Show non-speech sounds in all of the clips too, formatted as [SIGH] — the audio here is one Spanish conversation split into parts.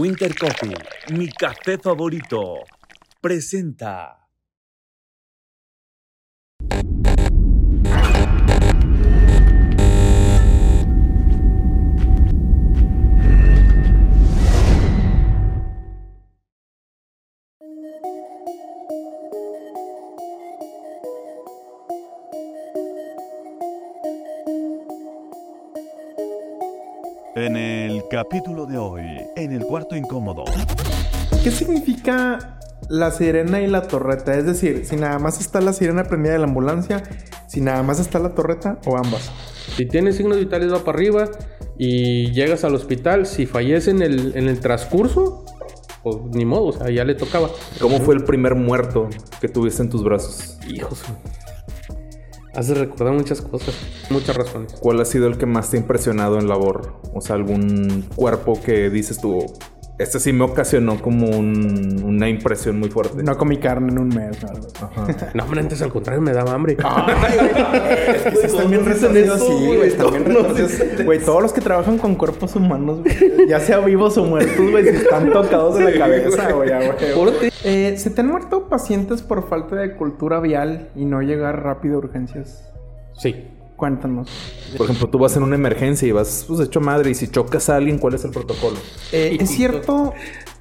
Winter Coffee, mi café favorito, presenta. En el cuarto incómodo. ¿Qué significa la sirena y la torreta? Es decir, si nada más está la sirena prendida de la ambulancia, si nada más está la torreta o ambas. Si tienes signos vitales va para arriba y llegas al hospital, si fallece en el, en el transcurso, pues ni modo, o sea, ya le tocaba. ¿Cómo fue el primer muerto que tuviste en tus brazos? Hijos. Hace recordar muchas cosas, muchas razones. ¿Cuál ha sido el que más te ha impresionado en labor? O sea, algún cuerpo que dices tú, este sí me ocasionó como un- una impresión muy fuerte. No comí carne en un mes o algo. Ajá. [LAUGHS] No, hombre, antes al contrario me daba hambre. Que sí están bien retorcidos, sí, güey. Están bien retorcidos. Güey, todos los que trabajan con cuerpos humanos, güey, ya sea vivos o muertos, güey, si están tocados de la cabeza, güey, a güey. Eh, ¿Se te han muerto pacientes por falta de cultura vial y no llegar rápido a urgencias? Sí. Cuéntanos. Por ejemplo, tú vas en una emergencia y vas pues hecho madre y si chocas a alguien, ¿cuál es el protocolo? Eh, ¿Es cierto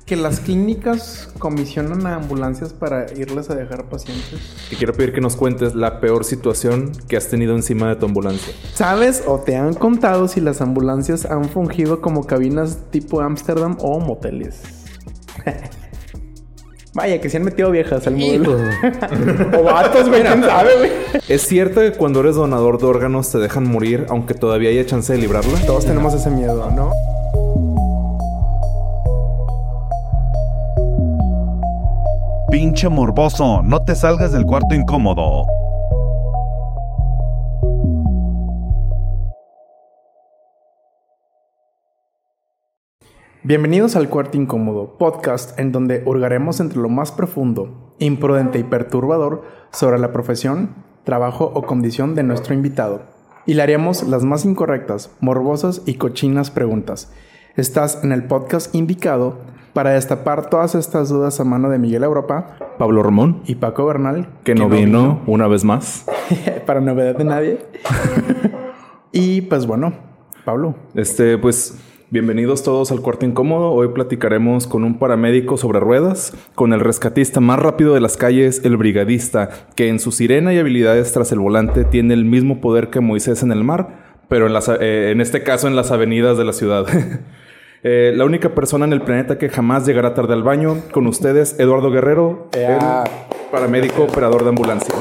que las clínicas comisionan a ambulancias para irles a dejar pacientes? Te quiero pedir que nos cuentes la peor situación que has tenido encima de tu ambulancia. ¿Sabes o te han contado si las ambulancias han fungido como cabinas tipo Ámsterdam o moteles? [LAUGHS] Vaya, que se han metido viejas al modelo. [LAUGHS] o vatos, güey, quién sabe, güey. ¿Es cierto que cuando eres donador de órganos te dejan morir aunque todavía haya chance de librarla? Todos tenemos ese miedo, ¿no? Pinche morboso, no te salgas del cuarto incómodo. Bienvenidos al Cuarto Incómodo, podcast en donde hurgaremos entre lo más profundo, imprudente y perturbador sobre la profesión, trabajo o condición de nuestro invitado. Y le haremos las más incorrectas, morbosas y cochinas preguntas. Estás en el podcast indicado para destapar todas estas dudas a mano de Miguel Europa Pablo Ramón, y Paco Bernal, que no vino una vez más. [LAUGHS] para novedad de nadie. [LAUGHS] y pues bueno, Pablo, Este, pues, bienvenidos todos al cuarto incómodo. Hoy platicaremos con un paramédico sobre ruedas, con el rescatista más rápido de las calles, el brigadista, que en su sirena y habilidades tras el volante tiene el mismo poder que Moisés en el mar, pero en, las, eh, en este caso en las avenidas de la ciudad. [LAUGHS] Eh, la única persona en el planeta que jamás llegará tarde al baño, con ustedes, Eduardo Guerrero, el paramédico operador de ambulancia.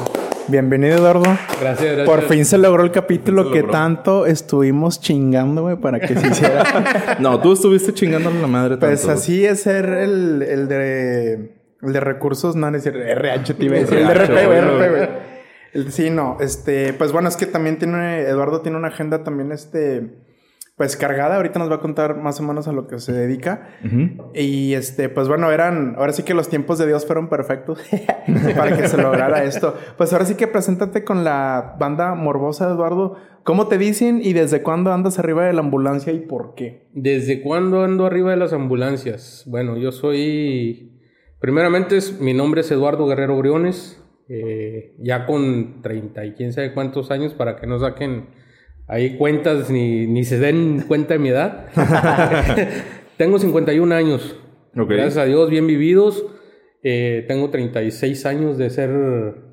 Bienvenido Eduardo. Gracias, gracias. Por fin se logró el capítulo que tanto estuvimos chingando, güey, para que se hiciera. [LAUGHS] No, tú estuviste chingando la madre pues tanto. así es ser el, el de el de recursos, no, no es decir RH, te iba a decir, el de RP, güey, güey. RP, güey. El- Sí, no, este, pues bueno, es que también tiene, Eduardo tiene una agenda también, este, pues cargada, ahorita nos va a contar más o menos a lo que se dedica. Y este, pues bueno, eran, ahora sí que los tiempos de Dios fueron perfectos [LAUGHS] para que se lograra esto. Pues ahora sí que preséntate con la banda morbosa, Eduardo. ¿Cómo te dicen y desde cuándo andas arriba de la ambulancia y por qué? ¿Desde cuándo ando arriba de las ambulancias? Bueno, yo soy... Primeramente, es- mi nombre es Eduardo Guerrero Briones. eh, ya con 30 y quién sabe cuántos años para que no saquen ahí cuentas ni, ni se den cuenta de mi edad. [LAUGHS] [LAUGHS] Tengo 51 años. Ok. Gracias a Dios, bien vividos. Eh, tengo 36 años de ser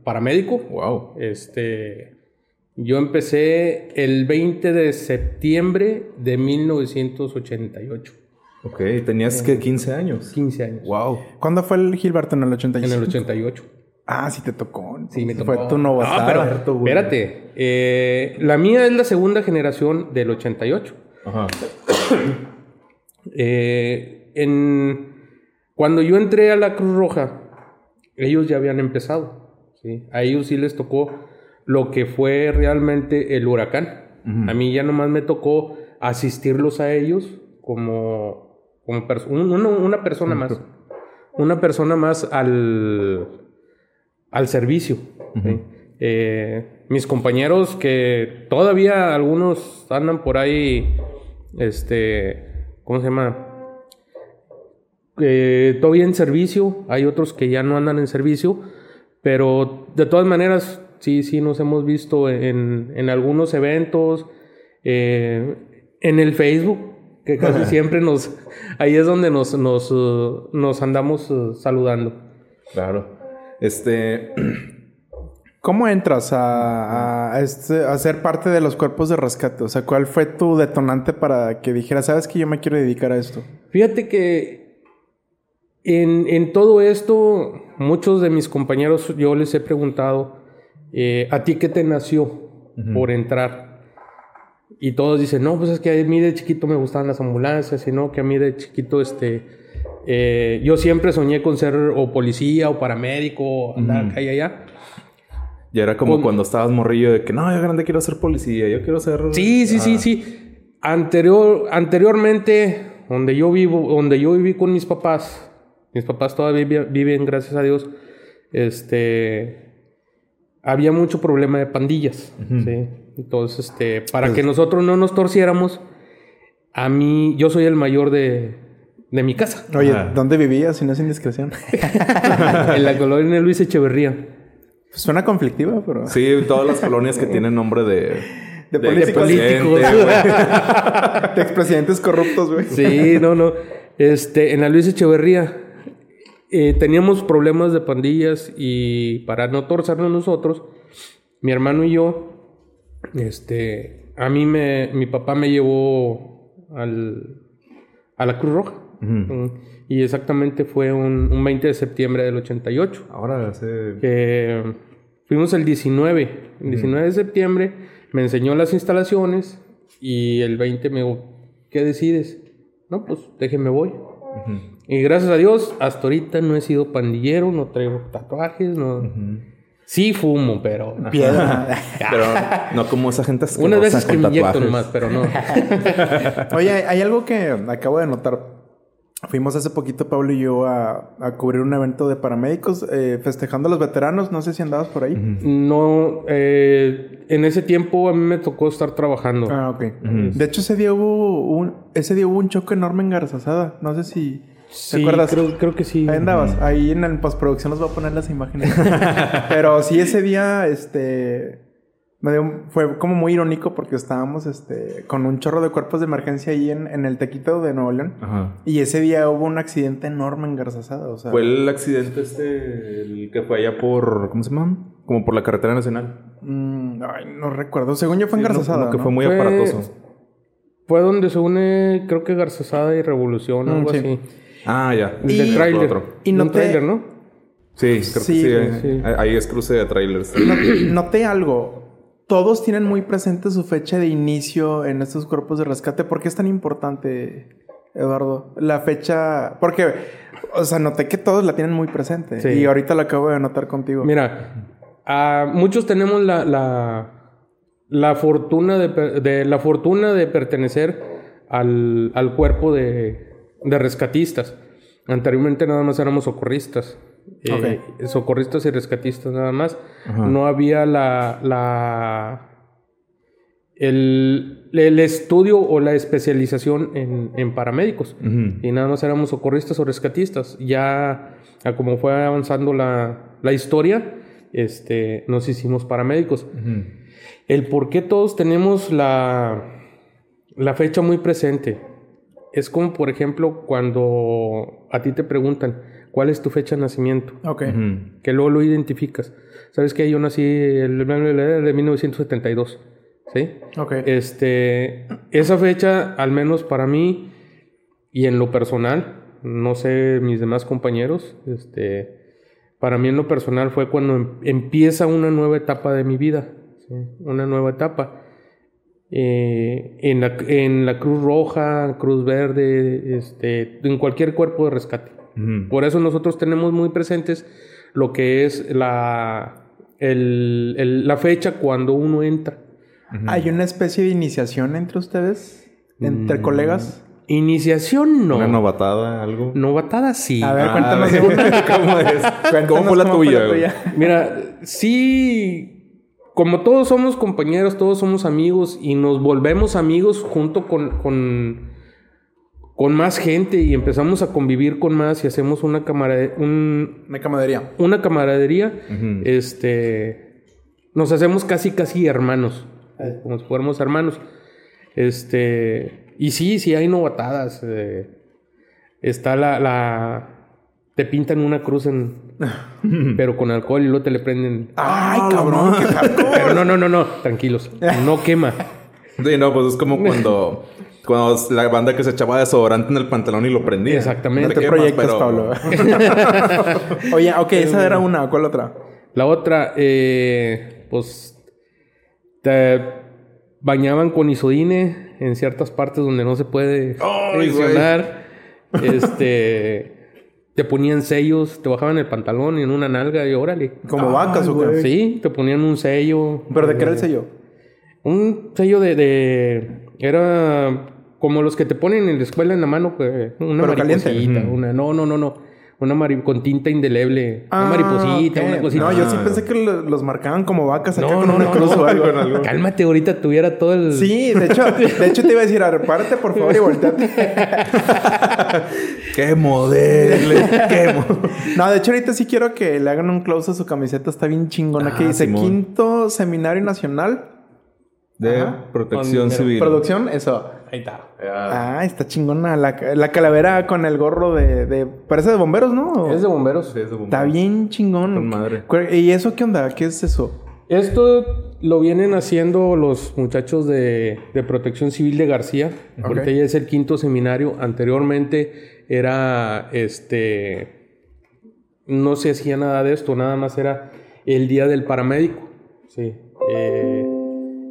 paramédico. Wow. Este, yo empecé el 20 de septiembre de 1988. Ok, tenías que 15 años. 15 años. Wow. ¿Cuándo fue el Gilberto en el 85? En el 88. Ah, sí te tocó. Sí, me tocó. Fue tu No, pero espérate. eh, la mía es la segunda generación del 88. Ajá. Eh, en, cuando yo entré a la Cruz Roja, ellos ya habían empezado. ¿sí? A ellos sí les tocó lo que fue realmente el huracán. A mí ya nomás me tocó asistirlos a ellos como, como pers- un- uno- una persona más. Una persona más al, al servicio. ¿sí? Eh, mis compañeros que todavía algunos andan por ahí, este, ¿cómo se llama? eh, todavía en servicio, hay otros que ya no andan en servicio, pero de todas maneras, sí, sí nos hemos visto en, en algunos eventos, eh, en el Facebook, que casi [LAUGHS] siempre nos, ahí es donde nos, nos, uh, nos andamos uh, saludando. Claro. Este, [CLEARS THROAT] ¿Cómo entras a, a, este- a ser parte de los cuerpos de rescate? O sea, ¿cuál fue tu detonante para que dijeras, sabes que yo me quiero dedicar a esto? Fíjate que en, en todo esto, muchos de mis compañeros, yo les he preguntado, eh, ¿a ti qué te nació por entrar? Y todos dicen, no, pues es que a mí de chiquito me gustaban las ambulancias, y no, que a mí de chiquito, este, eh, yo siempre soñé con ser o policía o paramédico, andar acá y allá. ya era como Con- cuando estabas morrillo de que no, yo grande quiero ser policía, yo quiero ser. Sí, sí, sí, Ah, sí. Anterior, anteriormente, donde yo vivo, donde yo viví con mis papás, mis papás todavía viven, gracias a Dios, este, había mucho problema de pandillas, ¿sí? Entonces, este, para que nosotros no nos torciéramos, a mí, yo soy el mayor de, de mi casa, Oye, Ajá. ¿dónde vivías si no es indiscreción? [LAUGHS] en la colonia Luis Echeverría. Pues suena conflictiva, pero... Sí, todas las colonias que tienen nombre de. De políticos. presidente, Políticos. [LAUGHS] De expresidentes corruptos, güey. Sí, no, no. Este, en la Luis Echeverría eh, teníamos problemas de pandillas y para no torcernos nosotros, mi hermano y yo, este, a mí me, mi papá me llevó al, a la Cruz Roja. Mm, Y exactamente fue un, un 20 de septiembre del 88 Ahora hace. que fuimos el 19, el 19 de septiembre, me enseñó las instalaciones y el 20 me dijo, ¿qué decides? No, pues déjeme voy. Y gracias a Dios, hasta ahorita no he sido pandillero, no traigo tatuajes, no... Sí fumo, pero... Piedra. [LAUGHS] Pero no como esa gente Unas veces que me inyecto nomás, pero no. [LAUGHS] Oye, hay algo que acabo de notar. Fuimos hace poquito, Pablo y yo, a, a cubrir un evento de paramédicos eh, festejando a los veteranos. No sé si andabas por ahí. No, eh, en ese tiempo a mí me tocó estar trabajando. Ah, ok. De hecho, ese día hubo un, ese día hubo un choque enorme en Garzazada. No sé si sí, te acuerdas. Creo, creo que sí. Ahí andabas. Ahí en la postproducción los voy a poner las imágenes. [LAUGHS] Pero sí, ese día, este... me dio- fue como muy irónico porque estábamos este, con un chorro de cuerpos de emergencia ahí en, en el Tequito de Nuevo León. Ajá. Y ese día hubo un accidente enorme en Garzazada. O sea, Fue el accidente este, el que fue allá por. ¿Cómo se llama? Como por la carretera nacional. mm, ay, no recuerdo. Según yo fue en Sí, Garzazada. no, que ¿no? fue muy Fue- aparatoso. Fue donde se une, creo que Garzazada y Revolución, Mm, algo sí. así. Ah, ya. Y- tráiler. Otro. y no no te- tráiler, ¿no? Sí, creo Sí, que sí. eh. sí. Ahí es cruce de trailers. Noté algo. Todos tienen muy presente su fecha de inicio en estos cuerpos de rescate. ¿Por qué es tan importante, Eduardo? La fecha. Porque, o sea, noté que todos la tienen muy presente. Sí. Y ahorita lo acabo de notar contigo. Mira, muchos tenemos la, la, la fortuna de, de- la fortuna de pertenecer al, al cuerpo de, de rescatistas. Anteriormente nada más éramos socorristas. Eh, socorristas y rescatistas nada más. No había la, la el, el estudio o la especialización en, en paramédicos. Y nada más éramos socorristas o rescatistas. Ya, a como fue avanzando la, la historia, este, nos hicimos paramédicos. El por qué todos tenemos la, la fecha muy presente. Es como, por ejemplo, cuando a ti te preguntan, ¿cuál es tu fecha de nacimiento? Ok. Que luego lo identificas. ¿Sabes que Yo nací el de 1972, ¿sí? Ok. Este, esa fecha, al menos para mí y en lo personal, no sé mis demás compañeros, este, para mí en lo personal fue cuando em- empieza una nueva etapa de mi vida, ¿sí? una nueva etapa. Eh, en, la, en la Cruz Roja, Cruz Verde, este, en cualquier cuerpo de rescate. Por eso nosotros tenemos muy presentes lo que es la, el- el- la fecha cuando uno entra. ¿Hay una especie de iniciación entre ustedes? Mm. ¿Entre colegas? Iniciación no. Una novatada, algo. Novatada sí. A ver, Ah, cuéntanos a de ver, una. ¿Cómo es? Cuéntanos ¿Cómo fue la tuya? Mira, sí, como todos somos compañeros, todos somos amigos y nos volvemos amigos junto con, con, con más gente y empezamos a convivir con más y hacemos una camaradería, Una camaradería. una camaradería, este, nos hacemos casi, casi hermanos, como si fuéramos hermanos. Este, y sí, sí hay novatadas. eh, está la, la, te pintan una cruz en, [LAUGHS] pero con alcohol y luego te le prenden. Ay, cabrón, qué hardcore. Pero no, no, no, no, tranquilos, no quema. Sí, no, pues es como cuando, [LAUGHS] cuando la banda que se echaba desodorante en el pantalón y lo prendía. Exactamente. No Te proyectas, pero- Pablo. [LAUGHS] Oye, ok, esa era una. ¿Cuál otra? La otra, eh, pues te bañaban con isodine en ciertas partes donde no se puede ¡Ay, funcionar. Este te ponían sellos, te bajaban el pantalón y en una nalga y órale. ¿Como vacas o qué? Sí, te ponían un sello. ¿Pero de qué era el sello? Un sello de, de- era como los que te ponen en la escuela en la mano, pues, una Pero caliente. mariposita, una no, no, no, no. Una mari- con tinta indeleble, Ah, una mariposita, ok. una cosita. No, yo sí pensé que lo- los marcaban como vacas acá No, con no, una no, cruz no. o algo. Cálmate, ahorita tuviera todo el. Sí, de hecho, de hecho te iba a decir, a ver, párate por favor y volteate. [LAUGHS] ¡Qué modelo! ¡Qué mo- No, de hecho ahorita sí quiero que le hagan un close a su camiseta, está bien chingona. Ah, que dice Simón. Quinto Seminario Nacional. De Ajá. protección Con- civil. Producción, eso. Ahí está. Ah, está chingona. La, la calavera con el gorro de, de- Parece de bomberos, ¿no? Es de bomberos. Sí, es de Está bien chingón. Con madre. ¿Y eso qué onda? ¿Qué es eso? Esto lo vienen haciendo los muchachos de, de Protección Civil de García. Ahorita ya es el quinto seminario. Anteriormente era este. No se hacía nada de esto, nada más era el día del paramédico. Sí. Eh,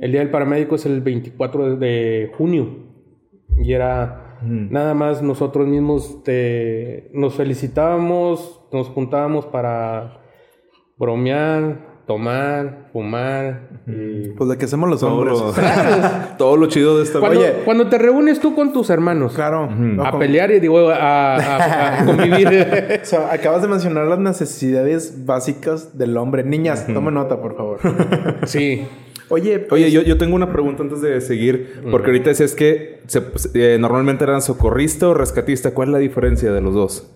el día del paramédico es el 24 de junio. Y era nada más nosotros mismos te- nos felicitábamos, nos juntábamos para bromear, tomar, fumar. y- Pues de que hacemos los hombres. [LAUGHS] todo lo chido de esta Cuando, Oye. cuando te reúnes tú con tus hermanos Claro. a pelear y digo a, a- a [LAUGHS] convivir. O sea, acabas de mencionar las necesidades básicas del hombre. Niñas, tome nota, por favor. sí. Oye, pues, Oye, yo, yo tengo una pregunta antes de seguir, porque ahorita decías que se- eh, normalmente eran socorrista o rescatista. ¿Cuál es la diferencia de los dos?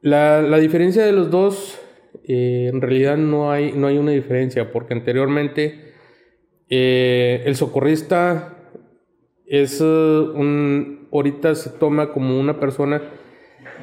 La, la diferencia de los dos, eh, en realidad no hay, no hay una diferencia, porque anteriormente eh, el socorrista es un. Ahorita se toma como una persona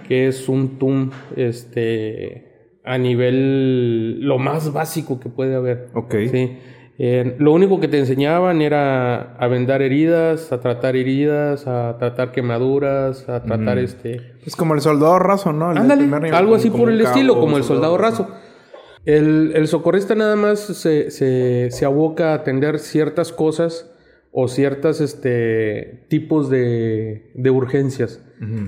que es un TUM este, a nivel lo más básico que puede haber. Ok. Sí. Eh, lo único que te enseñaban era a vendar heridas, a tratar heridas, a tratar quemaduras, a tratar este. es como el soldado raso, ¿no? El del Ándale, primer nivel. algo así por el estilo, como el soldado soldado raso. El, el socorrista nada más se, se, se aboca a atender ciertas cosas o ciertas este, tipos de, de urgencias.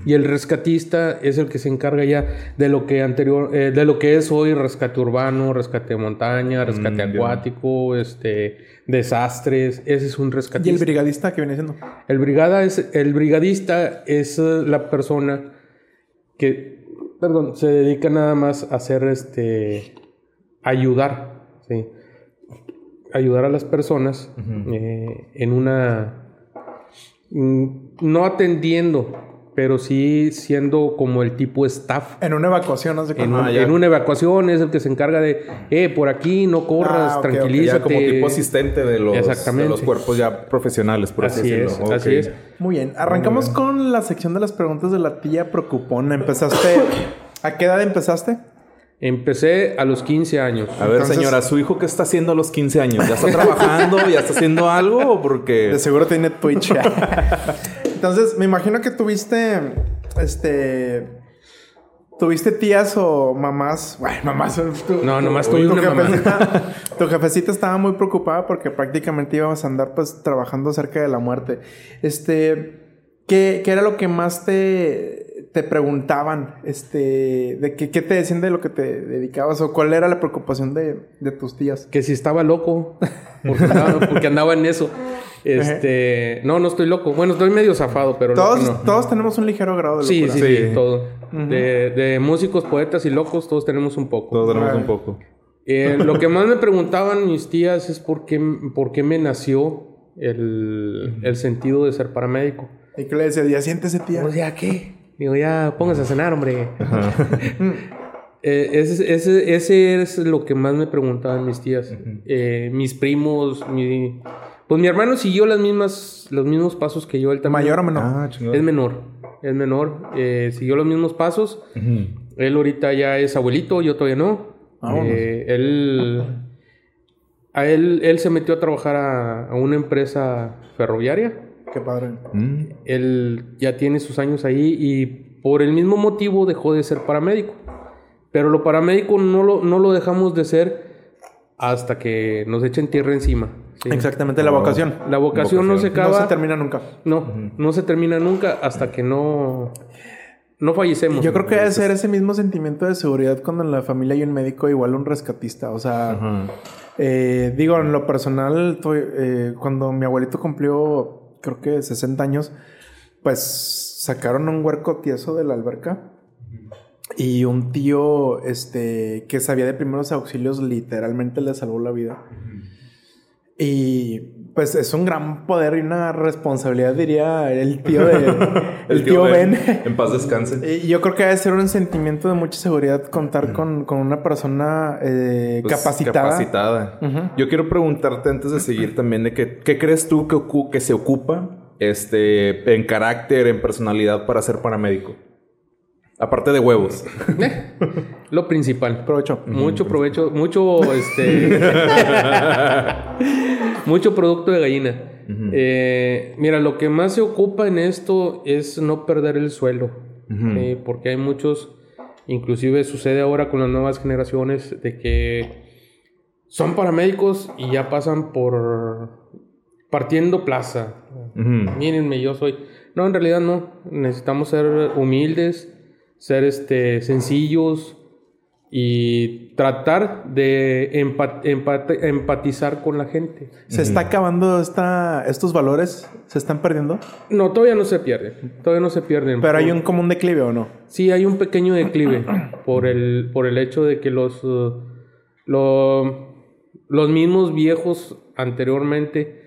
Y el rescatista es el que se encarga ya de lo que anterior, eh, de lo que es hoy rescate urbano, rescate de montaña, rescate Mm, acuático, este, desastres. Ese es un Y el rescatista. brigadista que viene siendo. El, brigada es, el brigadista es eh, la persona que, perdón, se dedica nada más a hacer este, ayudar, ¿sí? Ayudar a las personas eh, en una, mm, no atendiendo, pero sí siendo como el tipo staff. En una evacuación, no sé En, un- en una evacuación es el que se encarga de, eh, por aquí no corras, Ah. Ya como tipo asistente de los, Exactamente. de los cuerpos ya profesionales, por así, Así es, decirlo. así es. Muy bien. Arrancamos con la sección de las preguntas de la tía preocupona. Empezaste. ¿A qué edad empezaste? Empecé a los 15 años. A ver, Entonces- señora, ¿su hijo qué está haciendo a los 15 años? ¿Ya está trabajando? ¿Ya está haciendo algo? ¿O porque...? De seguro tiene Twitch. [LAUGHS] Entonces, me imagino que tuviste. Este. ¿Tuviste tías o mamás? Bueno, mamás. tu- No, nomás tu- tuve tu una mamá. jefecita- Tu jefecita estaba muy preocupada porque prácticamente íbamos a andar pues trabajando cerca de la muerte. Este. ¿Qué, qué era lo que más te, te preguntaban? Este. De qué, qué te decían de lo que te dedicabas? ¿O cuál era la preocupación de, de tus tías? Que si estaba loco, porque andaba, porque andaba en eso. Este, no, no estoy loco. Bueno, estoy medio zafado, pero Todos, loco no. todos tenemos un ligero grado de Sí, locura. sí, Sí. sí, todo. de, de músicos, poetas y locos, todos tenemos un poco. Todos tenemos un poco. Eh, [LAUGHS] lo que más me preguntaban mis tías es por qué, por qué me nació el, el sentido de ser paramédico. ¿Y qué le decía? Ya siéntese, tía. Pues ya, ¿qué? Digo, ya póngase a cenar, hombre. [LAUGHS] Eh, ese, ese, ese es lo que más me preguntaban mis tías. Eh, mis primos, mi... Pues mi hermano siguió las mismas, los mismos pasos que yo. Él también. ¿Mayor o menor? Ah. Es menor. Es menor. Eh, siguió los mismos pasos. Él ahorita ya es abuelito, yo todavía no. Eh, él, a él, él se metió a trabajar a, a una empresa ferroviaria. Qué padre. Mm. Él ya tiene sus años ahí y por el mismo motivo dejó de ser paramédico. Pero lo paramédico no lo, no lo dejamos de ser hasta que nos echen tierra encima. ¿sí? Exactamente, la vocación. La vocación, no se acaba. No se termina nunca. No, no se termina nunca hasta que no, no fallecemos. Yo creo que debe ser ese mismo sentimiento de seguridad cuando en la familia hay un médico, igual un rescatista. O sea, eh, digo, en lo personal, tu- eh, cuando mi abuelito cumplió, creo que 60 años, pues sacaron un huerco tieso de la alberca. Y un tío, este, que sabía de primeros auxilios, literalmente le salvó la vida. Y pues es un gran poder y una responsabilidad, diría el tío de [LAUGHS] el, tío, Ben. En paz descanse. Y yo creo que debe ser un sentimiento de mucha seguridad contar con, con una persona eh, Pues, capacitada. capacitada. Yo quiero preguntarte antes de seguir también de que, ¿qué crees tú que, que se ocupa este, en carácter, en personalidad para ser paramédico? Aparte de huevos. [LAUGHS] Eh, lo principal. Provecho. Mucho provecho, mucho este [LAUGHS] mucho producto de gallina. Eh, mira, lo que más se ocupa en esto es no perder el suelo. Eh, porque hay muchos, inclusive sucede ahora con las nuevas generaciones, de que son paramédicos y ya pasan por partiendo plaza. Mírenme, yo soy. No, en realidad no. Necesitamos ser humildes, ser este, sencillos y tratar de empatizar con la gente. ¿Se está acabando esta, estos valores? ¿Se están perdiendo? No, todavía no se pierden. Todavía no se pierden. Pero hay un común declive o no? Sí, hay un pequeño declive por el, por el hecho de que los, uh, lo- los mismos viejos anteriormente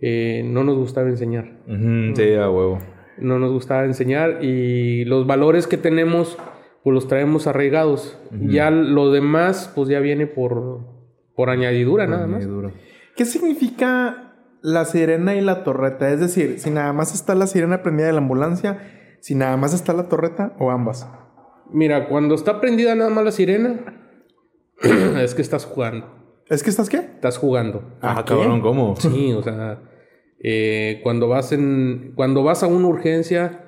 eh, no nos gustaba enseñar. Sí, a huevo. No nos gustaba enseñar y los valores que tenemos pues los traemos arraigados. Ya lo demás pues ya viene por, por añadidura nada más. ¿Qué significa la sirena y la torreta? Es decir, si nada más está la sirena prendida de la ambulancia, si nada más está la torreta o ambas. Mira, cuando está prendida nada más la sirena, [CLEARS THROAT] es que estás jugando. ¿Es que estás qué? Estás jugando. Ah, cabrón, ¿cómo? Sí, o sea, eh, cuando vas en, cuando vas a una urgencia,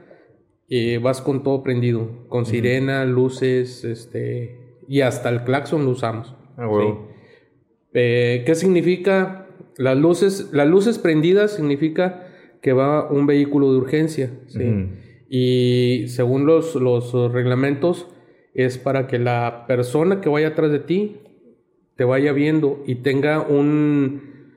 eh, vas con todo prendido, con sirena, luces, este, y hasta el claxon lo usamos. Ah. Sí. Eh, ¿Qué significa? Las luces, las luces prendidas significa que va un vehículo de urgencia, ¿sí? Y según los, los reglamentos, es para que la persona que vaya atrás de ti te vaya viendo y tenga un,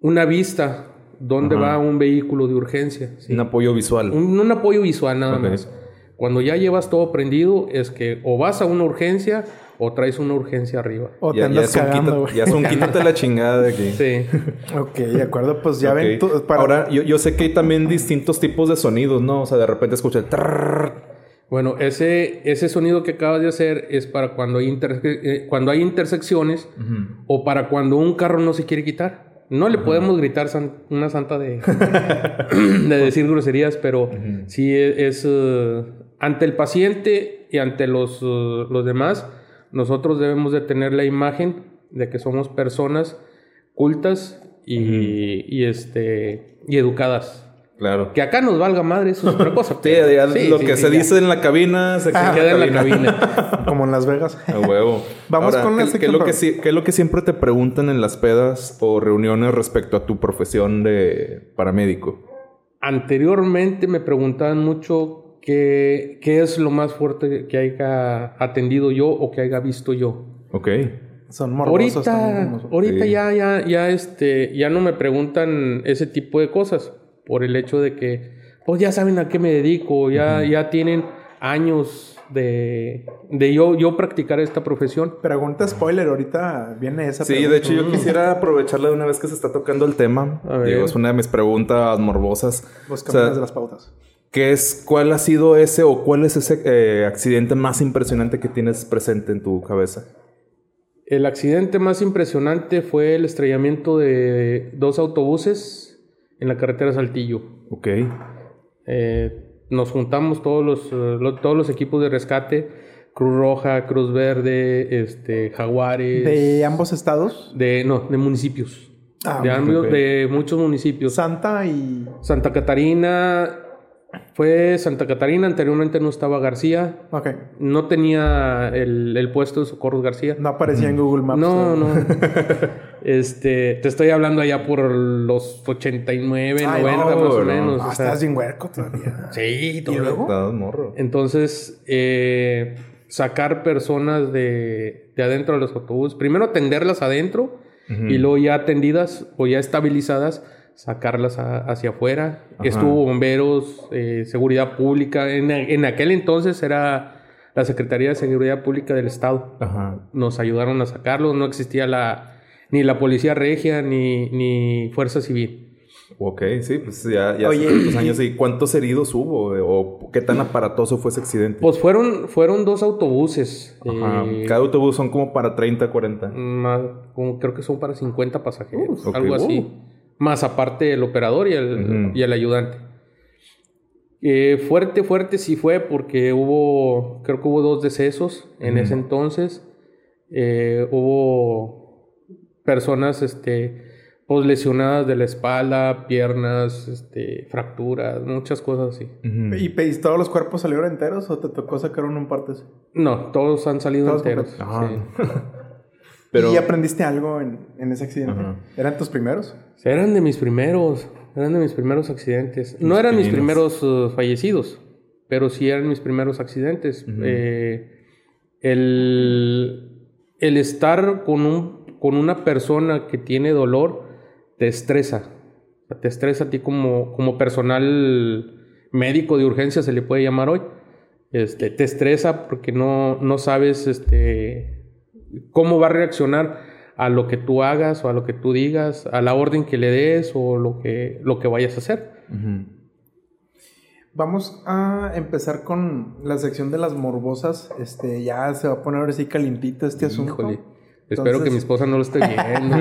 una vista donde Ajá. va un vehículo de urgencia. ¿sí? Un apoyo visual. Un, un apoyo visual nada más. Cuando ya llevas todo prendido, es que o vas a una urgencia o traes una urgencia arriba. O te Ya, ya andas es un cagando, quita- güey. ya es un quítate la chingada de aquí. Sí. [LAUGHS] Ok, de acuerdo. Pues ya ven. tú- para- Ahora, yo, yo sé que hay también distintos tipos de sonidos, ¿no? O sea, de repente escucha el trrrr. Bueno, ese, ese sonido que acabas de hacer es para cuando hay, inter- eh, cuando hay intersecciones o para cuando un carro no se quiere quitar. No le podemos gritar san- una santa de, [LAUGHS] de decir groserías, pero sí e- es, eh, ante el paciente y ante los, eh, los demás, nosotros debemos de tener la imagen de que somos personas cultas y, y, este, y educadas. Claro. Que acá nos valga madre, eso es otra [LAUGHS] cosa. Sí, ya Sí, lo sí, que sí, se ya. dice en la cabina se queda, queda en la cabina. [LAUGHS] Como en Las Vegas. A huevo. Vamos Ahora, con la ¿qué, es lo que, qué es lo que siempre te preguntan en las pedas o reuniones respecto a tu profesión de paramédico? Anteriormente me preguntaban mucho qué, qué es lo más fuerte que haya atendido yo o que haya visto yo. Ok. Son morbosos también. Ahorita, ahorita Sí. ya, ya, ya, este, ya no me preguntan ese tipo de cosas por el hecho de que, pues ya saben a qué me dedico, ya, ya tienen años de, de yo, yo practicar esta profesión. Pregunta spoiler, ahorita viene esa Sí, pregunta. de hecho yo quisiera aprovecharla de una vez que se está tocando el tema. A ver. Digo, es una de mis preguntas morbosas. Los O sea, caminos de las pautas. ¿Qué es, ¿Cuál ha sido ese o cuál es ese eh, accidente más impresionante que tienes presente en tu cabeza? El accidente más impresionante fue el estrellamiento de dos autobuses en la carretera Saltillo. Ok. Eh, nos juntamos todos los, eh, todos los equipos de rescate, Cruz Roja, Cruz Verde, este, Jaguares. ¿De ambos estados? de- no, de municipios. Ah, de, ambos- de muchos municipios. Santa y... Santa Catarina fue Santa Catarina, anteriormente no estaba García. Ok. No tenía el, el puesto de Socorros García. No aparecía en Google Maps. No, no. [LAUGHS] este, te estoy hablando allá por los 89, Ay, 90 no, más o no. menos. Ah, o sea, estás sin huerco todavía. [LAUGHS] sí, todo. ¿Y luego? Estás morro. Entonces, eh, sacar personas de, de adentro de los autobuses, primero atenderlas adentro y luego ya atendidas o ya estabilizadas, sacarlas a- hacia afuera. Ajá. Estuvo bomberos, eh, seguridad pública. En, en aquel entonces era la Secretaría de Seguridad Pública del Estado. Ajá. Nos ayudaron a sacarlos, no existía la ni la policía regia ni, ni fuerza civil. Ok, sí, pues ya, ya Oye, hace años. ¿Y cuántos heridos hubo? ¿O qué tan aparatoso fue ese accidente? Pues fueron, fueron dos autobuses. Ajá. eh, Cada autobús son como para 30, 40. Más, como creo que son para 50 pasajeros, algo así. Uh. Más aparte el operador y el, y el ayudante. Eh, fuerte, fuerte sí fue porque hubo, creo que hubo dos decesos en ese entonces. Eh, hubo personas, este, pues lesionadas de la espalda, piernas, este, fracturas, muchas cosas así. ¿Y pe- y todos los cuerpos salieron enteros o te tocó sacar uno en partes? No, todos han salido Todos enteros. Ajá. sí. [LAUGHS] Pero- ¿Y aprendiste algo en, en ese accidente? ¿Eran tus primeros? Eran de mis primeros, eran de mis primeros accidentes. No eran mis primeros uh, fallecidos, pero sí eran mis primeros accidentes. Eh, el, el estar con, un, con una persona que tiene dolor te estresa. Te estresa a ti como, como personal médico de urgencia, se le puede llamar hoy. Este, te estresa porque no, no sabes este, cómo va a reaccionar a lo que tú hagas o a lo que tú digas, a la orden que le des o lo que, lo que vayas a hacer. Vamos a empezar con la sección de las morbosas. Este, ya se va a poner ahora sí calientito este asunto. Híjole. Espero que mi esposa no lo esté viendo.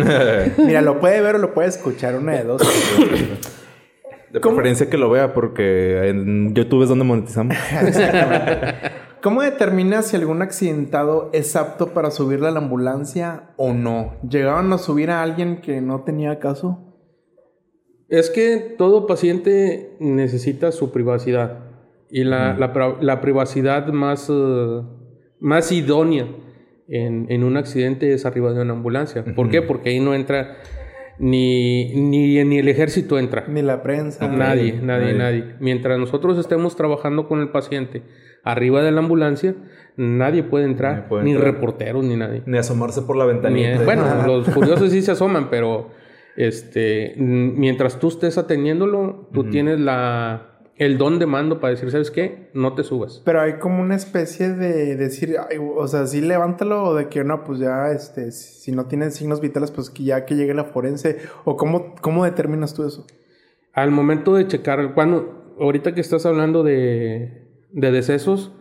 [LAUGHS] Mira, lo puede ver o lo puede escuchar, una de dos. De ¿Cómo? preferencia que lo vea porque en YouTube es donde monetizamos. [LAUGHS] ¿Cómo determinas si algún accidentado es apto para subirle a la ambulancia o no? ¿Llegaron a subir a alguien que no tenía caso? Es que todo paciente necesita su privacidad. Y la, la privacidad más, eh, más idónea en, en un accidente es arriba de una ambulancia. ¿Por qué? Porque ahí no entra ni, ni, ni el ejército entra. Ni la prensa. Nadie, nadie, nadie. nadie. Mientras nosotros estemos trabajando con el paciente arriba de la ambulancia, nadie puede entrar, Nadie puede ni entrar. reporteros, ni nadie. Ni asomarse por la Ni- ventanita. bueno, [LAUGHS] los curiosos sí se asoman, pero este, mientras tú estés atendiéndolo, tú tienes la, el don de mando para decir, ¿sabes qué? No te subas. Pero hay como una especie de decir, ay, o sea, sí levántalo o de que no, pues ya, este, si no tienen signos vitales, pues que ya que llegue la forense. ¿O cómo, cómo determinas tú eso? Al momento de checar, cuando, ahorita que estás hablando de, de decesos,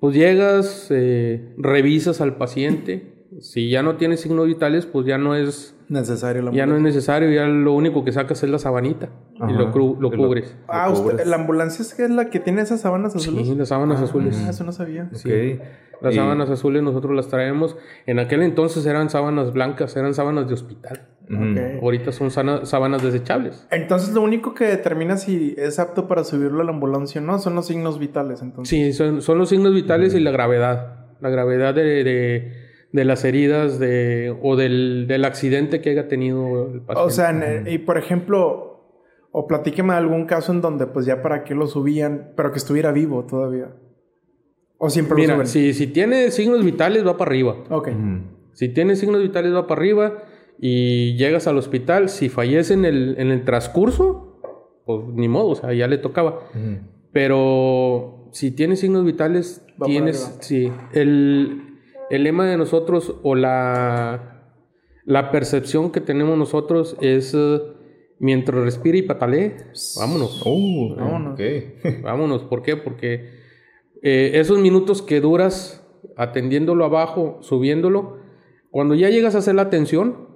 pues llegas, eh, revisas al paciente. Si ya no tiene signos vitales, pues ya no es, Necesario la ya no es necesario, ya lo único que sacas es la sabanita y lo, cru- lo Y lo- cubres. Ah, Lo usted- cubres. la ambulancia es que es la que tiene esas sábanas azules. Sí, las sábanas Ah, azules. eso no sabía. Sí. Las Y- sábanas azules nosotros las traemos. En aquel entonces eran sábanas blancas, eran sábanas de hospital. Ahorita son sana- sábanas desechables. Entonces lo único que determina si es apto para subirlo a la ambulancia o no son los signos vitales, entonces. Sí, son, son los signos vitales y la gravedad. La gravedad de, de- de las heridas de, o del, del accidente que haya tenido el paciente. O sea, y por ejemplo, o platíqueme de algún caso en donde pues ya para qué lo subían, pero que estuviera vivo todavía. O siempre lo Mira, suben. si, si tiene signos vitales va para arriba. Ok. Si tiene signos vitales va para arriba y llegas al hospital. Si fallece en el, en el transcurso, pues ni modo, o sea, ya le tocaba. Pero si tienes signos vitales, Va tienes. Sí. El, el lema de nosotros o la, la percepción que tenemos nosotros es eh, Mientras respire y patalee, vámonos. Oh, Vámonos. [LAUGHS] Vámonos. ¿Por qué? Porque eh, esos minutos que duras atendiéndolo abajo, subiéndolo, cuando ya llegas a hacer la atención,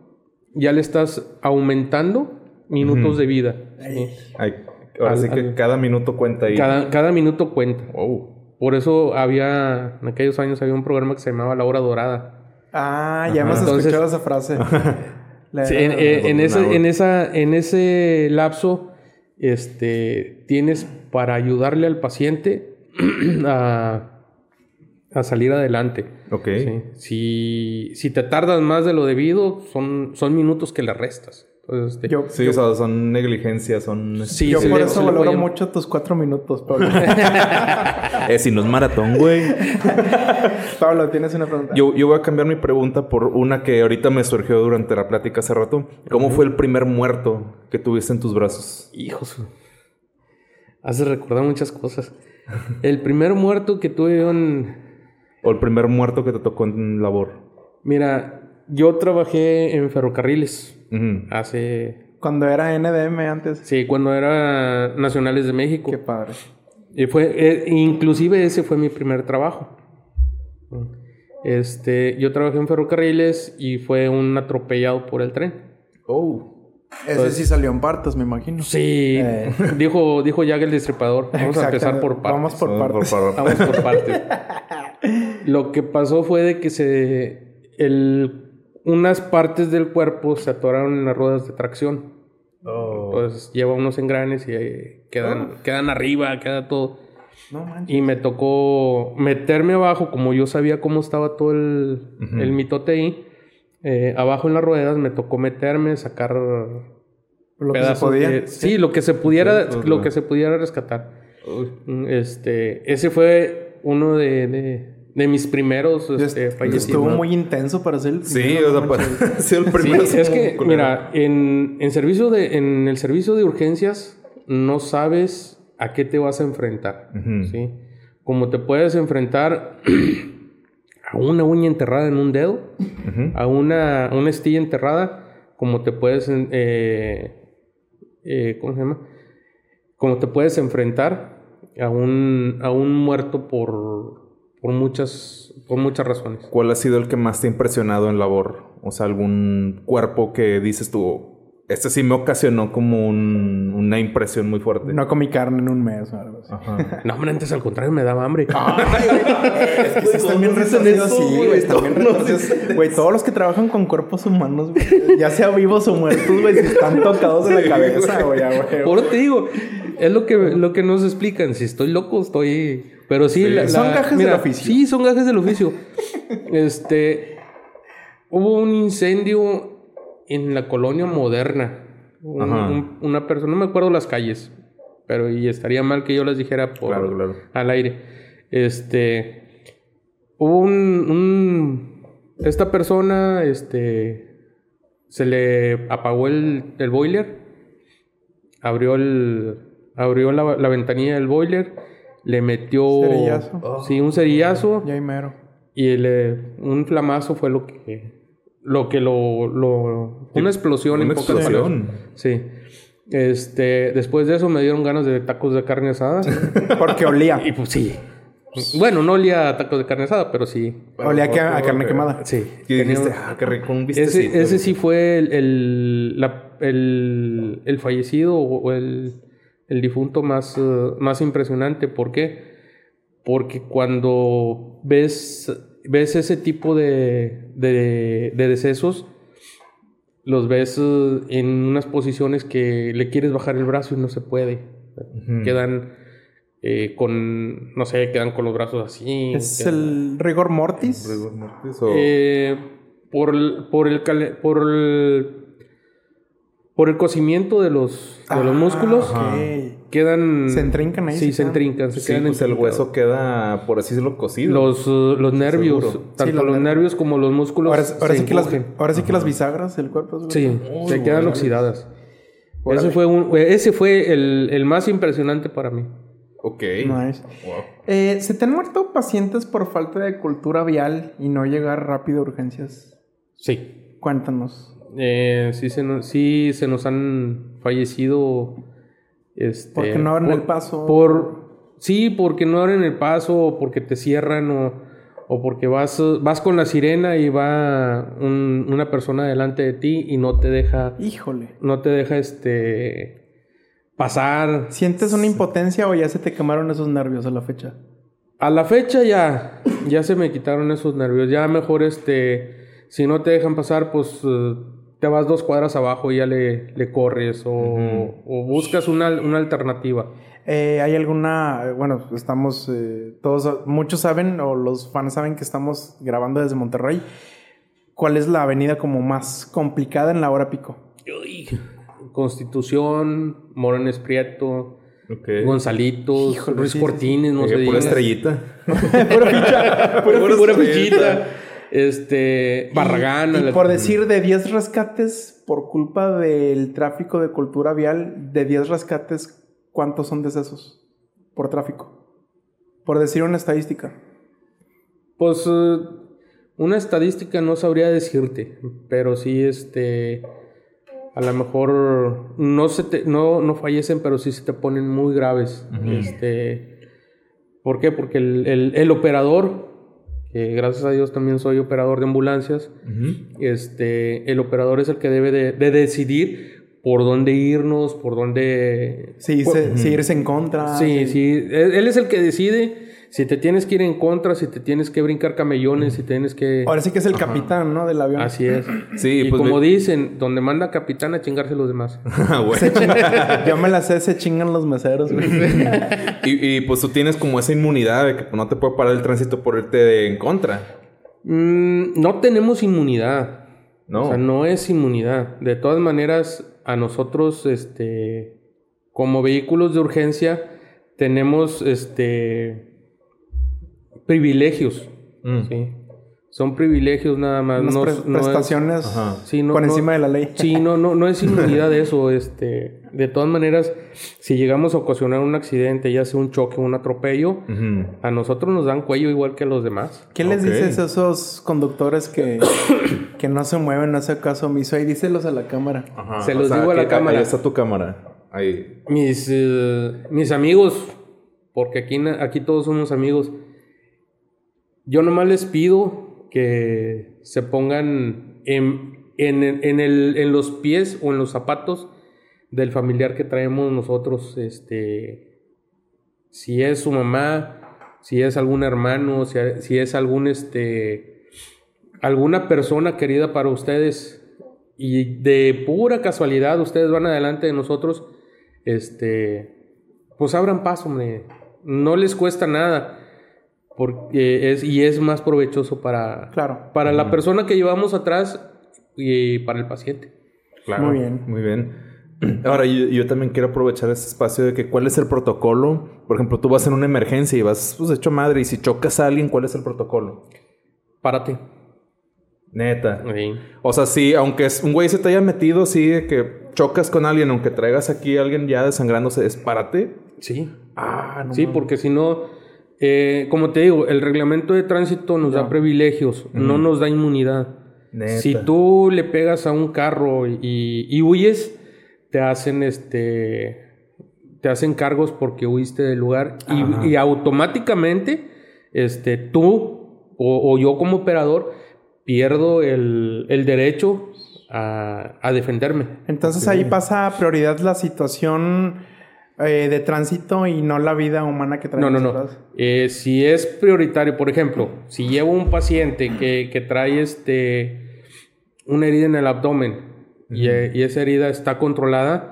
ya le estás aumentando minutos de vida. ¿sí? Ay, ahora Al- sí que al- cada minuto cuenta ahí. Cada, cada minuto cuenta. Por eso había, en aquellos años había un programa que se llamaba La Hora Dorada. Ah, ya hemos Entonces- escuchado esa frase. [LAUGHS] La- Sí, en, eh, en ese, en, esa, en ese lapso, este, tienes para ayudarle al paciente [CLEARS THROAT] a, a salir adelante. Ok. ¿sí? Si, si te tardas más de lo debido, son, son minutos que le restas. Entonces, este, Yo, Sí, yo, o sea, son negligencias, son... sí, yo por le- eso valoro mucho tus cuatro minutos, Pablo. Eh, si no es maratón, güey. [LAUGHS] Pablo, tienes una pregunta. Yo, yo voy a cambiar mi pregunta por una que ahorita me surgió durante la plática hace rato. ¿Cómo fue el primer muerto que tuviste en tus brazos? Hijos. Hace recordar muchas cosas. El primer muerto que tuve yo en... ¿O el primer muerto que te tocó en labor? Mira, yo trabajé en ferrocarriles hace... Cuando era NDM antes. Sí, cuando era Nacionales de México. Qué padre. Y fue, eh, inclusive ese fue mi primer trabajo. Este, yo trabajé en ferrocarriles y fue un atropellado por el tren. Oh. Ese sí salió en partos, me imagino. Sí, Eh. [LAUGHS] dijo, dijo Jack el destripador. Vamos a empezar por partes. Vamos por partes. Vamos por [LAUGHS] partes. Lo que pasó fue de que se el, unas partes del cuerpo se atoraron en las ruedas de tracción. Oh. Pues lleva unos engranes y eh, quedan, quedan arriba, queda todo. No manches. Y me tocó meterme abajo, como yo sabía cómo estaba todo el, el mitote ahí. Eh, abajo en las ruedas me tocó meterme, sacar Lo que se pedazos podía. de- sí, lo que se pudiera, Sí, pues, lo que se pudiera rescatar. Mm, Este, ese fue uno de, de, de mis primeros este, Estuvo muy intenso para hacer el Sí, o sea, para ser el Sí, primero. [LAUGHS] es que, culero. mira, en, en servicio de, en el servicio de urgencias no sabes a qué te vas a enfrentar. ¿sí? Como te puedes enfrentar [CLEARS THROAT] a una uña enterrada en un dedo, a una, una estilla enterrada, como te puedes, eh, eh, ¿cómo se llama? Como te puedes enfrentar a un, a un muerto por, por, muchas, por muchas razones. ¿Cuál ha sido el que más te ha impresionado en labor? O sea, algún cuerpo que dices tú, este sí me ocasionó como un- una impresión muy fuerte. No comí carne en un mes o algo así. Ajá. [LAUGHS] No, hombre, antes al contrario me daba hambre. Es que sí están bien retorcidos, sí, güey. Están bien retorcidos. Güey, todos los que trabajan con cuerpos humanos, güey, ya sea vivos o muertos, güey, si están tocados de la cabeza, güey. Por eso te digo, es lo que, lo que nos explican. Si estoy loco, estoy. Pero sí, la- Son la- gajes del oficio. Sí, son gajes del oficio. este. Hubo un incendio en la colonia moderna. Un- Ajá. un- una persona, no me acuerdo las calles, pero y estaría mal que yo las dijera por, Claro, claro. al aire. Este. Hubo un, un- Esta persona, este. Se le apagó el, el boiler. Abrió el. Abrió la, la ventanilla del boiler. Le metió. Cerillazo. Sí, un cerillazo. Ya hay mero. Y le- un flamazo fue lo que. Lo que lo. lo- una explosión Una en pocas explosión. palabras. Sí. Este. Después de eso me dieron ganas de tacos de carne asada. Porque olía. y pues sí. Bueno, no olía a tacos de carne asada, pero sí. Olía que- a carne quemada. Sí. Y dijiste, ah, qué rico, un ese, ese sí fue el, el, la- el- el fallecido o el, el difunto más, eh, más impresionante. ¿Por qué? Porque cuando ves, ves ese tipo de, de, de decesos, los ves eh, en unas posiciones que le quieres bajar el brazo y no se puede. Quedan eh, con, no sé, quedan con los brazos así. Es quedan- el rigor mortis. Rigor mortis o- eh, por, el- por, el, cale- por el por el cocimiento de los, de los Ah, músculos. Quedan Se entrincan ahí, sí se se quedan. entrincan se Sí, quedan pues el hueso queda, por así decirlo, cocido. los, uh, los nervios Seguro. tanto los los nervios. nervios como los músculos Ahora, ahora se sí que las, ahora sí que las bisagras del cuerpo. es- sí se quedan oxidadas ese fue un, ese fue el, el más impresionante para mí Ok. Nice. Wow. Eh, ¿Se te han muerto pacientes por falta de cultura vial y no llegar rápido a urgencias? sí Cuéntanos. Eh, sí, se nos, sí se nos han fallecido. Este, Porque no abren por- el paso. Por, sí, porque no abren el paso, o porque te cierran, o, o porque vas, vas con la sirena y va un- una persona delante de ti y no te deja, Híjole. no te deja este pasar. ¿Sientes una impotencia o ya se te quemaron esos nervios a la fecha? A la fecha ya, ya se me quitaron esos nervios. Ya mejor, este, si no te dejan pasar, pues eh, te vas dos cuadras abajo y ya le, le corres o, o buscas una, una alternativa. Eh, ¿Hay alguna, bueno, estamos, eh, todos, muchos saben o los fans saben que estamos grabando desde Monterrey. ¿Cuál es la avenida como más complicada en la hora pico? Uy, Constitución, Morones Prieto, Ok. Gonzalitos, Híjole, Ruiz sí, sí, Cortines, no sé. pura estrellita. [LAUGHS] Pura ficha, pura fichita. Este, Barragán. Y, por decir de 10 rescates por culpa del tráfico de cultura vial, de 10 rescates, ¿cuántos son decesos por tráfico? Por decir una estadística. Pues eh, una estadística no sabría decirte, pero sí, este, a lo mejor no se te, no, no fallecen, pero sí se te ponen muy graves. Este, ¿por qué? Porque el, el- el operador, que gracias a Dios también soy operador de ambulancias, este, el operador es el que debe de, de decidir por dónde irnos, por dónde Sí, se, sí, irse en contra. Sí, sí. Él él es el que decide si te tienes que ir en contra, si te tienes que brincar camellones, si tienes que... Ahora sí que es el capitán, ¿no? Del avión. Así es. [CLEARS THROAT] Sí, y pues como ve- dicen, donde manda capitán a chingarse los demás. [LAUGHS] Ah, chinga- Yo me la sé, se chingan los meseros, güey. [LAUGHS] y, y, pues tú tienes como esa inmunidad de que pues, no te puede parar el tránsito por irte de- en contra. Mm, no tenemos inmunidad. No. O sea, no es inmunidad. De todas maneras, a nosotros, este, como vehículos de urgencia, tenemos, este, privilegios. Mm. Sí. Son privilegios nada más. Unas no, pre- no es- prestaciones. Sí, no- por no- encima de la ley. Sí, no, no, no es [LAUGHS] inmunidad de eso. Este, de todas maneras, si llegamos a ocasionar un accidente, ya sea un choque un atropello, a nosotros nos dan cuello igual que a los demás. ¿Qué les dices a esos conductores que, [COUGHS] que no se mueven, no hace caso omiso? Ahí díselos a la cámara. Ajá. Se los digo a la cámara. Ahí está tu cámara. Ahí. Mis, eh, mis amigos, porque aquí, aquí todos somos amigos, yo nomás les pido que se pongan en, en, en el, en los pies o en los zapatos del familiar que traemos nosotros, este, si es su mamá, si es algún hermano, si, si es algún, este, alguna persona querida para ustedes y de pura casualidad ustedes van adelante de nosotros, este, pues abran paso, hombre. No les cuesta nada. Porque es, y es más provechoso para, Claro. para la persona que llevamos atrás y para el paciente. Claro. Muy bien. Muy bien. [CLEARS THROAT] Ahora, yo, yo también quiero aprovechar este espacio de que cuál es el protocolo. Por ejemplo, tú vas en una emergencia y vas pues hecho madre y si chocas a alguien, ¿cuál es el protocolo? Párate. Neta. Sí. O sea, sí, aunque es un güey se te haya metido, sí, de que chocas con alguien, aunque traigas aquí a alguien ya desangrándose, es párate. Sí. Ah, no. Sí, porque si no, eh, como te digo, el reglamento de tránsito nos da privilegios, no nos da inmunidad. Neta. Si tú le pegas a un carro y, y huyes, te hacen este te hacen cargos porque huiste del lugar y, y automáticamente este tú o, o yo como operador pierdo el, el derecho a, a defenderme. Entonces ahí pasa a prioridad la situación eh, de tránsito y no la vida humana que No, traemos no, no. atrás. Eh, si es prioritario, por ejemplo, si llevo un paciente que, que trae este una herida en el abdomen y, eh, y esa herida está controlada,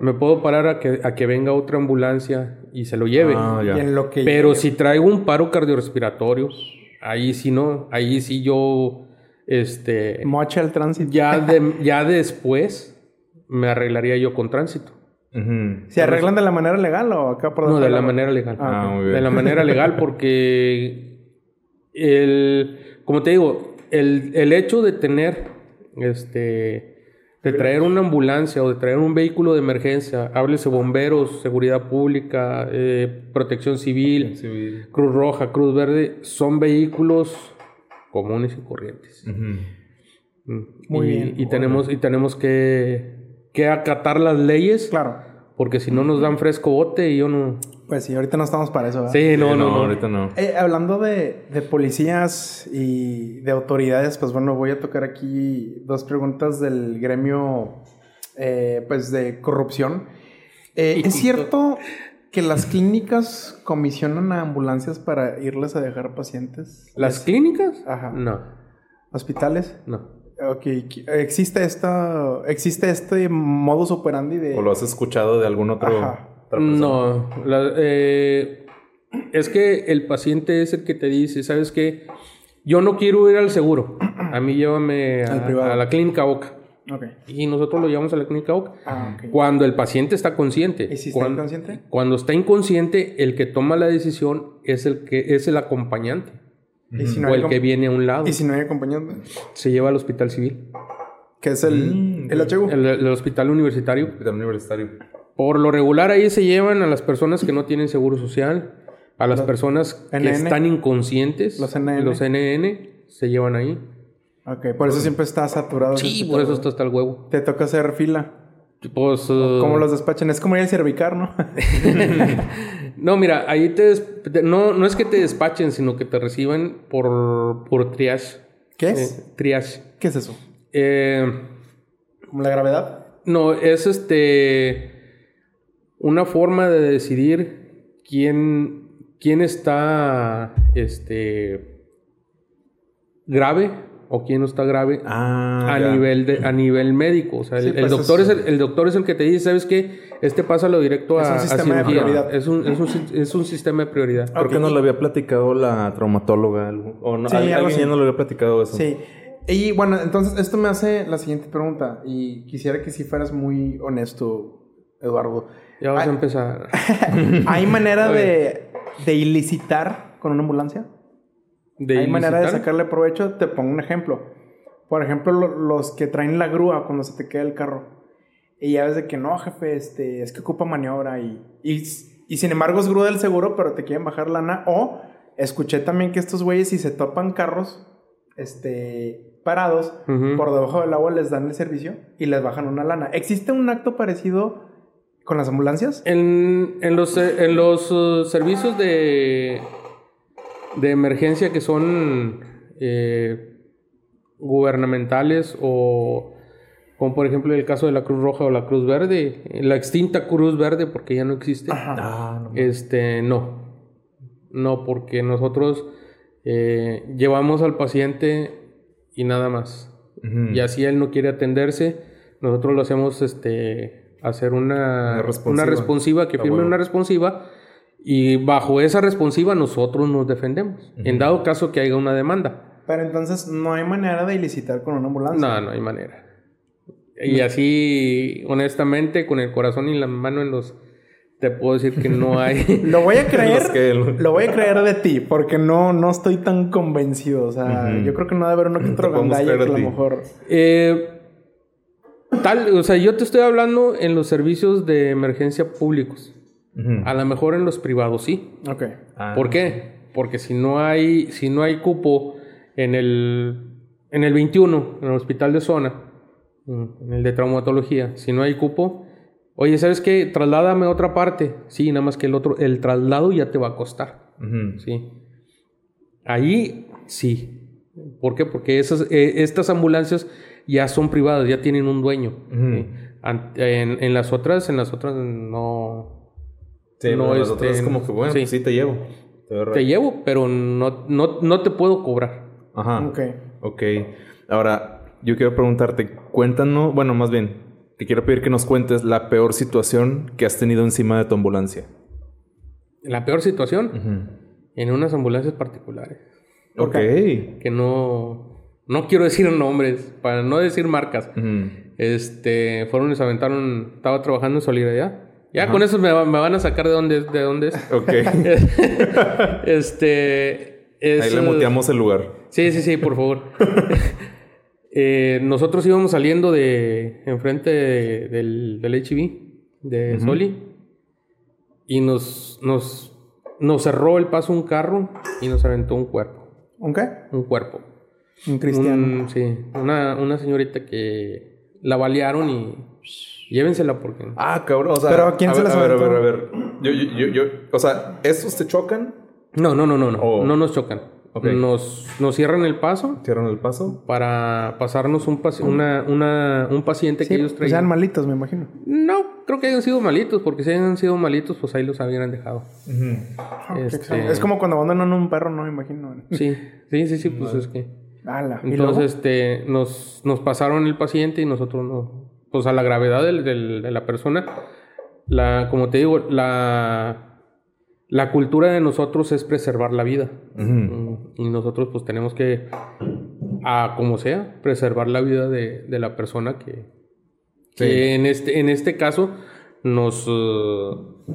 me puedo parar a que, a que venga otra ambulancia y se lo lleve. Ah. Y en lo que Pero si traigo un paro cardiorrespiratorio, ahí sí no, ahí sí yo, este, mocha el tránsito. ya, [LAUGHS] de- ya después me arreglaría yo con tránsito. ¿Se arreglan de la manera legal o acá por No, de la manera legal. Ah, Ah, muy bien. De la manera legal, porque el, como te digo, el, el hecho de tener, este, de traer una ambulancia o de traer un vehículo de emergencia, háblese bomberos, seguridad pública, eh, protección civil, Civil. Cruz Roja, Cruz Verde, son vehículos comunes y corrientes. Mm. Muy y, bien. Y tenemos, y tenemos que, que acatar las leyes. Claro. Porque si no nos dan fresco bote y yo no. Pues sí, ahorita no estamos para eso, ¿verdad? Sí, no, Sí, no, no. ahorita no. Eh, hablando de, de policías y de autoridades, pues bueno, voy a tocar aquí dos preguntas del gremio, eh, pues de corrupción. Eh, [LAUGHS] ¿Es cierto que las clínicas comisionan a ambulancias para irles a dejar pacientes? ¿Las clínicas? Ajá. No, ¿Hospitales? no. Ok, ¿existe esta, existe este modus operandi de... ¿O lo has escuchado de algún otro? Ajá. otra persona? No, la- eh, es que el paciente es el que te dice, ¿sabes qué? Yo no quiero ir al seguro. [CLEARS THROAT] A mí llévame a, a la clínica Boca. Ok. Y nosotros lo llevamos a la clínica Boca. Ah. Cuando el paciente está consciente. ¿Y si está inconsciente? Cuando está inconsciente, el que toma la decisión es el que es el acompañante. ¿Y si no o hay el que viene a un lado. ¿Y si no hay acompañante? Se lleva al hospital civil. Que es el, el HU. El, el hospital universitario. Hospital universitario. Por lo regular ahí se llevan a las personas que no tienen seguro social, a las personas que están inconscientes, Los NN. los NN se llevan ahí. Ok, por eso siempre está saturado. Sí, por eso está hasta el huevo. Te toca hacer fila. Pues, uh, ¿Cómo los despachan? Es como ir al cervicar, ¿no? [LAUGHS] No, mira, ahí te, des- te- no, no es que te despachen, sino que te reciban por, por triage. ¿Qué es? Eh, triage. ¿Qué es eso? Eh, ¿Como la gravedad? no, es este una forma de decidir quién, quién está este grave o quién no está grave Ah, a ya. nivel de a nivel médico. O sea, el, Sí, el pues doctor es- es, el, el doctor es el que te dice, ¿sabes qué? Este pásalo directo Es a, un a sistema de cirugía. prioridad. Es un, es, un, si- es un sistema de prioridad. Creo que nos lo había platicado la traumatóloga. algo- O no, Sí, algo alguien ya nos lo había platicado eso. Sí. Y bueno, entonces esto me hace la siguiente pregunta. Y quisiera que si fueras muy honesto, Eduardo. Ya vas a empezar. [LAUGHS] ¿Hay manera [LAUGHS] de, de ilicitar con una ambulancia? De ¿Hay manera de sacarle provecho? Te pongo un ejemplo. Por ejemplo, lo- los que traen la grúa cuando se te queda el carro. Y ya ves de que no, jefe, este, es que ocupa maniobra y, y, y sin embargo es grúa del seguro, pero te quieren bajar lana. O escuché también que estos güeyes, si se topan carros este, parados, por debajo del agua les dan el servicio y les bajan una lana. ¿Existe un acto parecido con las ambulancias? En, en los, eh, en los uh, servicios de, de emergencia que son eh, gubernamentales o como por ejemplo el caso de la Cruz Roja o la Cruz Verde, la extinta Cruz Verde porque ya no existe. Ah, no. Este, no. No, porque nosotros eh, llevamos al paciente y nada más. Y así él no quiere atenderse, nosotros lo hacemos este hacer una, Una responsiva. una responsiva, que Ah, firme bueno. una responsiva y bajo esa responsiva nosotros nos defendemos. En dado caso que haya una demanda. Pero entonces no hay manera de ilicitar con una ambulancia. No, no hay manera. Y así, honestamente, con el corazón y la mano en los... Te puedo decir que no hay... [LAUGHS] Lo voy a [LAUGHS] creer. Que- Lo voy a creer de ti, porque no, no estoy tan convencido. O sea, yo creo que no debe haber uno que otro gandalla que a lo mejor. Eh, tal, o sea, yo te estoy hablando en los servicios de emergencia públicos. A lo mejor en los privados sí. Ok. Ah. ¿Por qué? Porque si no hay, si no hay cupo en el, en el 21, en el hospital de zona, mm, en el de traumatología, si no hay cupo, oye, ¿sabes qué? Trasládame a otra parte. Sí, nada más que el otro, el traslado ya te va a costar. Sí. Ahí sí. ¿Por qué? Porque esas, eh, estas ambulancias ya son privadas, ya tienen un dueño. En las otras, en las otras no. Sí, No, nosotros este, es como que, bueno, sí. pues sí te llevo. Te llevo, pero no, no, no te puedo cobrar. Ajá. Ok. Ok. Ahora, yo quiero preguntarte, cuéntanos, bueno, más bien, te quiero pedir que nos cuentes la peor situación que has tenido encima de tu ambulancia. La peor situación, en unas ambulancias particulares. Ok. Que no. No quiero decir nombres, para no decir marcas. Este, fueron y se aventaron, estaba trabajando en solidaridad. Ya con eso me, va- me van a sacar de dónde, de dónde es. Ok. [LAUGHS] este. es, Ahí le muteamos el lugar. Sí, sí, sí, por favor. [LAUGHS] Eh, nosotros íbamos saliendo de enfrente de- del, del HIV, de Soli, y nos, nos, nos cerró el paso un carro y nos aventó un cuerpo. ¿Un qué? Un cuerpo. Un cristiano. Un- sí, una, una señorita que la balearon y llévensela porque... Ah, cabrón. O sea, Pero, ¿quién a se ver, las a ver, a ver, a ver. Yo, yo, yo, yo- o sea, ¿estos te chocan? No, no, no, no, no. Oh. No nos chocan. Nos, nos cierran el paso ¿Cierran el paso? para pasarnos un, paci- una, una, un paciente Sí, que ellos pues sean traían. malitos, me imagino. No, creo que hayan sido malitos, porque si hayan sido malitos, pues ahí los habían dejado. Este-. Es como cuando abandonan un perro, no me imagino. Sí, sí, sí, sí, pues es que... Ala. ¿Y luego? Entonces, este, nos, nos pasaron el paciente y nosotros no. Pues a la gravedad del- del- de la persona, la, como te digo, la, la cultura de nosotros es preservar la vida. Mm, Y nosotros, pues, tenemos que, a como sea, preservar la vida de, de la persona que, que en, este, en este caso nos, eh,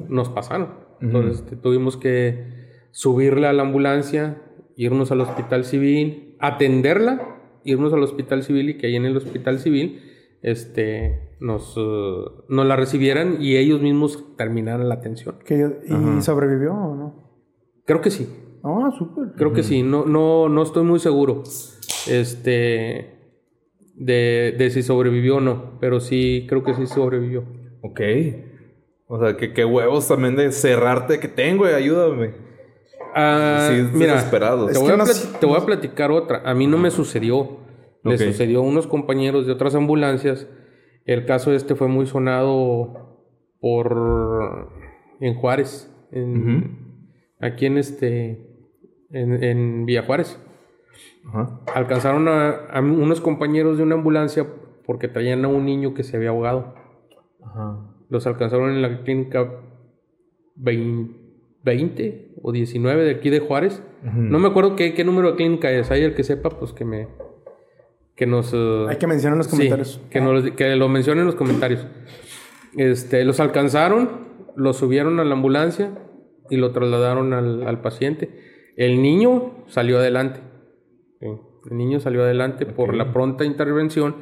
nos pasaron. Entonces, este, tuvimos que subirla a la ambulancia, irnos al hospital civil, atenderla, irnos al hospital civil y que ahí en el hospital civil este, nos, nos la recibieran y ellos mismos terminaran la atención. Que ¿Y sobrevivió o no? Creo que sí. Ah, súper. Creo que sí, no, no, no estoy muy seguro. Este. De, de si sobrevivió o no. Pero sí, creo que sí sobrevivió. Ok. O sea, que qué huevos también de cerrarte que tengo, eh, ayúdame. Ah, Sí, mira, desesperados. Te Es voy, que a te voy a platicar otra. A mí no me sucedió. Le sucedió a unos compañeros de otras ambulancias. El caso este fue muy sonado por. en Juárez. En, Aquí en este. En, en Villa Juárez. Alcanzaron a, a unos compañeros de una ambulancia porque traían a un niño que se había ahogado. Los alcanzaron en la clínica 20, 20 o 19 de aquí de Juárez. No me acuerdo qué, qué número de clínica es. Hay el que sepa, pues que me... Que nos... eh, Hay que mencionar en los sí, comentarios. que, nos- que lo mencionen en los comentarios. Este, los alcanzaron, los subieron a la ambulancia y lo trasladaron al, al paciente. El niño salió adelante. Sí, El niño salió adelante por la pronta intervención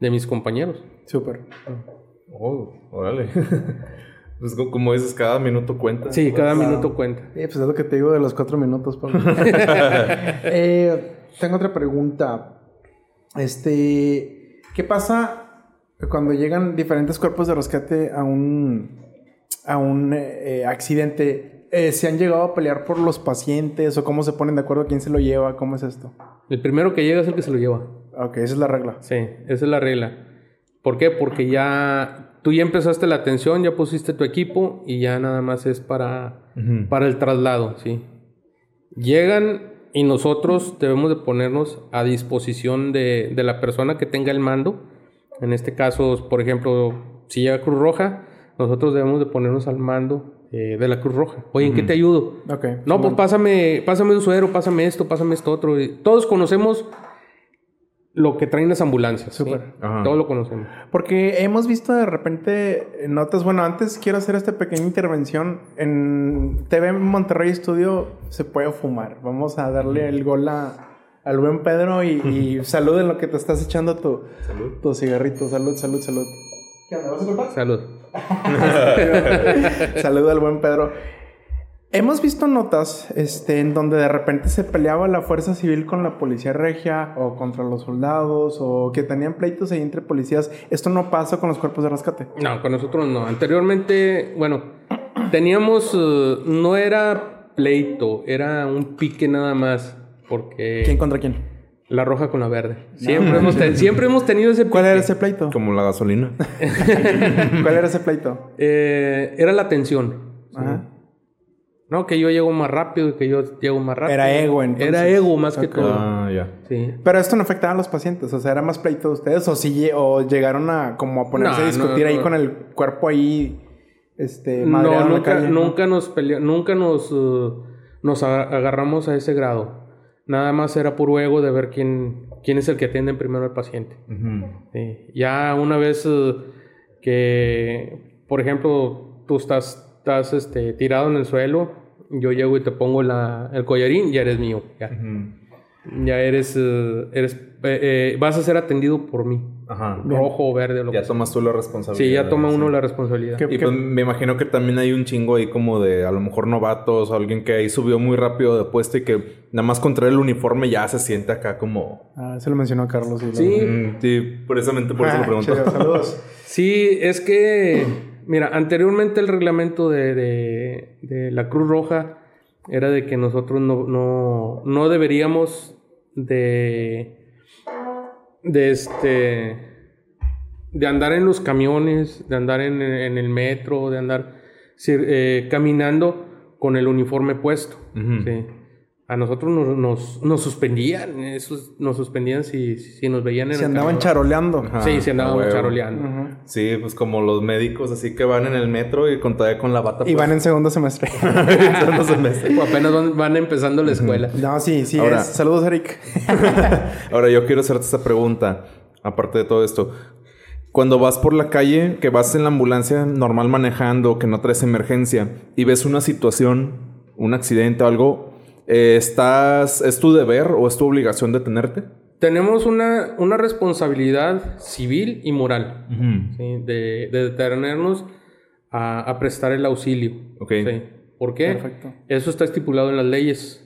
de mis compañeros. Súper. Oh, órale. [LAUGHS] pues co- como dices, cada minuto cuenta. Sí, cada minuto cuenta. Sí, pues es lo que te digo de los cuatro minutos, Pablo. [LAUGHS] [LAUGHS] Eh, tengo otra pregunta. Este, ¿qué pasa cuando llegan diferentes cuerpos de rescate a un a un eh, accidente? Eh, ¿Se han llegado a pelear por los pacientes o cómo se ponen de acuerdo quién se lo lleva? ¿Cómo es esto? El primero que llega es el que se lo lleva. Ok, esa es la regla. Sí, esa es la regla. ¿Por qué? Porque ya tú ya empezaste la atención, ya pusiste tu equipo y ya nada más es para, para el traslado, ¿sí? Llegan y nosotros debemos de ponernos a disposición de, de la persona que tenga el mando. En este caso, por ejemplo, si llega Cruz Roja, nosotros debemos de ponernos al mando eh, de la Cruz Roja. Oye, ¿en qué te ayudo? Ok. No, pues pásame, pásame un suero, pásame esto, pásame esto otro. Todos conocemos lo que traen las ambulancias. ¿sí? Súper. Ajá. Todos lo conocemos. Porque hemos visto de repente notas. Bueno, antes quiero hacer esta pequeña intervención. En TV Monterrey Studio se puede fumar. Vamos a darle el gol a- al buen Pedro y, y [LAUGHS] salud en lo que te estás echando tu, tu cigarrito. Salud, salud, salud. ¿Qué onda? ¿Vas a cortar? Salud. [LAUGHS] Salud al buen Pedro. Hemos visto notas este, en donde de repente se peleaba la fuerza civil con la policía regia o contra los soldados o que tenían pleitos ahí entre policías. Esto no pasa con los cuerpos de rescate. No, con nosotros no. Anteriormente, bueno, teníamos, eh, no era pleito, era un pique nada más. Porque ¿Quién contra quién? la roja con la verde. Siempre, hemos, te- [LAUGHS] siempre hemos tenido ese ¿Cuál era ese pleito? Como la gasolina. [LAUGHS] ¿Cuál era ese pleito? Eh, era la tensión. Ajá. No, que yo llego más rápido y que yo llego más rápido. Era ego, entonces. Era ego más que todo. ah, ya. Sí. Pero esto no afectaba a los pacientes, o sea, era más pleito de ustedes o si lle- o llegaron a como a ponerse No, a discutir no, ahí no. con el cuerpo ahí este No, nunca, nunca nos pelea- nunca nos, eh, nos a- agarramos a ese grado. Nada más era puro ego de ver quién, quién es el que atiende primero al paciente. Sí. Ya una vez eh, que, por ejemplo, tú estás, estás este, tirado en el suelo, yo llego y te pongo la, el collarín, ya eres mío. Ya, ya eres, eh, eres eh, eh, vas a ser atendido por mí. Ajá. rojo o verde. Lo Ya que tomas tú la responsabilidad. Sí, ya toma sí. uno la responsabilidad. ¿Qué- Y pues me imagino que también hay un chingo ahí como de a lo mejor novatos o alguien que ahí subió muy rápido de puesto y que nada más con traer el uniforme ya se siente acá como... Ah, se lo mencionó Carlos. y lo- Sí. Sí, precisamente por eso Ah, lo pregunto. chido, saludos. Sí, es que, mira, anteriormente el reglamento de, de- de la Cruz Roja era de que nosotros no, no, no deberíamos de, de este, de andar en los camiones, de andar en, en el metro, de andar eh, caminando con el uniforme puesto. Sí. A nosotros nos, nos, nos suspendían, esos nos suspendían si, si nos veían en Se el andaban charoleando. Ajá. Sí, se andábamos a huevo. charoleando. Sí, pues como los médicos así que van en el metro y con todavía con la bata Y van en segundo semestre. no se me- O apenas van, van empezando la escuela. no, sí, sí. Ahora- es. Saludos, Eric. [LAUGHS] Ahora yo quiero hacerte esta pregunta, aparte de todo esto. Cuando vas por la calle, que vas en la ambulancia normal manejando, que no traes emergencia, y ves una situación, un accidente o algo, eh, ¿estás, ¿es tu deber o es tu obligación detenerte? Tenemos una, una responsabilidad civil y moral ¿sí? de, de detenernos a, a prestar el auxilio. Ok. ¿sí? ¿Por qué? Perfecto. Eso está estipulado en las leyes.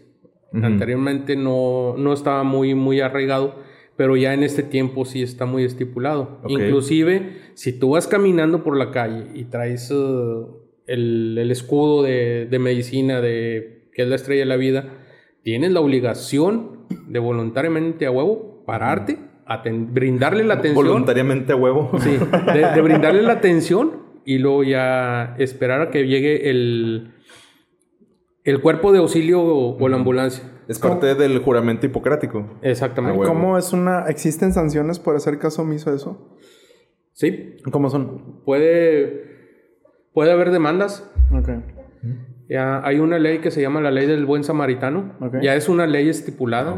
Anteriormente no, no estaba muy, muy arraigado, pero ya en este tiempo sí está muy estipulado. Inclusive, si tú vas caminando por la calle y traes eh, el, el escudo de, de medicina, de, que es la estrella de la vida, tienes la obligación de voluntariamente a huevo pararte, brindarle la atención. Voluntariamente a huevo. Sí, de, de brindarle la atención y luego ya esperar a que llegue el, el cuerpo de auxilio o, o la ambulancia. Es parte del juramento hipocrático. Exactamente. Ah. ¿Cómo es una. ¿Existen sanciones por hacer caso omiso a eso? Sí, ¿Cómo son? puede, puede haber demandas. Ok. Ya hay una ley que se llama la ley del buen samaritano. Ya es una ley estipulada.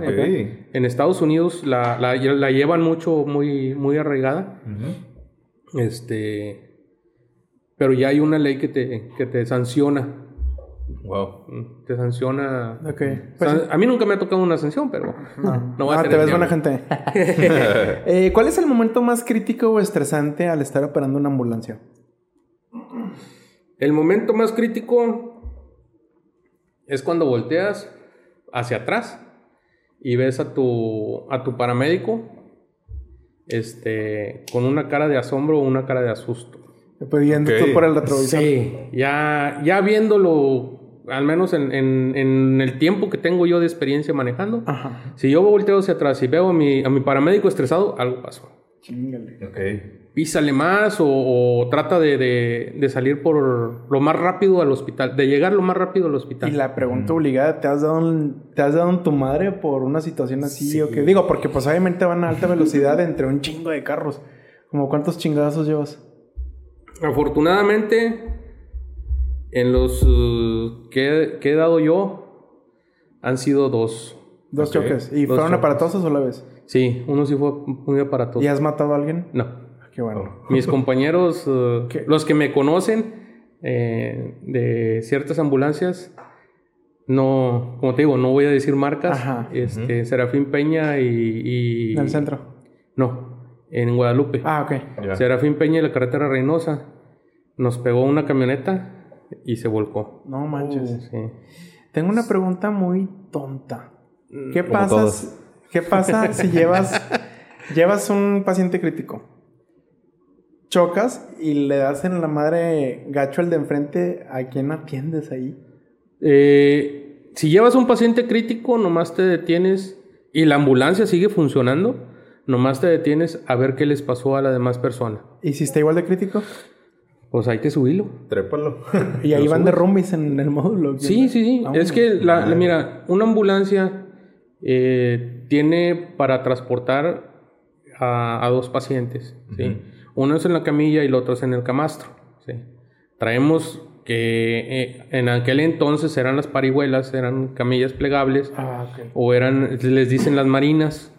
En Estados Unidos la, la- la llevan mucho, muy, muy arraigada. Este, pero ya hay una ley que te, que te sanciona. Wow. Te sanciona. Ok. O Pues, a mí nunca me ha tocado una sanción, pero no [LAUGHS] va a ah, te ves buena gente. [LAUGHS] Eh, ¿Cuál es el momento más crítico o estresante al estar operando una ambulancia? El momento más crítico es cuando volteas hacia atrás y ves a tu, a tu paramédico este, con una cara de asombro o una cara de asusto. Pero yendo Ok. tú por el retrovisor. Sí, ya, ya viéndolo, al menos en, en- en el tiempo que tengo yo de experiencia manejando, Ajá. si yo volteo hacia atrás y veo a mi, a mi paramédico estresado, algo pasó. Chingale. Ok. písale más o, o trata de, de- de salir por lo más rápido al hospital, de llegar lo más rápido al Y hospital. la pregunta obligada, ¿te has dado en, ¿te has dado en tu madre por una situación así o qué? Digo, porque pues obviamente van a alta velocidad entre un chingo de carros. Como cuántos chingadazos llevas? Afortunadamente, en los uh, que, que he dado yo, han sido dos. Dos choques. ¿Y Dos fueron choques. aparatosos o la vez? Sí, uno sí fue muy aparatoso. ¿Y has matado a alguien? No. Ah, Qué bueno. Mis compañeros, uh, [LAUGHS] ¿Qué? los que me conocen eh, de ciertas ambulancias, no, como te digo, no voy a decir marcas. Ajá. Este, Serafín Peña y, y- En el centro. No, en Guadalupe. Ah, ok. Serafín Peña y la carretera Reynosa. Nos pegó una camioneta y se volcó. No manches. Sí. Tengo una pregunta muy tonta. ¿Qué Como pasa? ¿Qué pasa si llevas [LAUGHS] llevas un paciente crítico? Chocas y le das en la madre gacho al de enfrente, ¿a quién atiendes ahí? Eh, si llevas un paciente crítico, nomás te detienes y la ambulancia sigue funcionando, nomás te detienes a ver qué les pasó a la demás persona. ¿Y si está igual de crítico? Pues hay que subirlo. Trépalo. [LAUGHS] Y ahí van de rumbis en el módulo. Sí, sí, sí. Vámonos. Es que, la, la- mira, una ambulancia eh, tiene para transportar a, a dos pacientes. ¿sí? Uno es en la camilla y el otro es en el camastro. ¿sí? Traemos que eh, en aquel entonces eran las parihuelas, eran camillas plegables, Ah, o eran, les dicen las marinas.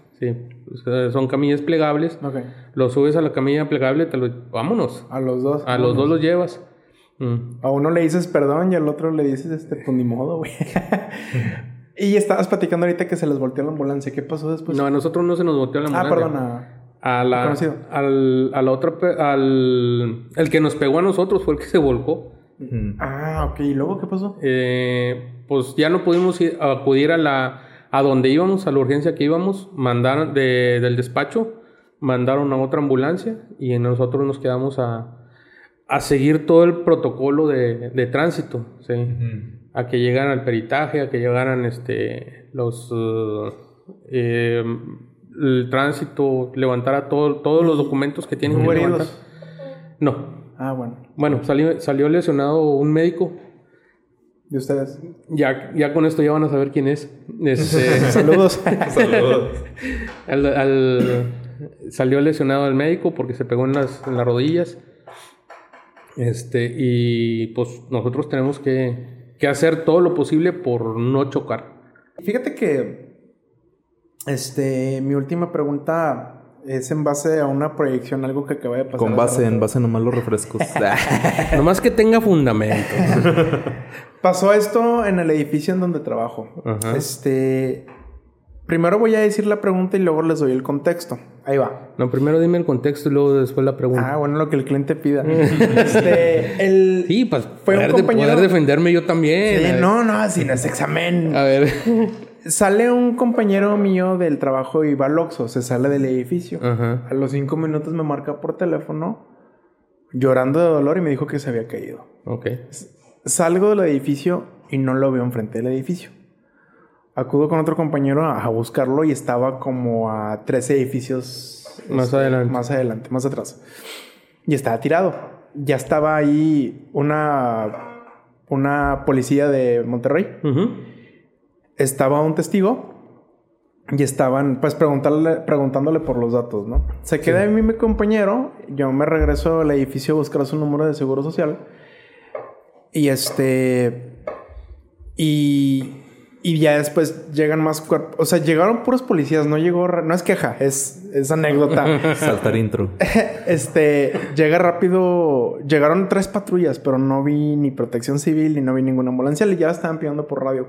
son camillas plegables. Ok. Lo subes a la camilla plegable, te lo, vámonos. A los dos. A los dos los llevas. Mm. A uno le dices perdón y al otro le dices, este, pues ni modo, güey. [LAUGHS] y estabas platicando ahorita que se les volteó la ambulancia. ¿Qué pasó después? No, a nosotros no se nos volteó la ah, ambulancia. perdona. A la, Conocido. al, a la otra, pe- al, el que nos pegó a nosotros fue el que se volcó. Ah, ok. ¿Y luego qué pasó? Eh, pues ya no pudimos ir- acudir a la, a donde íbamos, a la urgencia que íbamos, mandaron de- del despacho, mandaron a otra ambulancia y nosotros nos quedamos a, a seguir todo el protocolo de, de tránsito, ¿sí? A que llegaran al peritaje, a que llegaran este, los... uh, eh, el tránsito, levantara todo, todos los documentos que tienen que ¿Hubo levantar. No. Ah, bueno. Bueno, salió, salió lesionado un médico. ¿De ustedes? Ya, ya con esto ya van a saber quién es. Este, [LAUGHS] Saludos. Saludos. [LAUGHS] al- al- salió lesionado el médico porque se pegó en las, en las rodillas. Este, y pues nosotros tenemos que, que hacer todo lo posible por no chocar. Fíjate que este mi última pregunta es en base a una proyección, algo que acaba de pasar. Con base en base nomás los refrescos. [LAUGHS] [LAUGHS] Nomás que tenga fundamento. Pasó esto en el edificio en donde trabajo. Ajá. Este primero voy a decir la pregunta y luego les doy el contexto. Ahí va. No, primero dime el contexto y luego después la pregunta. Ah, bueno, lo que el cliente pida. [LAUGHS] este, el sí, pues fue un poder, de- compañero- poder defenderme yo también. Sí, no, no, si no es examen. A ver. Sale un compañero mío del trabajo y va al Oxxo, se sale del edificio. Ajá. A los cinco minutos me marca por teléfono, llorando de dolor y me dijo que se había caído. Ok. Salgo del edificio y no lo veo enfrente del edificio. Acudo con otro compañero a, a buscarlo y estaba como a tres edificios Más adelante. Más adelante, más atrás. Y estaba tirado. Ya estaba ahí una, una policía de Monterrey. Estaba un testigo y estaban pues preguntarle, preguntándole por los datos, ¿no? Se queda ahí mi compañero, yo me regreso al edificio a buscar su número de seguro social y este y y ya después llegan más cuerpos, o sea, llegaron puros policías, no llegó, no es queja, es, es anécdota. [LAUGHS] Saltar intro. [LAUGHS] este, llega rápido, llegaron tres patrullas, pero no vi ni protección civil ni no vi ninguna ambulancia, ya la estaban pidiendo por radio.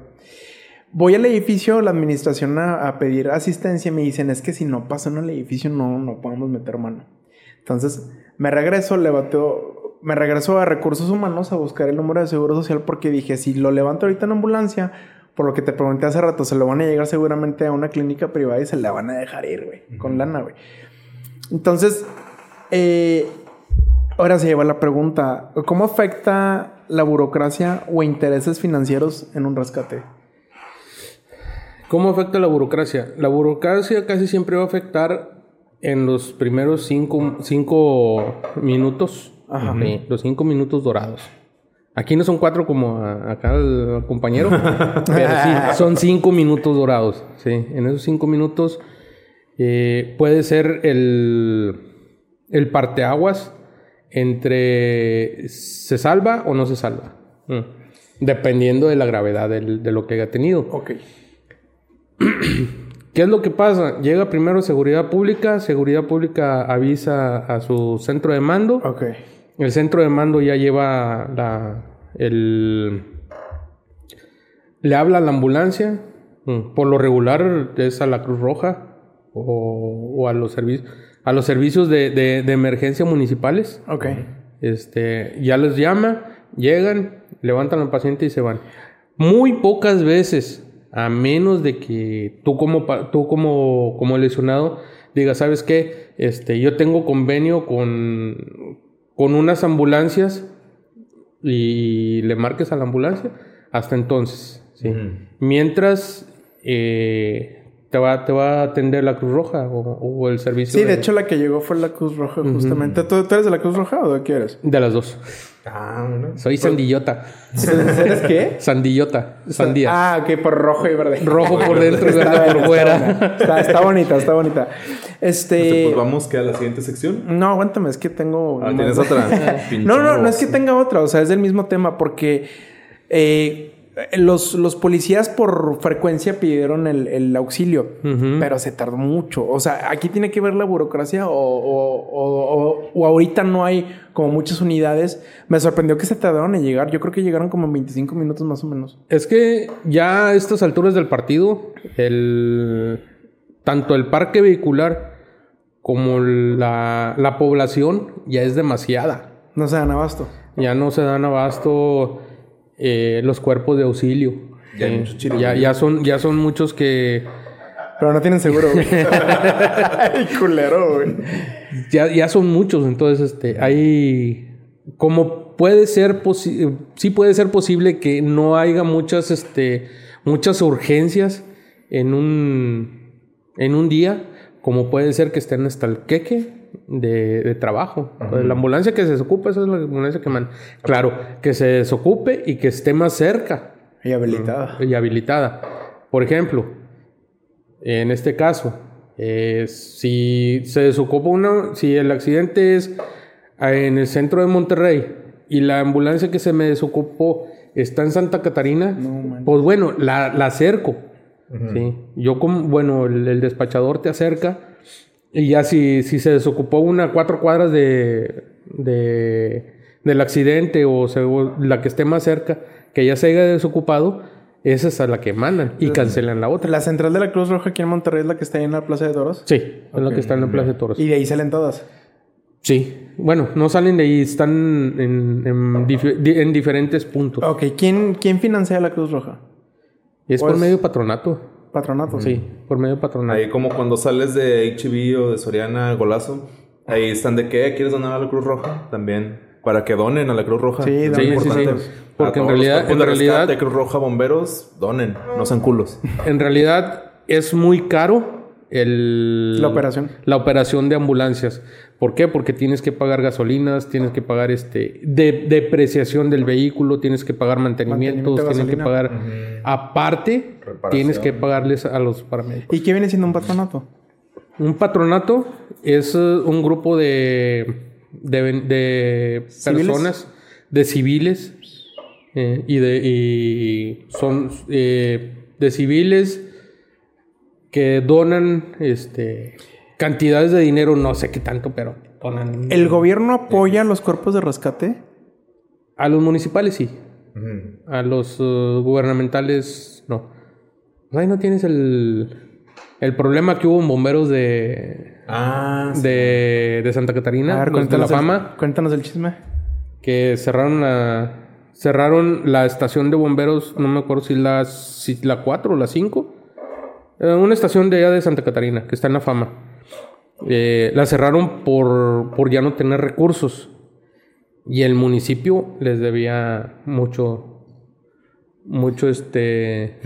Voy al edificio, la administración a, a pedir asistencia me dicen, es que si no pasa en el edificio no, no podemos meter mano. Entonces, me regreso, levanto, me regreso a recursos humanos a buscar el número de seguro social porque dije, si lo levanto ahorita en ambulancia, por lo que te pregunté hace rato, se lo van a llegar seguramente a una clínica privada y se la van a dejar ir, güey, con lana, güey. Entonces, eh, ahora se lleva la pregunta, ¿cómo afecta la burocracia o intereses financieros en un rescate? ¿Cómo afecta la burocracia? La burocracia casi siempre va a afectar en los primeros cinco, cinco minutos. Ajá. Sí, los cinco minutos dorados. Aquí no son cuatro como a- acá el compañero, [LAUGHS] pero sí, son cinco minutos dorados. Sí, en esos cinco minutos eh, puede ser el, el parteaguas entre se salva o no se salva. Mm. Dependiendo de la gravedad del- de lo que haya tenido. Ok. [CLEARS THROAT] ¿Qué es lo que pasa? Llega primero seguridad pública, seguridad pública avisa a su centro de mando, Ok. El centro de mando ya lleva la, el... Le habla a la ambulancia, mm, por lo regular es a la Cruz Roja o, o a los servicios a los servicios de, de- de emergencia municipales. Ok. Este, ya les llama, llegan, levantan al paciente y se van. Muy pocas veces, a menos de que tú como, tú como, como lesionado digas, ¿sabes qué? Este, yo tengo convenio con, con unas ambulancias y le marques a la ambulancia. Hasta entonces, ¿sí? Mientras eh, te, va, te va a atender la Cruz Roja o, o el servicio Sí, de hecho la que llegó fue la Cruz Roja justamente. ¿Tú, tú eres de la Cruz Roja o de qué eres? De las dos. Ah. Soy sandillota. [LAUGHS] ¿Eres qué? Sandillota. Sandía. Ah, ok, por rojo y verde. Rojo por dentro y verde por fuera. Está, buena. Está- está bonita, está bonita. Este. Pues vamos que a la siguiente sección. No, aguántame, es que tengo. Ah, tienes [LAUGHS] otra. No, no, no es que tenga otra, o sea, es del mismo tema, porque eh, los, los policías por frecuencia pidieron el, el auxilio, pero se tardó mucho. O sea, aquí tiene que ver la burocracia o, o- o- o- o ahorita no hay como muchas unidades. Me sorprendió que se tardaron en llegar. Yo creo que llegaron como en 25 minutos más o menos. Es que ya a estas alturas del partido, el, tanto el parque vehicular como la, la población ya es demasiada. No se dan abasto. Ya no se dan abasto eh, los cuerpos de auxilio. Ya Eh, ya, ya son, ya son muchos que Pero no tienen seguro, güey. [LAUGHS] Ay, culero, güey. ya, ya son muchos. Entonces, este, hay como puede ser posi- sí puede ser posible que no haya muchas, este, muchas urgencias en un, en un día, como puede ser que estén hasta el queque de, de trabajo. Entonces, La ambulancia que se desocupe, esa es la ambulancia que man. Claro, que se desocupe y que esté más cerca Y habilitada. y habilitada. Por ejemplo, en este caso, eh, si se desocupa una, si el accidente es eh, en el centro de Monterrey y la ambulancia que se me desocupó está en Santa Catarina, pues bueno, la, la acerco. ¿sí? Yo como, bueno, el, el despachador te acerca y ya si, si se desocupó una cuatro cuadras de, de- del accidente o, se- o la que esté más cerca, que ya se haya desocupado, esa es a la que mandan y cancelan la otra. La central de la Cruz Roja aquí en Monterrey es la que está ahí en la Plaza de Toros. Sí, es la que está en la Plaza de Toros. Y de ahí salen todas. Sí, bueno, no salen de ahí, están en, en dif- di- en diferentes puntos. Ok, ¿quién, quién financia la Cruz Roja? Es por medio patronato. Patronato. Sí, por medio patronato. Ahí como cuando sales de HB o de Soriana Golazo, ahí están de qué, ¿quieres donar a la Cruz Roja? También, para que donen a la Cruz Roja. Sí, sí, sí. importante. Porque en realidad- en de realidad- rescate, Cruz Roja, bomberos, donen, no sean culos. En realidad es muy caro el, La operación. La operación de ambulancias. ¿Por qué? Porque tienes que pagar gasolinas, tienes que pagar este de, depreciación del vehículo, tienes que pagar mantenimientos, Mantenimiento tienes que pagar aparte, Reparación. tienes que pagarles a los paramédicos. ¿Y qué viene siendo un patronato? Un patronato es eh, un grupo de, de, personas, de civiles, eh, y de y son eh, de civiles que donan este cantidades de dinero, no sé qué tanto, pero donan ¿El gobierno apoya a los cuerpos de rescate? a los municipales sí, a los eh, gubernamentales no. Pues ahí no tienes el el problema que hubo en bomberos de Ah, de, de Santa Catarina, A ver, los de la cuéntanos, fama, el, cuéntanos el chisme. que cerraron la cerraron la estación de bomberos, no me acuerdo si la si la 4 o la 5. Eh, una estación de allá de Santa Catarina, que está en la fama. Eh, la cerraron por, por ya no tener recursos. Y el municipio les debía mucho. Mucho este.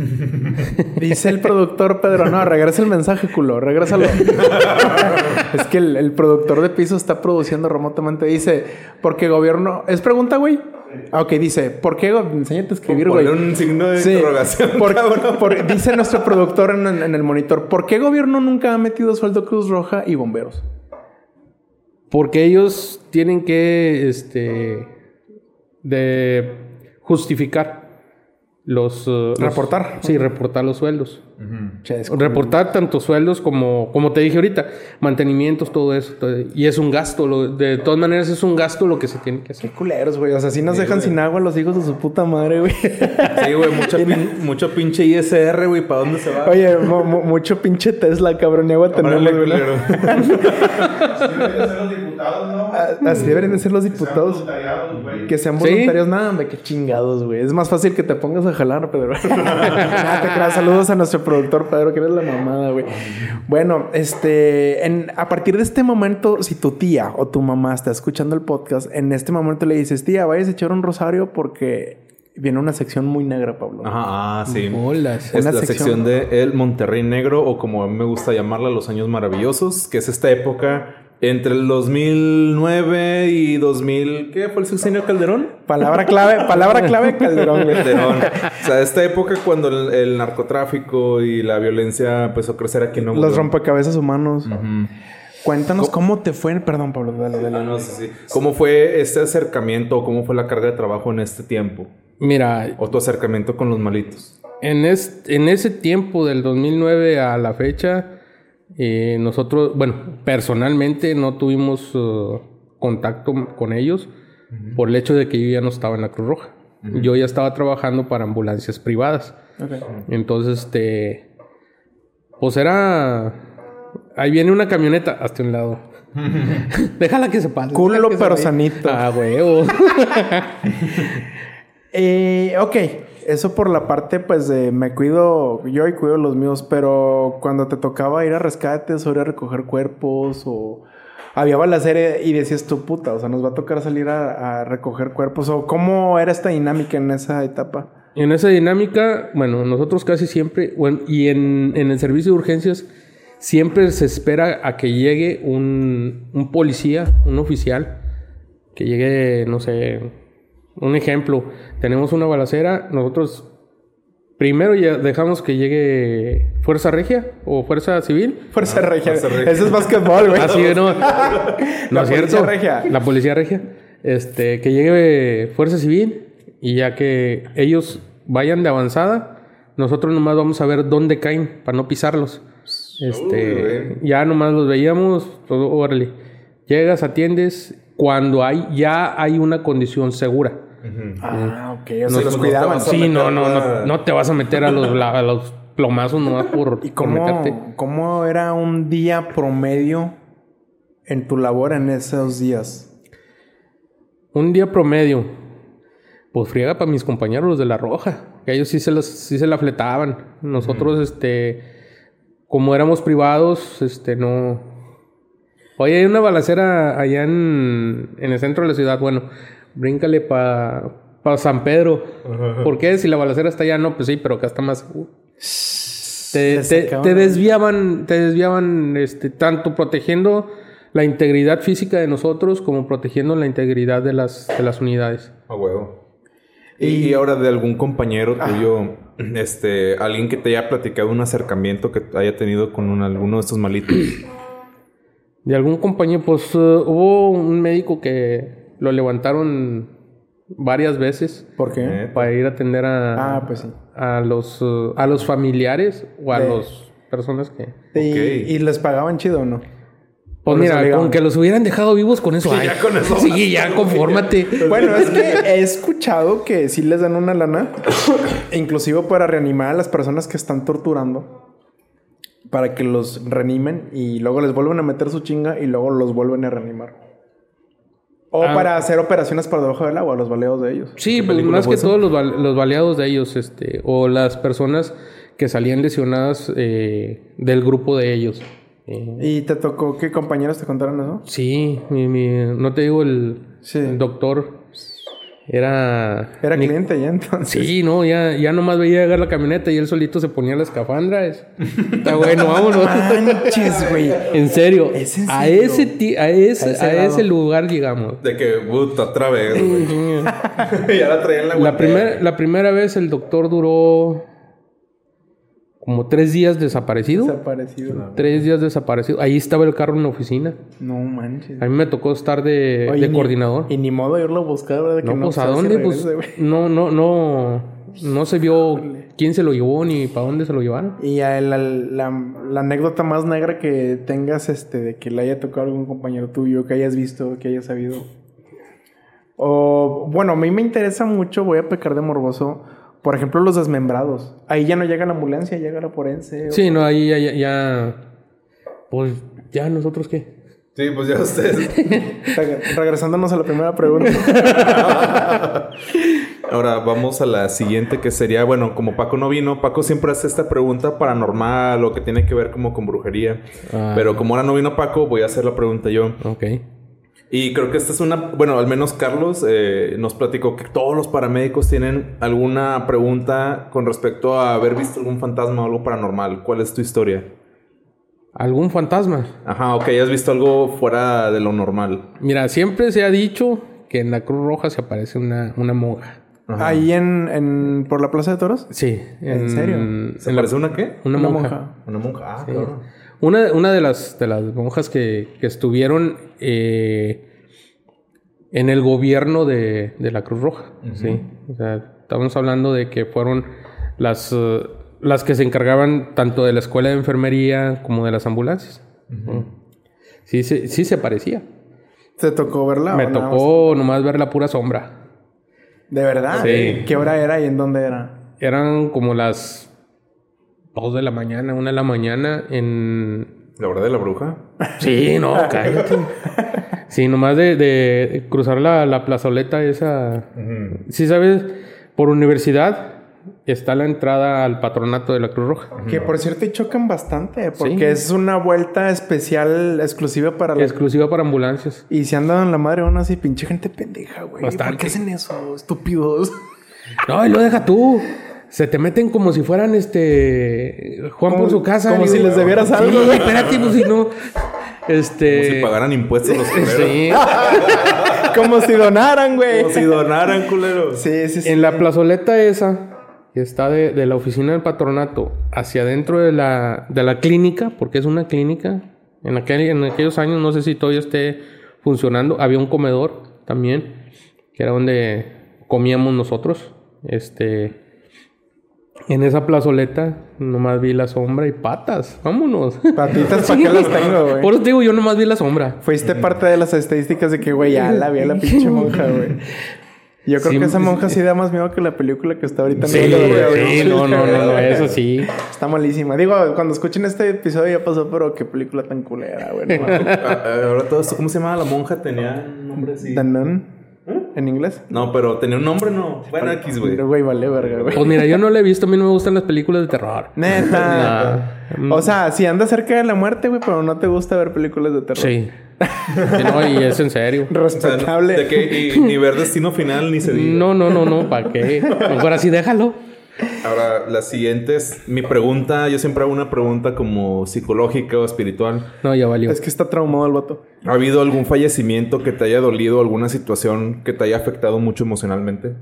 [LAUGHS] Dice el productor Pedro, no, regresa el mensaje, culo, regrésalo. [LAUGHS] es que el, el productor de piso está produciendo remotamente. Dice, porque gobierno. ¿Es pregunta, güey? Ah, ok, dice, ¿por qué? Enséñate a escribir, güey. Un signo de Sí, interrogación. por- dice nuestro productor en, en el monitor, ¿por qué gobierno nunca ha metido sueldo Cruz Roja y bomberos? Porque ellos tienen que. Este. De justificar los. los- Reportar. Sí, reportar los sueldos. Che, es- Reportar tanto sueldos como, como te dije ahorita, mantenimientos, todo eso. todo- y es un gasto, lo- de todas maneras es un gasto lo que se tiene que hacer. Qué culeros, güey. O sea, si nos Sí, dejan güey. sin agua los hijos de su puta madre, güey. Sí, güey, mucha, [LAUGHS] pin- mucho pinche ISR, güey, ¿para dónde se va? Oye, mu- mu- mucho pinche Tesla, cabrón. Ni agua tenemos, güey. ¿no? culero. [LAUGHS] Deberían ser los diputados, ¿no? Ah, Así deberían de ser los diputados. Que sean Sí. voluntarios, nada, hombre, qué chingados, güey. Es más fácil que te pongas a jalar, Pedro. [LAUGHS] Nada, te creas. Saludos a nuestro productor, Pedro, que eres la mamada, güey. Bueno, este, en, a partir de este momento, si tu tía o tu mamá está escuchando el podcast, en este momento le dices, tía, vayas a echar un rosario porque viene una sección muy negra, Pablo. Ajá, ah, sí. Bolas. Es Una la sección. sección de El Monterrey Negro, o como a mí me gusta llamarla, Los Años Maravillosos, que es esta época entre el 2009 y 2000... ¿Qué fue el sexenio Calderón? Palabra clave, palabra clave, [LAUGHS] Calderón, güey. Calderón. O sea, esta época cuando el, el narcotráfico y la violencia empezó a crecer aquí en Nuevo Los rompecabezas humanos. Cuéntanos cómo te fue, perdón, Pablo, dale, dale. Ah, no, sí, sí. ¿Cómo fue este acercamiento o cómo fue la carga de trabajo en este tiempo? Mira, O tu acercamiento con los malitos. En, es- en ese tiempo del 2009 a la fecha, eh, nosotros, bueno, personalmente no tuvimos eh, contacto con ellos por el hecho de que yo ya no estaba en la Cruz Roja. Yo ya estaba trabajando para ambulancias privadas. Entonces, este, pues era, ahí viene una camioneta hasta un lado. [LAUGHS] Déjala que se pase. Culo pero sanito. Ah, huevo. [LAUGHS] Eh, ok, eso por la parte pues de me cuido yo y cuido los míos, pero cuando te tocaba ir a rescates o ir a recoger cuerpos o había balacera y decías tú puta, o sea, nos va a tocar salir a, recoger cuerpos o cómo era esta dinámica en esa etapa. En esa dinámica, bueno, nosotros casi siempre, bueno, y en, en el servicio de urgencias, siempre se espera a que llegue un, un policía, un oficial, que llegue, no sé, un ejemplo, tenemos una balacera, nosotros primero ya dejamos que llegue Fuerza Regia o Fuerza Civil. Fuerza regia. Fuerza Regia. Eso es básquetbol, güey. Así no. La no es policía cierto. regia. La policía regia. Este, que llegue Fuerza Civil y ya que ellos vayan de avanzada, nosotros nomás vamos a ver dónde caen para no pisarlos. Este, ya nomás los veíamos, todo, órale. Llegas, atiendes cuando hay ya hay una condición segura. Ah, ok, o sea, No, los cuidaban. Sí, no, no, a- no, no te vas a meter a los, la- a los plomazos nomás por, [LAUGHS] ¿Y por meterte. cómo, cómo era un día promedio en tu labor en esos días? Un día promedio. Pues friega para mis compañeros los de la roja. Que ellos sí se las, sí se la fletaban. Nosotros, este, como éramos privados, este, no. Oye, hay una balacera allá en, en el centro de la ciudad. Bueno, bríncale para pa San Pedro. ¿Por qué? Si la balacera está allá, no, pues sí, pero acá está más. seguro. Te, te- desviaban, te desviaban, este, tanto protegiendo la integridad física de nosotros como protegiendo la integridad de las, de las unidades. A huevo. Y, y ahora de algún compañero tuyo, [CLEARS THROAT] este, alguien que te haya platicado un acercamiento que haya tenido con un- alguno de estos malitos. De algún compañero, pues eh, hubo un médico que lo levantaron varias veces ¿Por qué? Eh, para ir a atender a, Ah, pues sí. a los eh, a los familiares o a las personas que Y, y les pagaban chido o no? pues mira con que los hubieran dejado vivos con eso ay. ya con eso sí ya confórmate Bueno, es que he escuchado que sí les dan una lana, [COUGHS] inclusive para reanimar a las personas que están torturando, para que los reanimen y luego les vuelven a meter su chinga y luego los vuelven a reanimar. O Ah. para hacer operaciones por debajo del agua, los baleos de ellos. Sí, ¿Qué pues más que todos los, los baleados de ellos, este, o las personas que salían lesionadas eh, del grupo de ellos. Eh, ¿Y te tocó qué compañeros te contaron eso? sí, mi, mi- no te digo el, Sí. el doctor era Era ni- cliente ya entonces. Sí, no, ya, ya nomás veía llegar la camioneta y él solito se ponía la escafandra. es- Está [LAUGHS] bueno, vámonos. Manches, güey. en serio, ¿Es en a ese ti- a ese, A ese a ese grado. lugar llegamos. De que, puta, otra vez, güey. [LAUGHS] ya la traían la La, guantera. primer- la primera vez el doctor duró como tres días desaparecido. Desaparecido. Tres días desaparecido. Ahí estaba el carro en la oficina. No manches. A mí me tocó estar de, Oye, de ni- coordinador. Y ni modo de irlo a buscar, ¿verdad? no, Que pues ¿a si dónde? Pues no, no, no. No se vio quién se lo llevó ni para dónde se lo llevaron. Y a la, la- la anécdota más negra que tengas, este, de que le haya tocado a algún compañero tuyo, que hayas visto, que hayas sabido. O, bueno, a mí me interesa mucho, voy a pecar de morboso, por ejemplo, los desmembrados. Ahí ya no llega la ambulancia, llega la forense. o- Sí, no, ahí ya, ya, ya- Pues ya nosotros qué. Sí, pues ya ustedes. [LAUGHS] Reg- Regresándonos a la primera pregunta. [LAUGHS] Ahora vamos a la siguiente que sería, bueno, como Paco no vino, Paco siempre hace esta pregunta paranormal o que tiene que ver como con brujería. Ah. Pero como ahora no vino Paco, voy a hacer la pregunta yo. Ok. Y creo que esta es una, bueno, al menos Carlos eh, nos platicó que todos los paramédicos tienen alguna pregunta con respecto a haber visto algún fantasma o algo paranormal. ¿Cuál es tu historia? ¿Algún fantasma? Ajá, ok, has visto algo fuera de lo normal. Mira, siempre se ha dicho que en la Cruz Roja se aparece una, una monja. Ahí en, en, por la Plaza de Toros. Sí. ¿En serio? ¿Se en la- parece una qué? una, Una monja. monja. Una monja. Ah, claro. Una, una de, las, de las monjas que, que estuvieron eh, en el gobierno de, de la Cruz Roja. Sí. O sea, estamos hablando de que fueron las, eh, las que se encargaban tanto de la escuela de enfermería como de las ambulancias. Sí, se- sí se parecía. ¿Te tocó verla? Me tocó nomás ver la pura sombra. ¿De verdad? Sí. ¿Qué hora era y en dónde era? Eran como las 2 de la mañana, 1 de la mañana en, ¿La hora de la bruja? Sí, no, [LAUGHS] cállate. Sí, nomás de, de cruzar la, la plazoleta esa. Sí, sabes, por universidad está la entrada al patronato de la Cruz Roja. Que por cierto chocan bastante, porque Sí. es una vuelta especial exclusiva para la... Exclusiva para ambulancias. Y se andan en la madre uno así, pinche gente pendeja, güey. ¿Por qué hacen eso, estúpidos? No, y lo deja tú. Se te meten como si fueran este. Juan Como- por su casa. como digo. si les debieras algo, Sí, espérate, pues si no. Este. Como si pagaran impuestos los culeros. Sí. [LAUGHS] Como si donaran, güey. Como si donaran, culeros. Sí, sí, sí. En la plazoleta esa, que está de, de la oficina del patronato hacia adentro de la, de la clínica, porque es una clínica, en, aquel, en aquellos años, no sé si todavía esté funcionando, había un comedor también, que era donde comíamos nosotros. Este. En esa plazoleta nomás vi la sombra y patas. Vámonos. Patitas, ¿para [LAUGHS] qué las tengo, güey? Por eso te digo, yo nomás vi la sombra. Fuiste parte de las estadísticas de que, güey, ya la vi a la pinche monja, güey. Yo creo Sí, que esa monja sí da más miedo que la película que está ahorita. en Sí, sí, no, no, no, no, eso sí. Está malísima. Digo, cuando escuchen este episodio ya pasó, pero qué película tan culera, güey. Ah, [LAUGHS] ah, Ahora todo esto, ¿cómo se llama la monja? Tenía un nombre así. Nun, ¿En inglés? No, pero tenía un nombre, no. Bueno, X, güey. Pero, güey, vale verga, güey. Pues mira, yo no la he visto, a mí no me gustan las películas de terror. Neta. [LAUGHS] O sea, si andas cerca de la muerte, güey, pero no te gusta ver películas de terror. Sí. Sí, no, y es en serio. O sea, Respetable. de que y ni ver destino final ni se diga. No, no, no, no, ¿para qué? Mejor así déjalo. Ahora, las siguientes. Mi pregunta, yo siempre hago una pregunta como psicológica o espiritual. No, ya valió. Es que está traumado el vato. ¿Ha habido algún fallecimiento que te haya dolido, alguna situación que te haya afectado mucho emocionalmente?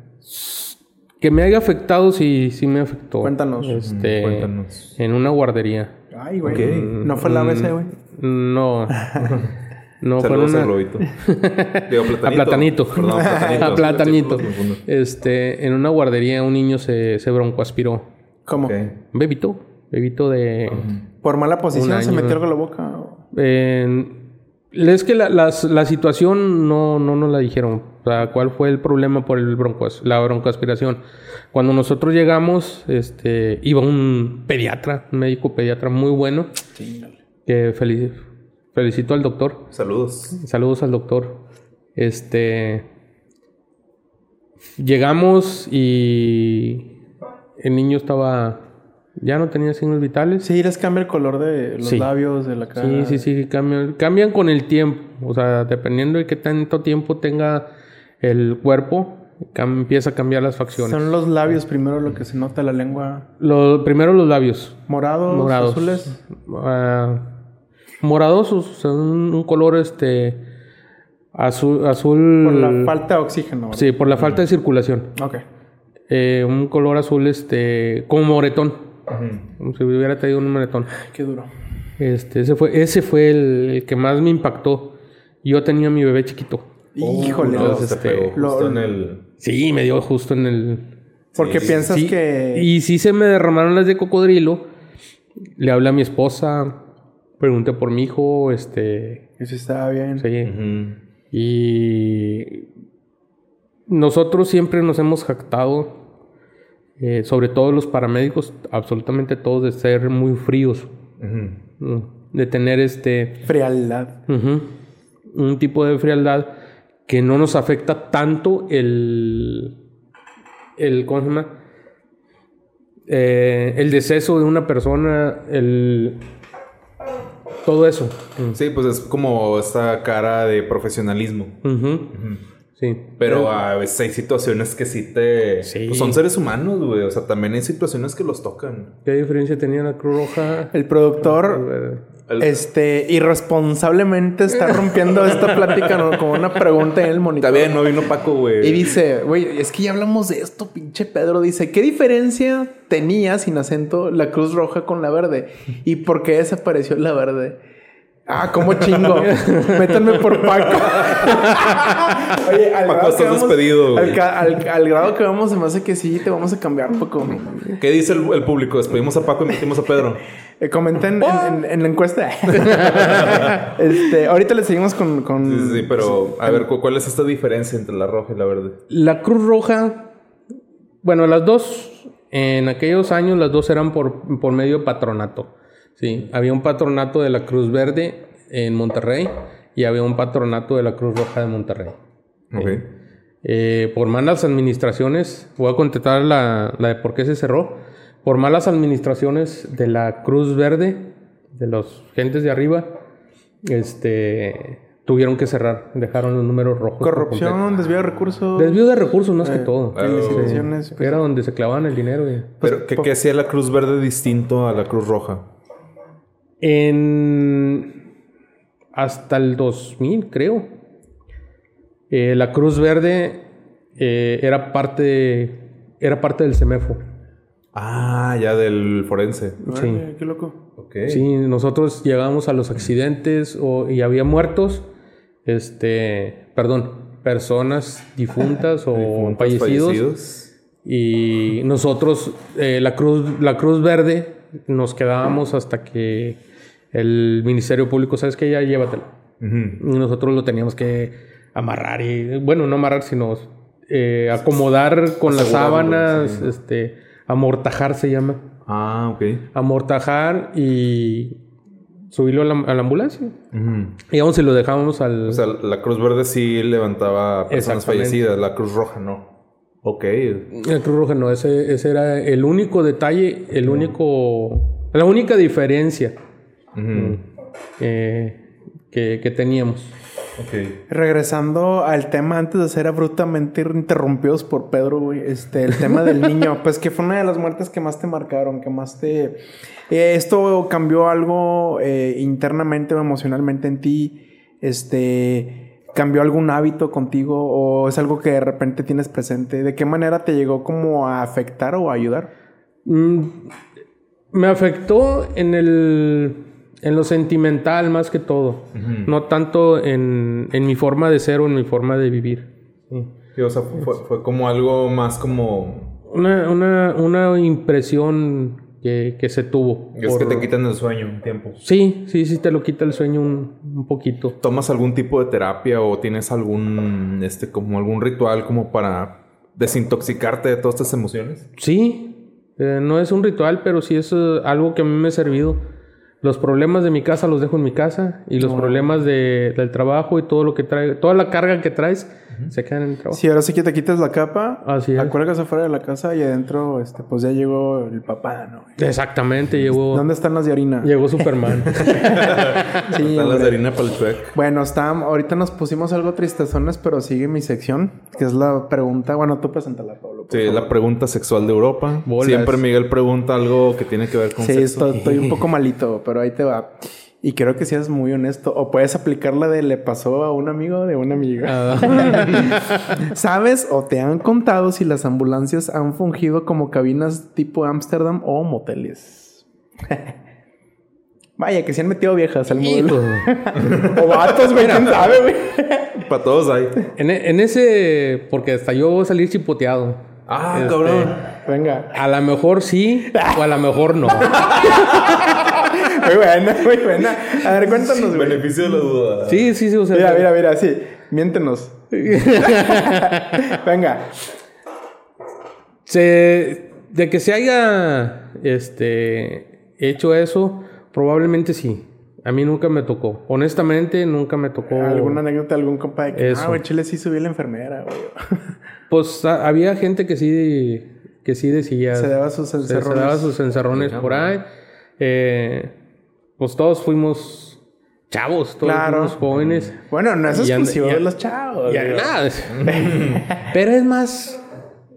Que me haya afectado, sí, sí me afectó. Cuéntanos. Este, Cuéntanos. En una guardería. Ay, güey. No fue la ABC, güey. No. [LAUGHS] No, en Saludos una... al globito. [LAUGHS] Digo, platanito. A platanito. Perdón, [LAUGHS] platanito. A platanito. Este, en una guardería un niño se, se broncoaspiró. ¿Cómo? Ok. Un bebito. Bebito de... Por mala posición se metió algo a la boca. Eh, es que la, la situación no, no nos la dijeron. O sea, ¿cuál fue el problema por el broncos, la broncoaspiración? Cuando nosotros llegamos, este, iba un pediatra, un médico pediatra muy bueno. Que felici- felicito al doctor. Saludos. Saludos al doctor. Este. Llegamos y el niño estaba. Ya no tenía signos vitales. Sí, les cambia el color de los Sí. labios, de la cara. Sí, sí, sí, cambian, cambian con el tiempo. O sea, dependiendo de qué tanto tiempo tenga el cuerpo, empieza a cambiar las facciones. Son los labios primero lo que se nota, la lengua. Lo, primero los labios. Morados, Morados. azules. Ah, morados, o sea, un, un color este azul, azul. Por la falta de oxígeno. ¿verdad? Sí, por la falta de circulación. Ok. Eh, un color azul, este, como moretón. Como si hubiera tenido un moretón. Qué duro. Este, ese fue, ese fue el, el que más me impactó. Yo tenía a mi bebé chiquito. Híjole. No, Entonces, este, pegó justo lo- en el... Sí, me dio justo en el. Porque piensas Sí, que. Y sí se me derramaron las de cocodrilo. Le hablé a mi esposa. Pregunté por mi hijo. Este. que sí estaba bien. Sí. Y nosotros siempre nos hemos jactado, eh, sobre todo los paramédicos, absolutamente todos, de ser muy fríos. ¿no? de tener este Frialdad. un tipo de frialdad que no nos afecta tanto el, el ¿cómo se llama? Eh, el deceso de una persona, el todo eso. Sí, pues es como esta cara de profesionalismo. Sí. Pero a veces hay situaciones que sí te... Sí. pues son seres humanos, güey. O sea, también hay situaciones que los tocan. ¿Qué diferencia tenía la Cruz Roja? El productor, El- este, irresponsablemente está rompiendo esta plática ¿no? como una pregunta en el monitor. Está bien, no vino Paco, güey. Y dice, güey, es que ya hablamos de esto, pinche Pedro. Dice, ¿qué diferencia tenía sin acento la cruz roja con la verde? ¿Y por qué desapareció la verde? Ah, cómo chingo. Métanme por Paco. [LAUGHS] Oye, al Paco, grado estás que vamos- despedido. Al, ca- al- al grado que vamos, se me hace que sí, te vamos a cambiar, Paco. ¿Qué dice el, el público? Despedimos a Paco y metimos a Pedro. Eh, comenten en, en- en la encuesta. [LAUGHS] este, ahorita le seguimos con. con- Sí, sí, sí, pero a ver, ¿cu- ¿cuál es esta diferencia entre la roja y la verde? La Cruz Roja, bueno, las dos, en aquellos años las dos eran por, por medio de patronato. Sí, había un patronato de la Cruz Verde en Monterrey y había un patronato de la Cruz Roja de Monterrey. Ok. Eh, por malas administraciones, voy a contestar la, la de por qué se cerró. Por malas administraciones de la Cruz Verde, de los gentes de arriba, este, tuvieron que cerrar, dejaron los números rojos. Corrupción, desvío de recursos. Desvío de recursos más que Eh, todo. claro. licitaciones, Sí, pues, Era donde se clavaban el dinero. y- Pero, ¿qué, qué hacía la Cruz Verde distinto a la Cruz Roja? En hasta el 2000, creo. eh, la Cruz Verde eh, era parte era parte del CEMEFO. Ah, ya del forense. Órale, qué loco. Ok. Sí, nosotros llegábamos a los accidentes o- y había muertos, este, perdón, personas difuntas o Difuntos, fallecidos, y nosotros eh, la Cruz la Cruz Verde nos quedábamos hasta que el Ministerio Público, sabes que ya llévatelo. Y nosotros lo teníamos que amarrar y, bueno, no amarrar, sino eh, acomodar con las sábanas, sí. este, amortajar se llama. Ah, ok. Amortajar y subirlo a la, a la ambulancia. Ujú. Digamos, si lo dejábamos al... O sea, la Cruz Verde sí levantaba personas fallecidas, la Cruz Roja no. Ok. el Cruz Roja no, ese, ese era el único detalle, el único... La única diferencia eh, que, que teníamos. Ok. Regresando al tema antes de ser abruptamente interrumpidos por Pedro, güey, este, el tema del [LAUGHS] niño, pues que fue una de las muertes que más te marcaron, que más te... eh, ¿Esto cambió algo eh, internamente o emocionalmente en ti? Este, ¿cambió algún hábito contigo o es algo que de repente tienes presente? ¿De qué manera te llegó como a afectar o a ayudar? Mm, me afectó en el en lo sentimental más que todo, no tanto en, en mi forma de ser o en mi forma de vivir. Sí. Sí, o sea, fue, fue como algo más como... Una, una, una impresión que, que se tuvo. Es que te quitan el sueño un tiempo. Sí, sí, sí, te lo quita el sueño un, un poquito. ¿Tomas algún tipo de terapia o tienes algún, este, como algún ritual como para desintoxicarte de todas estas emociones? Sí, eh, no es un ritual, pero sí es eh, algo que a mí me ha servido. Los problemas de mi casa los dejo en mi casa y los problemas de- del trabajo y todo lo que trae, toda la carga que traes se quedan en el trabajo. Si ahora sí que te quitas la capa, Así la cuelgas afuera de la casa y adentro, este, pues ya llegó el papá, ¿no? Exactamente, llegó, ¿Dónde están las de harina? llegó Superman. [LAUGHS] [LAUGHS] Sí, Están las de harina para el chuec. Bueno, está, ahorita nos pusimos algo tristezones, pero sigue mi sección, que es la pregunta. Bueno, tú preséntala, Pablo. Sí, favor. la pregunta sexual de Europa. Bolas. Siempre Miguel pregunta algo que tiene que ver con Sí, sexo. estoy, estoy un poco [LAUGHS] malito, pero ahí te va. Y creo que seas muy honesto. O puedes aplicar la de le pasó a un amigo de una amiga. Ah, [LAUGHS] ¿Sabes o te han contado si las ambulancias han fungido como cabinas tipo Ámsterdam o moteles? [LAUGHS] Vaya, que se han metido viejas al modelo. [LAUGHS] o vatos, güey, quién sabe, güey. Para todos hay. en, e- en ese, porque hasta yo voy a salir chipoteado. Ah, Este, cabrón. Venga. A lo mejor sí o a lo mejor no. Muy buena, muy buena. A ver, cuéntanos, güey. Beneficio de la duda. Sí, sí, sí. O sea, Mira, mira, mira, sí. Miéntenos. [LAUGHS] Venga. Se, de que se haya este, hecho eso, probablemente sí. A mí nunca me tocó. Honestamente, nunca me tocó. ¿Alguna anécdota de algún compa de que, Eso. ah, güey, Chile sí subió la enfermera, güey? [LAUGHS] Pues a- había gente que sí, que sí decía. Se daba sus se- se encerrones. daba sus encerrones por ahí. Eh, pues todos fuimos chavos, todos Claro. fuimos jóvenes. Bueno, no es exclusivo de los chavos. Nada. [LAUGHS] Pero es más.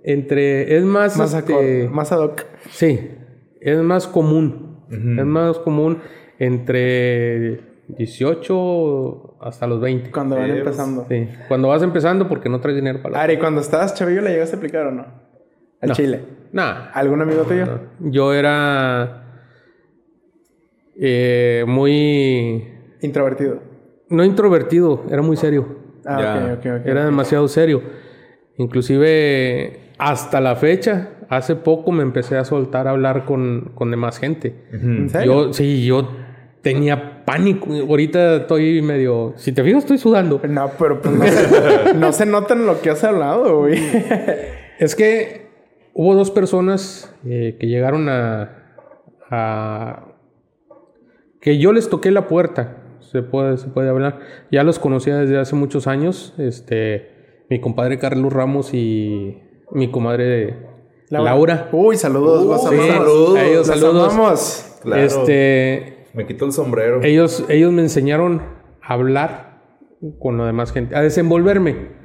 Entre. Es más. Más, este, más ad hoc. Sí, es más común. Es más común entre 18 hasta los 20. Cuando van empezando. Sí, cuando vas empezando porque no traes dinero para la... Ari, cuando estabas chavillo, ¿le llegaste a aplicar o no? Al No. Chile. Nah, ¿Algún amigo tuyo? yo era eh, muy... Introvertido. No introvertido, era muy serio. Ah, Ya. ok, ok, ok. Era demasiado serio. Inclusive hasta la fecha, hace poco me empecé a soltar a hablar con, con demás gente. ¿En serio? Yo, sí, yo tenía pánico. Ahorita estoy medio. Si te fijas, estoy sudando. No, pero pues no se, no se nota en lo que has hablado, güey. [LAUGHS] Es que hubo dos personas eh, que llegaron a, a, que yo les toqué la puerta, se puede, se puede hablar. Ya los conocía desde hace muchos años, este, mi compadre Carlos Ramos y mi comadre Laura. Uy, saludos, Sí, amamos. a ellos Los saludos. amamos. Claro. Este, Me quito el sombrero. ellos, ellos me enseñaron a hablar con la demás gente, a desenvolverme.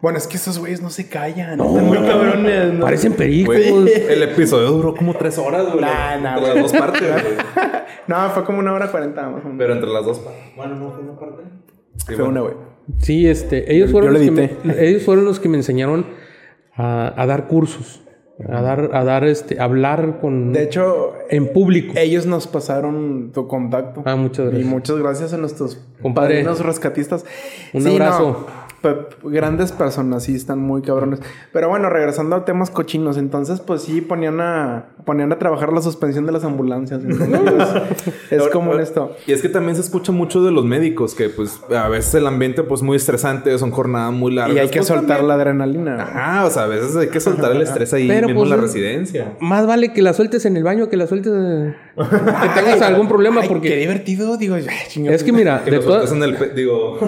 Bueno, es que esos güeyes no se callan. Están muy cabrones. ¿no? Parecen pericos. El episodio duró como tres horas, güey. Nah, nah, entre las dos partes, güey. [LAUGHS] No, fue como una hora cuarenta. Pero entre las dos partes. Bueno, no fue una parte. Sí, Fue una, güey. Sí, este, ellos Yo fueron, lo los que edité. me, [LAUGHS] ellos fueron los que me enseñaron a, a dar cursos, a dar, a dar, este, a hablar con, De hecho, en público. ellos nos pasaron tu contacto. Ah, muchas Y gracias. muchas gracias a nuestros Compadre. padrinos rescatistas. Un Sí, abrazo. no, grandes personas, sí, están muy cabrones. Pero bueno, regresando a temas cochinos, entonces, pues sí, ponían a, ponían a trabajar la suspensión de las ambulancias. Entonces, [LAUGHS] es ahora- esto. Y es que también se escucha mucho de los médicos, que pues a veces el ambiente pues muy estresante, son jornadas muy largas. Y hay que pues, soltar también- la adrenalina. Ajá, o sea, a veces hay que soltar el estrés ahí Pero, mismo en pues, la residencia. Más vale que la sueltes en el baño que la sueltes eh, que [LAUGHS] tengas algún problema Ay, Qué porque divertido, digo. es que mira, Que de, todas- en el... pe- Digo...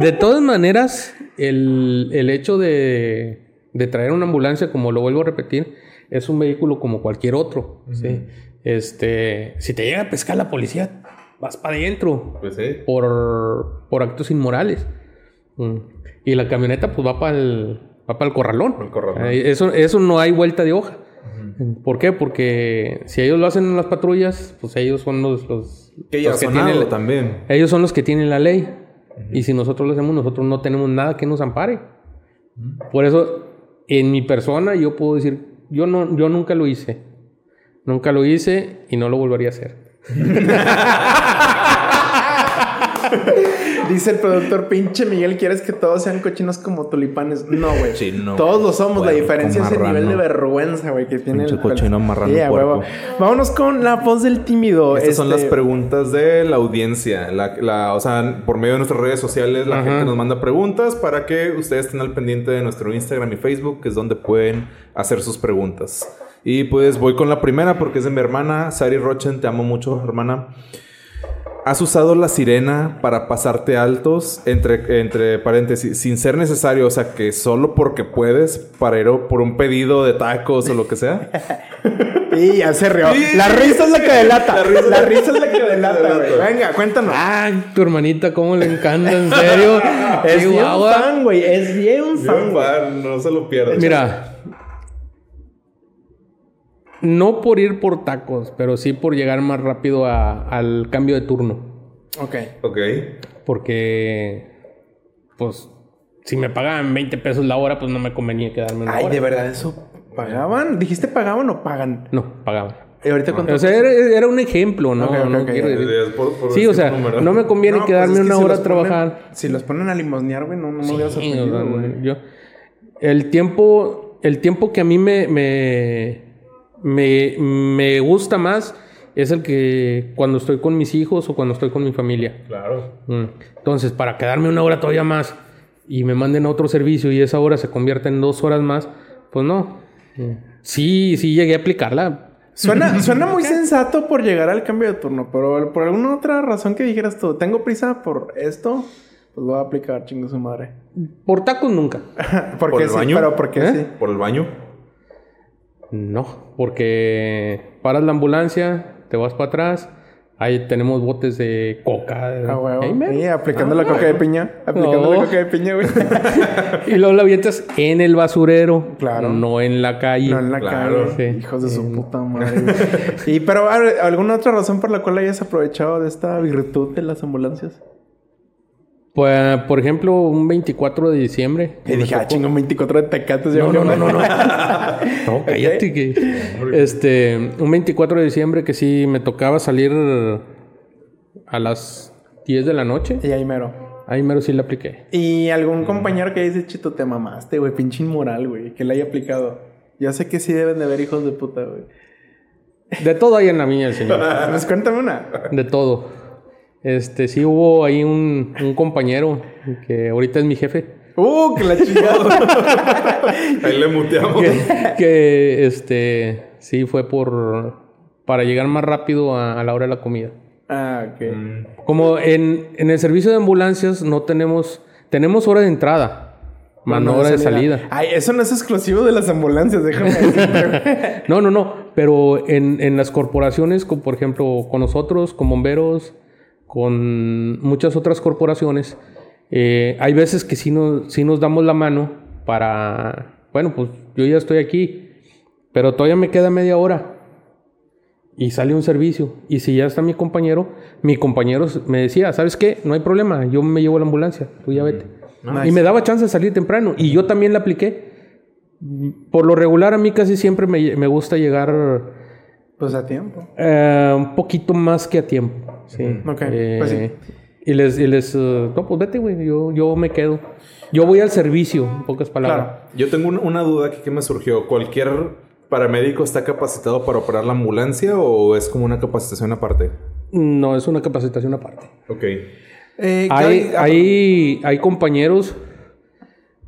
de todas maneras el, el hecho de, de traer una ambulancia, como lo vuelvo a repetir, es un vehículo como cualquier otro. ¿sí? Este, si te llega a pescar la policía, vas para adentro. Pues sí. por, por actos inmorales. Mm. Y la camioneta pues va para el, va para el corralón. El corralón. Eh, Eso, eso no hay vuelta de hoja. ¿Por qué? Porque si ellos lo hacen en las patrullas, pues ellos son los, los, Que los tienen, también. ellos son los que tienen la ley. Y si nosotros lo hacemos, nosotros no tenemos nada que nos ampare. Por eso, en mi persona, yo puedo decir, yo no, yo nunca lo hice. Nunca lo hice y no lo volvería a hacer. [LAUGHS] Dice el productor, pinche Miguel, ¿quieres que todos sean cochinos como tulipanes? No, güey. Sí, no. Todos lo somos. la diferencia es el nivel de vergüenza, güey, que tiene Pinche el cochino marrano huevo. Vámonos con la voz del tímido. Estas son las Este, preguntas de la audiencia. La, la- o sea, por medio de nuestras redes sociales, la Ajá. gente nos manda preguntas para que ustedes estén al pendiente de nuestro Instagram y Facebook, que es donde pueden hacer sus preguntas. Y pues voy con la primera porque es de mi hermana, Sari Rochen. Te amo mucho, hermana. ¿Has usado la sirena para pasarte altos, entre, entre paréntesis, sin ser necesario? O sea, que solo porque puedes, para ir por un pedido de tacos o lo que sea. [LAUGHS] Y ya se rió. Sí. La risa es la que delata. La risa- La risa es la que delata, güey. Venga, cuéntanos. Ay, tu hermanita, cómo le encanta, en serio. es bien Chihuahua. fan, güey. Es bien fan, güey. no se lo pierdas. Mira, no por ir por tacos, pero sí por llegar más rápido a- al cambio de turno. Ok. Ok. Porque, pues, si me pagaban 20 pesos la hora, pues no me convenía quedarme una Ay, hora. ¿de verdad eso pagaban? ¿Dijiste pagaban o pagan? No, pagaban. ¿Y ahorita cuánto? O sea, era, era un ejemplo, ¿no? No quiero ya. decir- Es por- por Sí, o sea, número. no me conviene No, pues quedarme es que una si hora a ponen- trabajar. si los ponen a limosnear, güey, no, no me Sí, sorprendido, o sea, güey. yo- el tiempo, el tiempo que a mí me, me, me, me gusta más es el que cuando estoy con mis hijos o cuando estoy con mi familia. Claro. Mm. Entonces, para quedarme una hora todavía más y me manden a otro servicio y esa hora se convierta en dos horas más, pues no. Mm. Sí, sí llegué a aplicarla. Suena, [LAUGHS] suena muy sensato por llegar al cambio de turno, pero por alguna otra razón que dijeras tú, tengo prisa por esto, pues lo voy a aplicar, chingo su madre. Por tacos nunca. [LAUGHS] ¿Por ¿Por qué el sí? baño? Pero ¿por qué ¿Eh? sí? ¿Por el baño? No, porque paras la ambulancia, te vas para atrás, ahí tenemos botes de coca. Ah, mero. Sí, aplicando Ah, la coca de piña. Aplicando No. la coca de piña, güey. [LAUGHS] Y luego la avientas en el basurero, Claro. no en la calle. No en la Claro. calle. Sí. Hijos de su puta [LAUGHS] madre. y pero ¿alguna otra razón por la cual hayas aprovechado de esta virtud de las ambulancias? Pues, por ejemplo, un 24 de diciembre. Y dije, ah, chingo, 24 de tecates. No, no, no, no, [LAUGHS] no. cállate que... Este, un 24 de diciembre que sí me tocaba salir a las 10 de la noche. y ahí mero. Ahí mero sí la apliqué. Y algún compañero que dice, chito, te mamaste, güey, pinche inmoral, güey, que le haya aplicado. Ya sé que sí deben de haber hijos de puta, güey. De todo hay en la mía, señor. [LAUGHS] Pues cuéntame una. De todo. Este, sí hubo ahí un, un compañero que ahorita es mi jefe. Uh, que la chingada. [LAUGHS] Ahí le muteamos. Que, que, este, sí fue por... Para llegar más rápido a, a la hora de la comida. Ah, ok. Como en, en el servicio de ambulancias no tenemos... Tenemos hora de entrada, más no hora de salida. Ay, eso no es exclusivo de las ambulancias, déjame decirte. [LAUGHS] No, no, no. Pero en, en las corporaciones, como por ejemplo con nosotros, con bomberos, con muchas otras corporaciones, eh, hay veces que sí nos, sí nos damos la mano para, bueno, pues yo ya estoy aquí, pero todavía me queda media hora. Y sale un servicio. Y si ya está mi compañero, mi compañero me decía, ¿sabes qué? No hay problema, yo me llevo a la ambulancia, tú ya vete. Nice. Y me daba chance de salir temprano. Y yo también la apliqué. Por lo regular, a mí casi siempre me, me gusta llegar Pues a tiempo. eh, un poquito más que a tiempo. Sí. Ok, pues sí. Y les, y les eh, no, pues vete, güey, yo, yo me quedo. Yo voy al servicio, en pocas palabras. Claro. Yo tengo un- una duda aquí que me surgió. ¿Cualquier paramédico está capacitado para operar la ambulancia o es como una capacitación aparte? No, es una capacitación aparte. Ok. Eh, Hay, hay, hay compañeros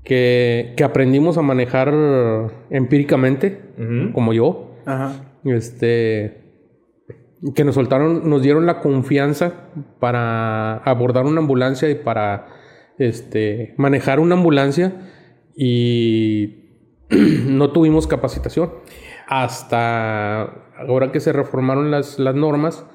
que, que aprendimos a manejar empíricamente, como yo. Ajá. Este que nos soltaron, nos dieron la confianza para abordar una ambulancia y para este manejar una ambulancia y [CLEARS THROAT] no tuvimos capacitación. Hasta ahora que se reformaron las, las normas,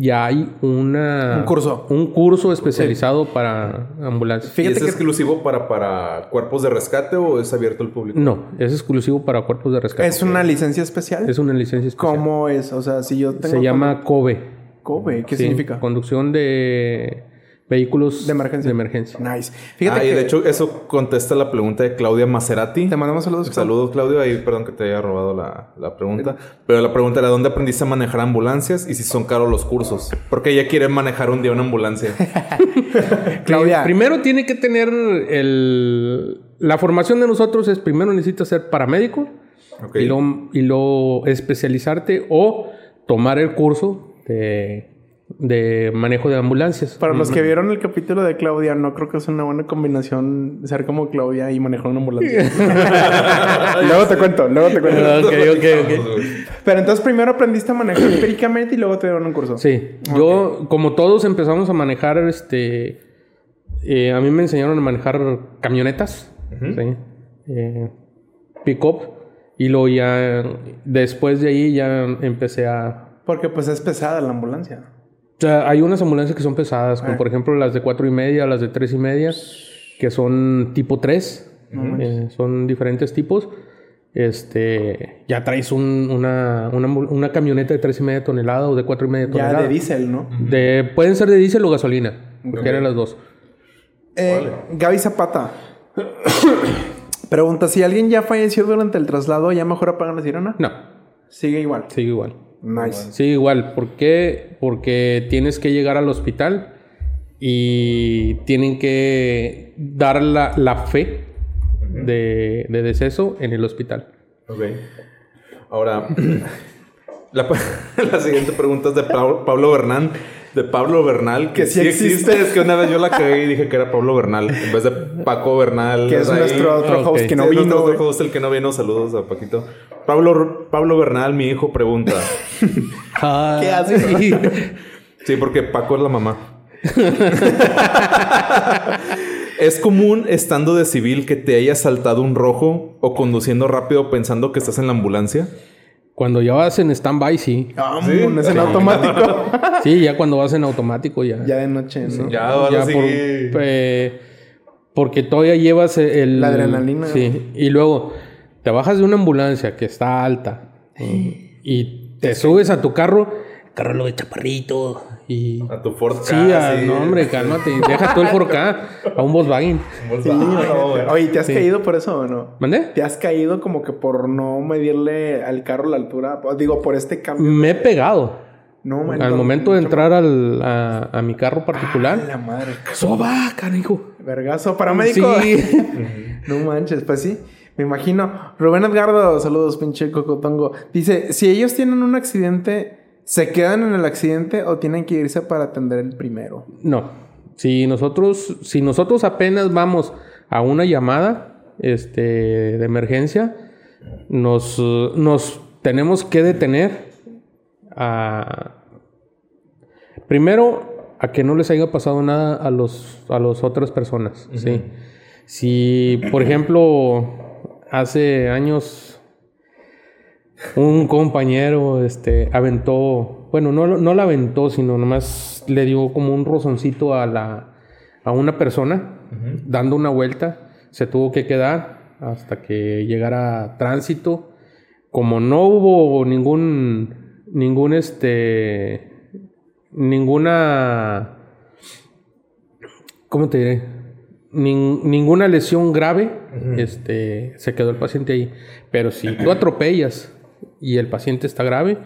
ya hay una, Un curso. Un curso especializado para ambulancias. ¿Y Fíjate es que- exclusivo para, para cuerpos de rescate o es abierto al público? No, es exclusivo para cuerpos de rescate. ¿Es una licencia especial? Es una licencia especial. ¿Cómo es? O sea, si yo tengo... Se llama COBE. COBE. ¿Qué Sí, significa? Conducción de vehículos De emergencia. De emergencia. Nice. Fíjate ah, y de hecho eso contesta la pregunta de Claudia Maserati. Te mandamos saludos. Saludos, Claudio. Ahí, perdón que te haya robado la, la pregunta. Pero la pregunta era, ¿dónde aprendiste a manejar ambulancias y si son caros los cursos? Porque ella quiere manejar un día una ambulancia. [LAUGHS] [LAUGHS] Claudia. Primero tiene que tener el... La formación de nosotros es primero necesitas ser paramédico y, luego, y luego especializarte o tomar el curso de, de manejo de ambulancias. Para los que vieron el capítulo de Claudia, no creo que es una buena combinación ser como Claudia y manejar una ambulancia. [LAUGHS] luego te cuento, luego te cuento. Ah, ok, ok, ok. Pero entonces primero aprendiste a manejar empíricamente y luego te dieron un curso. Sí, yo como todos empezamos a manejar, este, eh, a mí me enseñaron a manejar camionetas, ¿sí? Eh, pick-up, y luego ya, después de ahí ya empecé a... Porque pues es pesada la ambulancia. O sea, hay unas ambulancias que son pesadas, como Ah. por ejemplo las de cuatro y media, las de tres y media, que son tipo 3, son diferentes tipos. Este, ya traes un- una, una, camioneta de tres y media toneladas o de cuatro y media Ya toneladas. de diésel, ¿no? De, pueden ser de diésel o gasolina. Cualquiera de las dos. Eh, Gaby Zapata. [COUGHS] Pregunta, si alguien ya falleció durante el traslado, ¿ya mejor apagan la sirena? No, Sigue igual. sigue igual. Nice. Sigue igual. ¿Por qué? Porque tienes que llegar al hospital y tienen que dar la, la fe de, de deceso en el hospital. Ok. Ahora, [CLEARS THROAT] la, [LAUGHS] la siguiente pregunta es de Pablo Bernal. De Pablo Bernal, que, Que sí sí existe. existe. Es que una vez yo la cagué y dije que era Pablo Bernal en vez de Paco Bernal. Que es ahí. nuestro otro Ok. host que no Sí, vino. nuestro güey. host, el que no vino. Saludos a Paquito. Pablo, Pablo Bernal, mi hijo, pregunta. [LAUGHS] [LAUGHS] ¿Qué haces? [LAUGHS] Sí, porque Paco es la mamá. ¿Es común estando de civil que te haya saltado un rojo o conduciendo rápido pensando que estás en la ambulancia? Cuando ya vas en stand-by, sí. Vamos, es en automático. [LAUGHS] Sí, ya cuando vas en automático, ya. ya de noche, ¿no? Ya, ahora sí. por- eh, porque todavía llevas el... La adrenalina. Sí. Y luego te bajas de una ambulancia que está alta y te subes a tu carro, carro lo de chaparrito y... A tu Ford Sí, Ka, ah, no, hombre, cálmate. Deja tú el 4K a un Volkswagen. Sí, imagínate. Oye, ¿te has caído por eso o no? ¿Mandé? ¿Te has caído como que por no medirle al carro la altura? Digo, por este cambio. Me he pegado. No, man, Al no, momento de entrar al- a, a mi carro particular. La madre. ¡Soba, canijo! Vergazo paramédico. Sí. [LAUGHS] no manches, pues sí. Me imagino. Rubén Edgardo, saludos, pinche cocotongo. Dice: si ellos tienen un accidente, ¿se quedan en el accidente o tienen que irse para atender el primero? No. Si nosotros, si nosotros apenas vamos a una llamada este, de emergencia, nos, nos tenemos que detener a- Primero, a que no les haya pasado nada a los a las otras personas, ¿sí? Si, por ejemplo, hace años un compañero este, aventó, bueno, no, no la aventó, sino nomás le dio como un rozoncito a, la, a una persona, dando una vuelta, se tuvo que quedar hasta que llegara tránsito. Como no hubo ningún, ningún, este, ninguna, ¿cómo te diré? Nin- ninguna lesión grave, este, se quedó el paciente ahí. Pero si tú atropellas y el paciente está grave,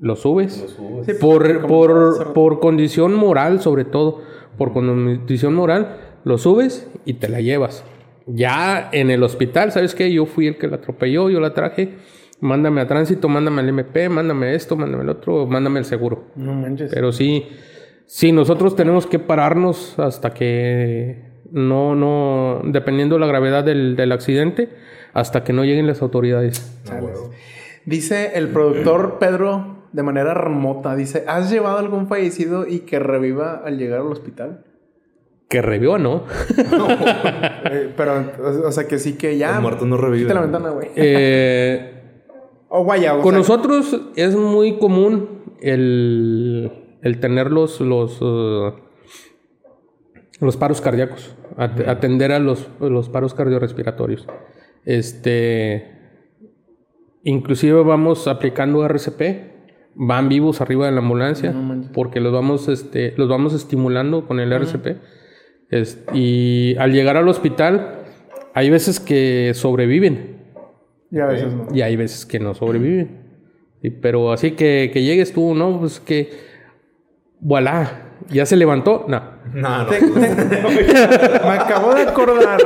lo subes. Sí, Por, como por, rato. por condición moral, sobre todo, por condición moral, lo subes y te la llevas. Ya en el hospital, ¿sabes qué? Yo fui el que la atropelló, yo la traje. Mándame a tránsito, mándame al MP, mándame esto, mándame el otro, mándame el seguro. No manches. Pero sí, sí, nosotros tenemos que pararnos hasta que no, no, dependiendo de la gravedad del, del accidente, hasta que no lleguen las autoridades. Dice el productor Pedro de manera remota, dice, ¿has llevado algún fallecido y que reviva al llegar al hospital? Que revió, ¿no? [LAUGHS] Eh, pero, o, sea, que sí que ya... Los muertos no reviven. La ventana, güey. Eh, [LAUGHS] O vaya, o con sea, nosotros es muy común el, el tener los, los, eh, los paros cardíacos, at- atender a los, los paros cardiorrespiratorios. Este, inclusive vamos aplicando RCP, van vivos arriba de la ambulancia, No porque los vamos, este, los vamos estimulando con el RCP. Es- y al llegar al hospital, hay veces que sobreviven. Ya a veces no. Y hay veces que no sobreviven. Sí, pero así que, que llegues tú, ¿no? Pues que. Voilà. ¿Ya se levantó? No. No, no. Te- te- me acabo de acordar.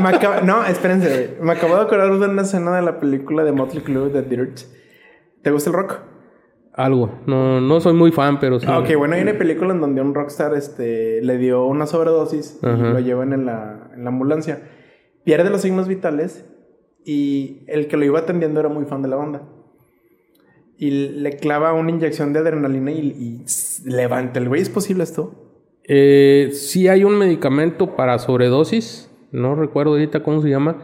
Me no, espérense. Me acabo de acordar de una escena de la película de Motley Crue, The Dirt. ¿Te gusta el rock? Algo. No, no soy muy fan, pero sí. Ah, ok, bueno, hay una película en donde un rockstar este, le dio una sobredosis y lo llevan en la, en la ambulancia. Pierde los signos vitales y el que lo iba atendiendo era muy fan de la banda. Y le clava una inyección de adrenalina y, y levanta. ¿El güey es posible esto? Eh, sí hay un medicamento para sobredosis. No recuerdo ahorita cómo se llama.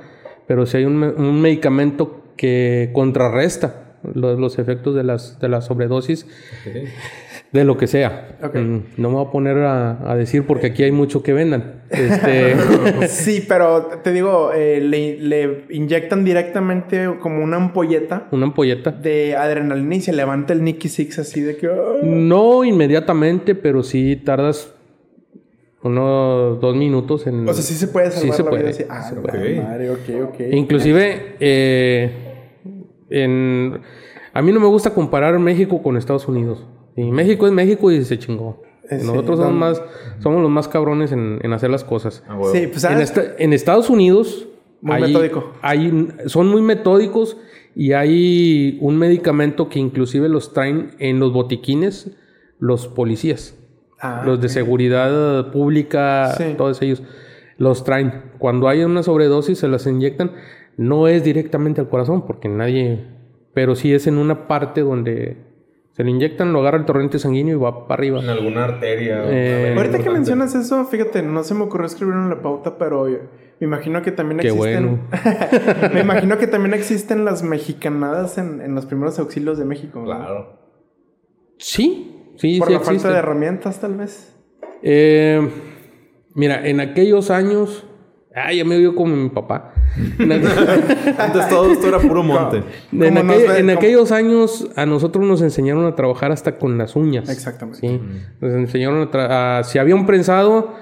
Pero sí hay un, un medicamento que contrarresta lo- los, efectos de las, de la sobredosis. De lo que sea. Ok. Mm, No me voy a poner a, a decir porque aquí hay mucho que vendan. Este, [LAUGHS] Sí, pero te digo, eh, le, le inyectan directamente como una ampolleta una ampolleta. de adrenalina y se levanta el Nicky Six así de que... "Ah". No inmediatamente, pero sí tardas unos dos minutos en... O sea, sí se puede Sí salvar se la puede, vida así. sí Ah, se puede. madre, ok, ok. Inclusive, eh, en... A mí no me gusta comparar México con Estados Unidos. Y México es México y se chingó. Eh, sí, Nosotros somos, más, somos los más cabrones en, en hacer las cosas. Ah. Sí, pues En, en Estados Unidos Muy hay- metódico. hay- son muy metódicos y hay un medicamento que inclusive los traen en los botiquines los policías, Ah, los de seguridad pública, Sí. todos ellos los traen. Cuando hay una sobredosis se las inyectan. No es directamente al corazón porque nadie, pero sí es en una parte donde se le inyectan, lo agarra el torrente sanguíneo y va para arriba. En alguna arteria. o Eh, Ahorita que mencionas eso, fíjate, no se me ocurrió escribirlo en la pauta, pero me imagino que también Qué existen... [LAUGHS] me imagino que también [LAUGHS] existen las mexicanadas en, en los primeros auxilios de México. ¿no? Claro. Sí, sí, Por sí la falta de herramientas, tal vez. Eh, mira, en aquellos años. Ay, ya me vio como mi papá. [LAUGHS] Antes todo esto era puro monte. en aquel- aquellos años a nosotros nos enseñaron a trabajar hasta con las uñas. Exactamente. Sí. Nos enseñaron a, a- Si había un prensado,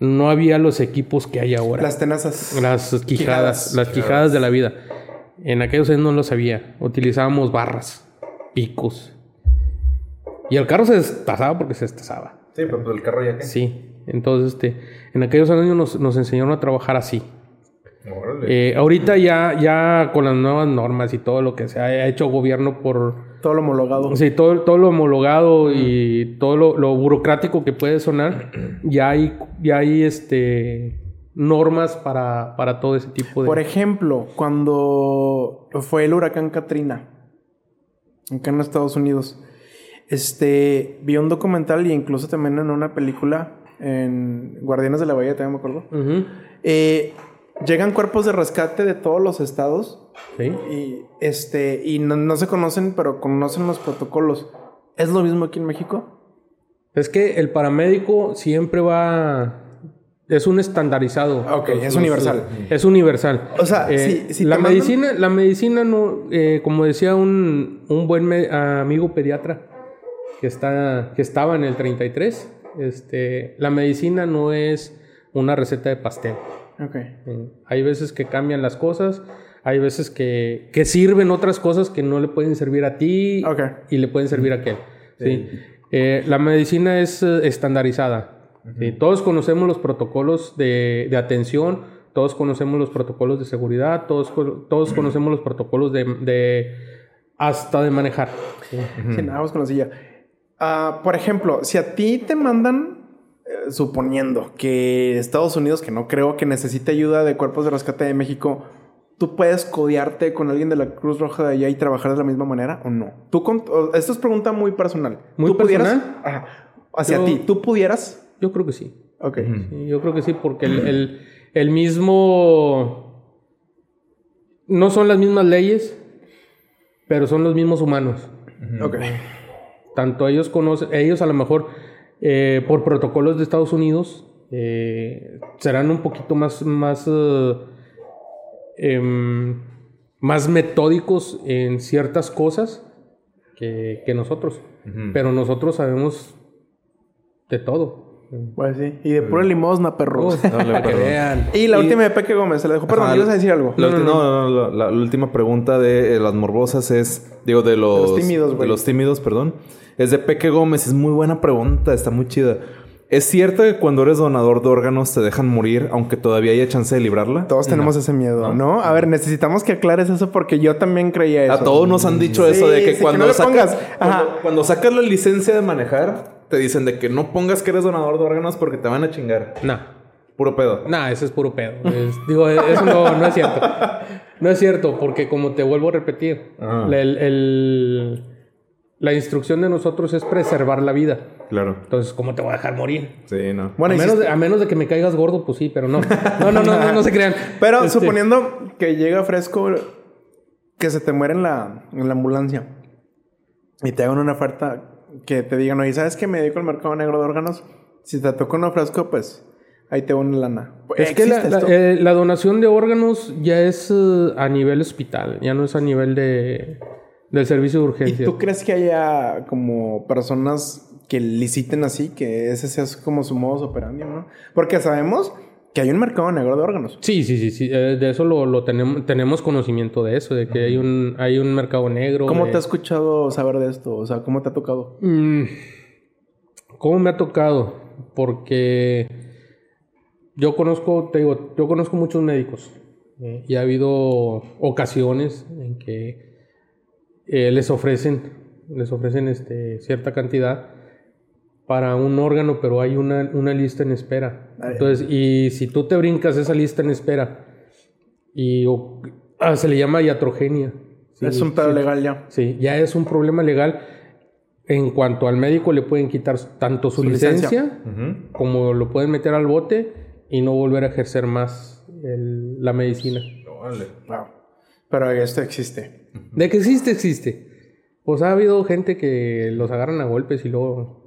no había los equipos que hay ahora. Las tenazas. Las quijadas, Quijadas. las quijadas de la vida. En aquellos años no lo sabía. Utilizábamos barras, picos. Y el carro se destazaba porque se destazaba. Sí, pero pues el carro ya que. Sí. Entonces, este, en aquellos años nos, nos enseñaron a trabajar así. Órale. Eh, ahorita ya, ya con las nuevas normas y todo lo que se ha hecho gobierno por... Todo lo homologado. Sí, todo, todo lo homologado y todo lo, lo burocrático que puede sonar, [CLEARS THROAT] ya hay, ya hay este, normas para, para todo ese tipo de... Por ejemplo, cuando fue el huracán Katrina, acá en Estados Unidos, Este, vi un documental y incluso también en una película en Guardianes de la Bahía, también me acuerdo. Ujú. Eh, llegan cuerpos de rescate de todos los estados Sí. y este y no, no se conocen, pero conocen los protocolos. ¿Es lo mismo aquí en México? Es que el paramédico siempre va. Es un estandarizado. Ok, es universal. Es universal. O sea, Eh, si- si la mandan- medicina, la medicina no, eh, como decía un, un buen me- amigo pediatra que está, que estaba en el 33, este, la medicina no es una receta de pastel. Ok. Eh, Hay veces que cambian las cosas, hay veces que, que sirven otras cosas que no le pueden servir a ti Ok. y le pueden servir a aquel. ¿sí? Eh, la medicina es eh, estandarizada. ¿sí? Todos conocemos los protocolos de, de atención, todos conocemos los protocolos de seguridad, todos, todos conocemos los protocolos de, de- hasta de manejar. ¿sí? Sí, nada más con Ah, por ejemplo, si a ti te mandan, eh, suponiendo que Estados Unidos, que no creo que necesite ayuda de cuerpos de rescate de México, ¿tú puedes codearte con alguien de la Cruz Roja de allá y trabajar de la misma manera o no? ¿Tú con- esto es pregunta muy personal. ¿Muy ¿Tú pudieras-? Ajá. Hacia Yo- ti, ¿tú pudieras? Yo creo que sí. Ok. Sí, yo creo que sí, porque el, el- el mismo... No son las mismas leyes, pero son los mismos humanos. Ok. Tanto ellos conocen, ellos a lo mejor eh, por protocolos de Estados Unidos eh, serán un poquito más, más, eh, em, más metódicos en ciertas cosas que, que nosotros. Pero nosotros sabemos de todo. Pues sí. Y de pura limosna, perros. Dale, que vean. y la Y- última de Peque Gómez, se la dejo. Perdón, Ajá, ibas a decir algo. La, ulti- no, no, no, la, la última pregunta de eh, las morbosas es, digo, de los, los tímidos, de güey. los tímidos, perdón. Es de Peque Gómez, es muy buena pregunta, está muy chida. ¿Es cierto que cuando eres donador de órganos te dejan morir aunque todavía haya chance de librarla? Todos tenemos ese miedo, ¿no? A ver, necesitamos que aclares eso porque yo también creía eso. A todos nos han dicho Sí, eso de que sí, que cuando, no sacas, pongas. cuando, cuando sacas la licencia de manejar, te dicen de que no pongas que eres donador de órganos porque te van a chingar. Nah. Puro pedo. Nah, ese es puro pedo. Es- digo, eso no, no es cierto. No es cierto, porque como te vuelvo a repetir, Ah. la, el- el- la instrucción de nosotros es preservar la vida. Claro. Entonces, ¿cómo te voy a dejar morir? Sí, no. Bueno, a, menos de, a menos de que me caigas gordo, pues sí, pero no. No, no, no, no, no se crean. Pero Este, suponiendo que llega fresco, que se te muere en la, en la ambulancia y te hagan una oferta que te digan, oye, ¿sabes que me dedico al mercado negro de órganos? Si te toca uno fresco, pues ahí te va una lana. Es que eh, la donación de órganos ya es eh, a nivel hospital, ya no es a nivel de, del servicio de ¿Y urgencia. tú crees que haya como personas que liciten así, que ese sea como su modus operandi, ¿no? Porque sabemos que hay un mercado negro de órganos. Sí, sí, sí, sí. eh, de eso lo, lo tenemos, tenemos conocimiento de eso, de que hay un, hay un mercado negro. ¿Cómo de- te has escuchado saber de esto? O sea, ¿cómo te ha tocado? Mm, ¿Cómo me ha tocado? Porque yo conozco, te digo, yo conozco muchos médicos eh, y ha habido ocasiones en que eh, les ofrecen, les ofrecen este, cierta cantidad para un órgano, pero hay una, una lista en espera. Entonces, y si tú te brincas esa lista en espera y o- ah, se le llama iatrogenia. Sí, es un pedo sí. legal ya. Sí, ya es un problema legal. En cuanto al médico le pueden quitar tanto su, Su licencia. licencia, como lo pueden meter al bote y no volver a ejercer más el- la medicina. Wow. Pero esto existe. De que existe, existe. Pues ha habido gente que los agarran a golpes y luego...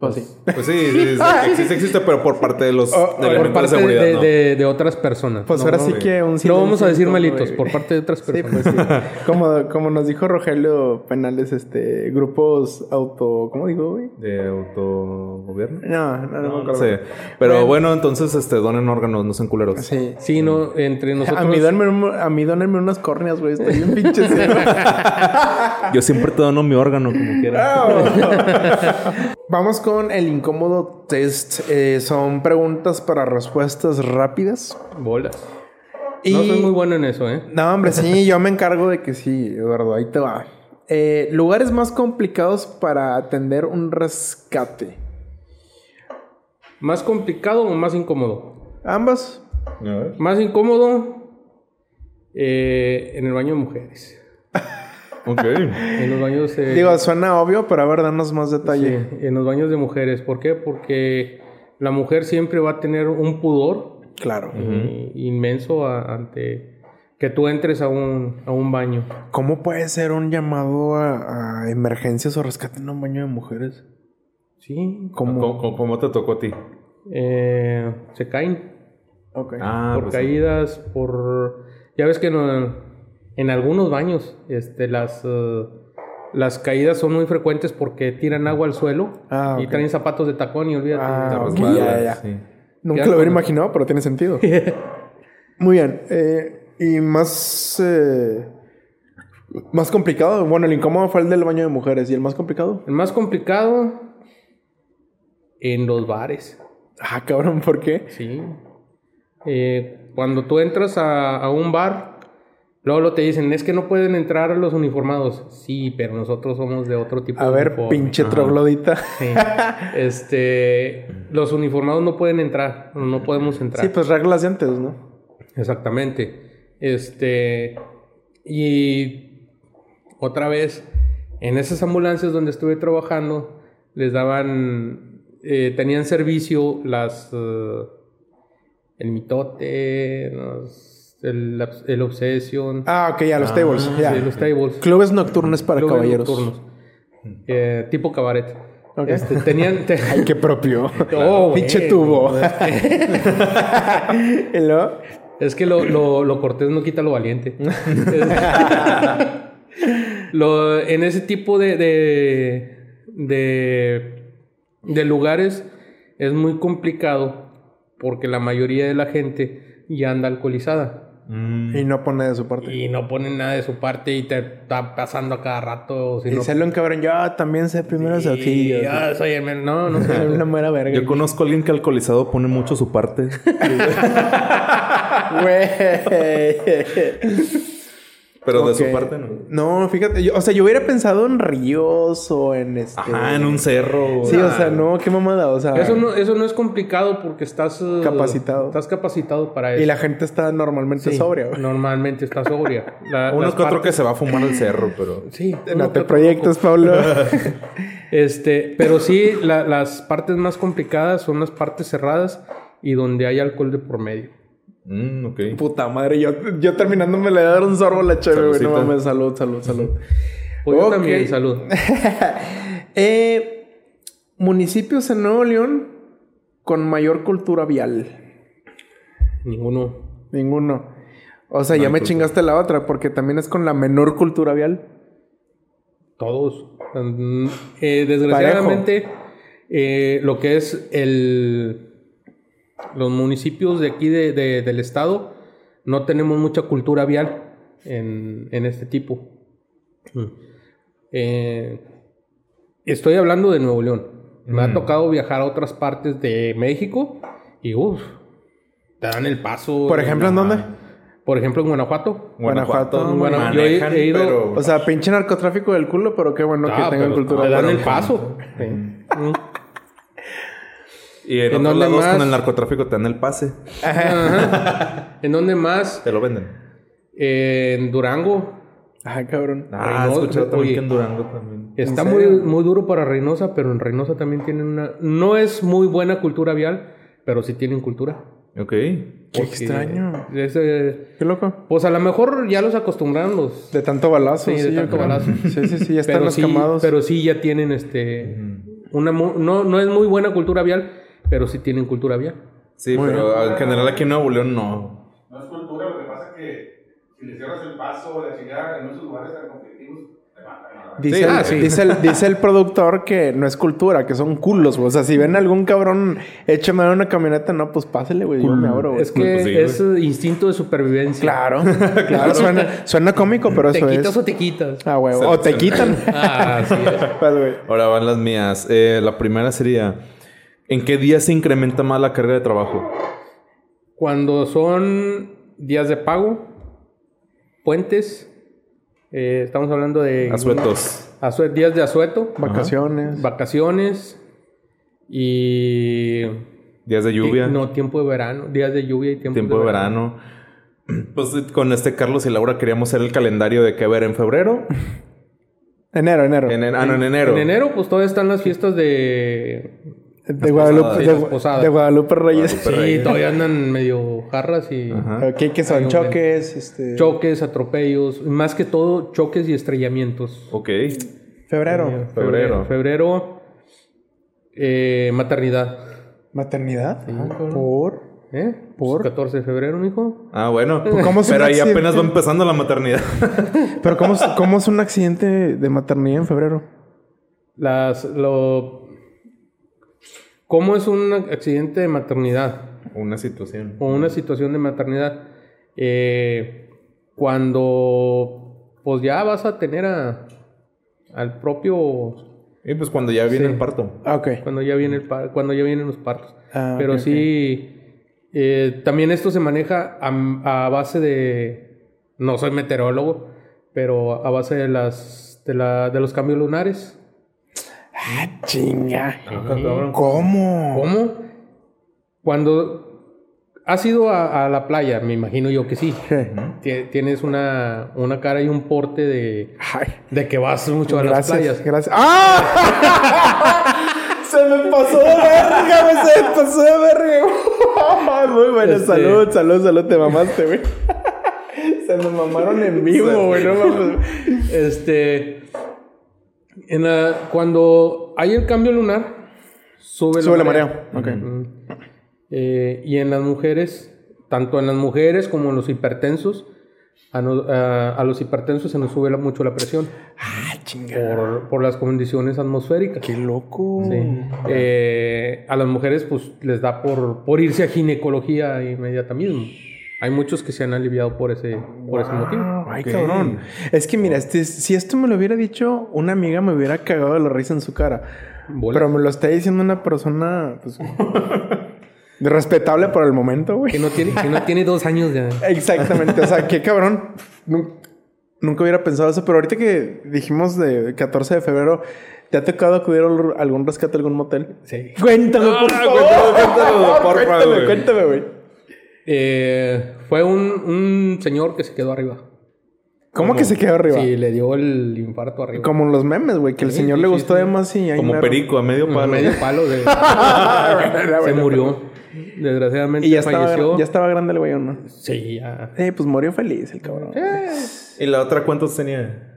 Pues sí. Pues sí, sí, sí, existe, [LAUGHS] existe, pero por parte de los de por parte de seguridad. de, ¿no? de- de otras personas. Pues No, ahora no, sí que un No vamos a decir malitos, por parte de otras Sí, personas. pues sí. como, como nos dijo Rogelio Penales, este, grupos auto, ¿cómo digo, güey? De autogobierno. No, no, no, me acuerdo. Sí. Pero bueno, entonces este donen órganos, no sean culeros. Sí. Sí, no, entre nosotros... A mí, a dónenme unas córneas, güey. Estoy bien pinche. [LAUGHS] Yo siempre te dono mi órgano como quiera. [LAUGHS] Vamos con el incómodo test. Eh, son preguntas para respuestas rápidas. Bolas. Y... No soy muy bueno en eso, ¿eh? No, hombre, sí, yo me encargo de que sí, Eduardo, ahí te va. Eh, lugares más complicados para atender un rescate. ¿Más complicado o más incómodo? Ambas. A ver. Más incómodo eh, en el baño de mujeres. Ok. En los baños... eh, Digo, suena obvio, pero a ver, danos más detalle. sí, en los baños de mujeres. ¿Por qué? Porque la mujer siempre va a tener un pudor Claro. eh, inmenso a- ante que tú entres a un, a un baño. ¿Cómo puede ser un llamado a, a emergencias o rescate en un baño de mujeres? Sí. ¿Cómo? ¿Cómo, te tocó a ti? Eh, se caen. Ok. Ah, por pues sí. caídas, por... Ya ves que no- en algunos baños este, las, eh, las caídas son muy frecuentes porque tiran agua al suelo Ah, y traen zapatos de tacón y olvídate. Ah, ya, ya. sí. Nunca lo hubiera imaginado, pero tiene sentido. [LAUGHS] Muy bien. eh, y más... eh, más complicado. Bueno, el incómodo fue el del baño de mujeres. ¿Y el más complicado? El más complicado en los bares, Ah, cabrón, ¿por qué? sí. Eh, cuando tú entras a, a un bar, luego lo te dicen, es que no pueden entrar los uniformados. Sí, pero nosotros somos de otro tipo A de ver, uniforme. pinche troglodita. Sí. Este, los uniformados no pueden entrar, no podemos entrar. Sí, pues reglas de antes, ¿no? Exactamente. Este, y otra vez, en esas ambulancias donde estuve trabajando, les daban, eh, tenían servicio las, eh, el mitote, los- el, el obsession, Ah, ok, ya, los tables. Ya. sí, los tables. Clubes nocturnos para clubes caballeros. nocturnos, eh, tipo cabaret. Este, tenían, [LAUGHS] te- Ay, qué propio. [LAUGHS] Oh, [LAUGHS] Pinche tubo. Es que lo, lo, lo cortés no quita lo valiente. Lo- en ese tipo de, de, de, de lugares es muy complicado porque la mayoría de la gente ya anda alcoholizada Mm, Y no pone de su parte. y no ponen nada de su parte y te está pasando a cada rato. Si Y no, se lo encabrón. Yo también sé primeros y auxilios. ya soy el men- No, no sé. Soy [LAUGHS] una mera verga. Yo conozco a alguien que alcoholizado pone mucho su parte. [LAUGHS] Güey. Pero de su parte no. No, fíjate. yo- o sea, yo hubiera pensado en ríos o en este. Ajá, en un cerro. Sí, o sea, no, qué mamada. O sea, Eso no, eso no es complicado porque estás... eh, Capacitado. Estás capacitado para eso. y la gente está normalmente Sí, sobria. güey. Normalmente está sobria. [LAUGHS] La- Uno las que otro que partes- se va a fumar al cerro, pero. [LAUGHS] Sí. No te proyectes, Pablo. [LAUGHS] Este, pero sí, la- las partes más complicadas son las partes cerradas y donde hay alcohol de por medio. Mm, ok. Puta madre, yo, yo terminando me le dar un sorbo a la chévere, güey. No mames, salud, salud, salud. [LAUGHS] Pues yo Ok. también, salud. [LAUGHS] eh, municipios en Nuevo León con mayor cultura vial. Ninguno. Ninguno. O sea, ya me chingaste la otra, porque también es con la menor cultura vial. Todos. Mm, eh, desgraciadamente, eh, lo que es el los municipios de aquí de- de- del estado no tenemos mucha cultura vial en, en este tipo. Mm. Eh, estoy hablando de Nuevo León. Me ha tocado viajar a otras partes de México y uff, te dan el paso. Por ejemplo, ¿en dónde? Por ejemplo, en Guanajuato. Guanajuato, Bueno, manejan, yo he- he ido- pero- O sea, pinche narcotráfico del culo, pero qué bueno Ah, que tengan pero cultura te dan el paso. Sí. Y en, ¿En más? con el narcotráfico te dan el pase. Ajá. ¿En dónde más? Te lo venden. En Durango. Ah, cabrón. Ah, Reynosa, escuchado también oye. que en Durango también. Está ¿En muy, muy duro para Reynosa, pero en Reynosa también tienen una... No es muy buena cultura vial, pero sí tienen cultura. Ok. Qué Porque extraño. eh, Qué loco. pues a lo mejor ya los acostumbraron los... De tanto balazo. Sí, de tanto creo. balazo. Sí, sí, sí, ya están pero los sí, camados. pero sí ya tienen este... Una, no, no es muy buena cultura vial, pero sí tienen cultura vial. Sí, pero en general aquí en Nuevo León no. No es cultura, lo que pasa es que si le cierras el paso la chingada en esos lugares tan conflictivos, te. Dice, Sí, el, ah, sí. dice, el, dice el productor que no es cultura, que son culos, güey. O sea, si ven algún cabrón échame una camioneta, no, pues pásele, güey. Yo me abro, güey. Es que Pues sí, es eh, instinto de supervivencia. Claro, [LAUGHS] claro. Suena, suena cómico, pero ¿Te eso quitas es. o te quitas? Ah, güey. O te quitan. Ah, sí. [LAUGHS] Pues, güey. Ahora van las mías. Eh, la primera sería: ¿en qué día se incrementa más la carga de trabajo? Cuando son días de pago, puentes, eh, estamos hablando de Asuetos. asue- días de asueto, Vacaciones. vacaciones y Días de lluvia. no tiempo de verano, días de lluvia y tiempo, tiempo de verano. [CLEARS THROAT] Pues con este Carlos y Laura queríamos hacer el calendario de qué ver en febrero. Enero, enero. En, en- ah, no, en enero. En enero, pues todavía están las fiestas de. De, Guadalupe, de, Guadalupe Reyes. Sí, todavía andan medio jarras y que son choques, este... choques, atropellos, más que todo choques y estrellamientos. Ok. Febrero. Febrero. Febrero, eh, maternidad. ¿Maternidad? ¿Por? ¿Eh? ¿Por? 14 de febrero, mijo. Ah, bueno. ¿Cómo es un Pero ahí accidente? apenas va empezando la maternidad. [LAUGHS] Pero ¿cómo, es- ¿cómo es un accidente de maternidad en febrero? Las, lo... ¿Cómo es un accidente de maternidad? Una situación. o una situación de maternidad, eh, cuando pues ya vas a tener a, al propio, Y pues cuando ya viene Sí. el parto. Ah, ok. cuando ya viene el par- cuando ya vienen los partos. Ah, Pero sí, eh, también esto se maneja a, a base de, no soy meteorólogo, pero a base de las, de, la, de los cambios lunares. Ah, chinga. ¿Cómo? ¿Cómo? Cuando has ido a, a la playa, me imagino yo que sí. Tienes una, una cara y un porte de, de que vas mucho a las playas. gracias. ¡Ah! [LAUGHS] se me pasó de verga, güey. Se me pasó de verga. [LAUGHS] Muy buena. Este- Salud, salud, salud. Te mamaste, güey. [LAUGHS] se me mamaron en vivo, güey. No mames. Este, en la- cuando hay el cambio lunar, sube, Sube la marea. marea. Ok. Mm. Eh, y en las mujeres, tanto en las mujeres como en los hipertensos, a, no- a- a los hipertensos se nos sube la- mucho la presión Ah, chinga. por, por las condiciones atmosféricas. Qué loco. Sí. Eh, a las mujeres, pues, les da por, por irse a ginecología inmediata mismo. Hay muchos que se han aliviado por ese, por ese motivo. Ay, cabrón. Es que mira, este- si esto me lo hubiera dicho una amiga, me hubiera cagado de la risa en su cara. Bola. Pero me lo está diciendo una persona, pues, [LAUGHS] respetable por el momento, güey. Que no tiene, que no tiene dos años de... Exactamente. O sea, qué cabrón. Nun- Nunca hubiera pensado eso, pero ahorita que dijimos de 14 de febrero, ¿te ha tocado acudir a algún rescate a algún motel? Sí. Cuéntame, por Ah, favor. cuéntame, cuéntame, [LAUGHS] porfa, Cuéntame, cuéntame, güey. Eh, fue un, un señor que se quedó arriba. ¿Cómo que se quedó arriba? Sí, le dio el infarto arriba. Como los memes, güey, que el Sí, señor sí, le sí, gustó sí. de más y ahí Como mero. perico a medio A palo. medio palo de... [LAUGHS] Se murió. Desgraciadamente Y ya estaba, falleció. ya estaba grande el güey, ¿o no? Sí, ya. Eh, pues murió feliz el cabrón. ¿Y la otra cuántos tenía?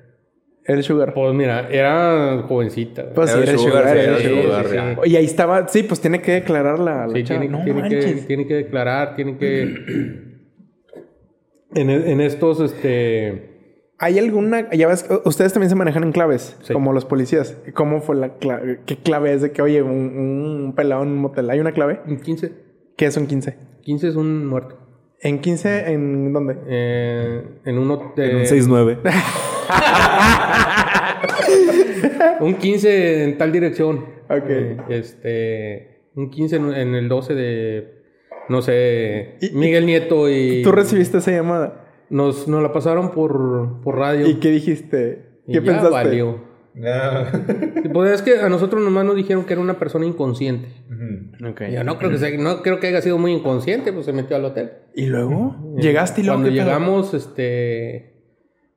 El sugar. Pues mira, era jovencita. Pues sí, Era era el sugar, sugar, sí, era el Sí, sugar. sí, sugar, sí. Y ahí estaba, sí, pues tiene que declarar la, la Sí, chava. tiene, No tiene que, manches. tiene que declarar, tiene que... [CLEARS THROAT] en, en estos, este... ¿Hay alguna, ya ves, ustedes también se manejan en claves, Sí. como los policías? ¿Cómo fue la clave? ¿Qué clave es de que, oye, un, un pelado en un motel? ¿Hay una clave? Un 15. ¿Qué es un 15? 15 es un muerto. ¿En 15 en dónde? Eh, en uno de... En un 6-9. [LAUGHS] [LAUGHS] Un 15 en tal dirección. Ok. Eh, este. Un 15 en, en el 12 de. No sé. Y- Miguel Nieto y. ¿Tú recibiste esa llamada? Nos, nos la pasaron por, por radio. ¿Y qué dijiste? Y ¿Qué ya pensaste? valió. Y, [LAUGHS] Pues es que a nosotros nomás nos dijeron que era una persona inconsciente. Ok. Y Yo no creo que sea- no creo que haya sido muy inconsciente, pues se metió al hotel. ¿Y luego? ¿Llegaste y luego Cuando llegamos, este,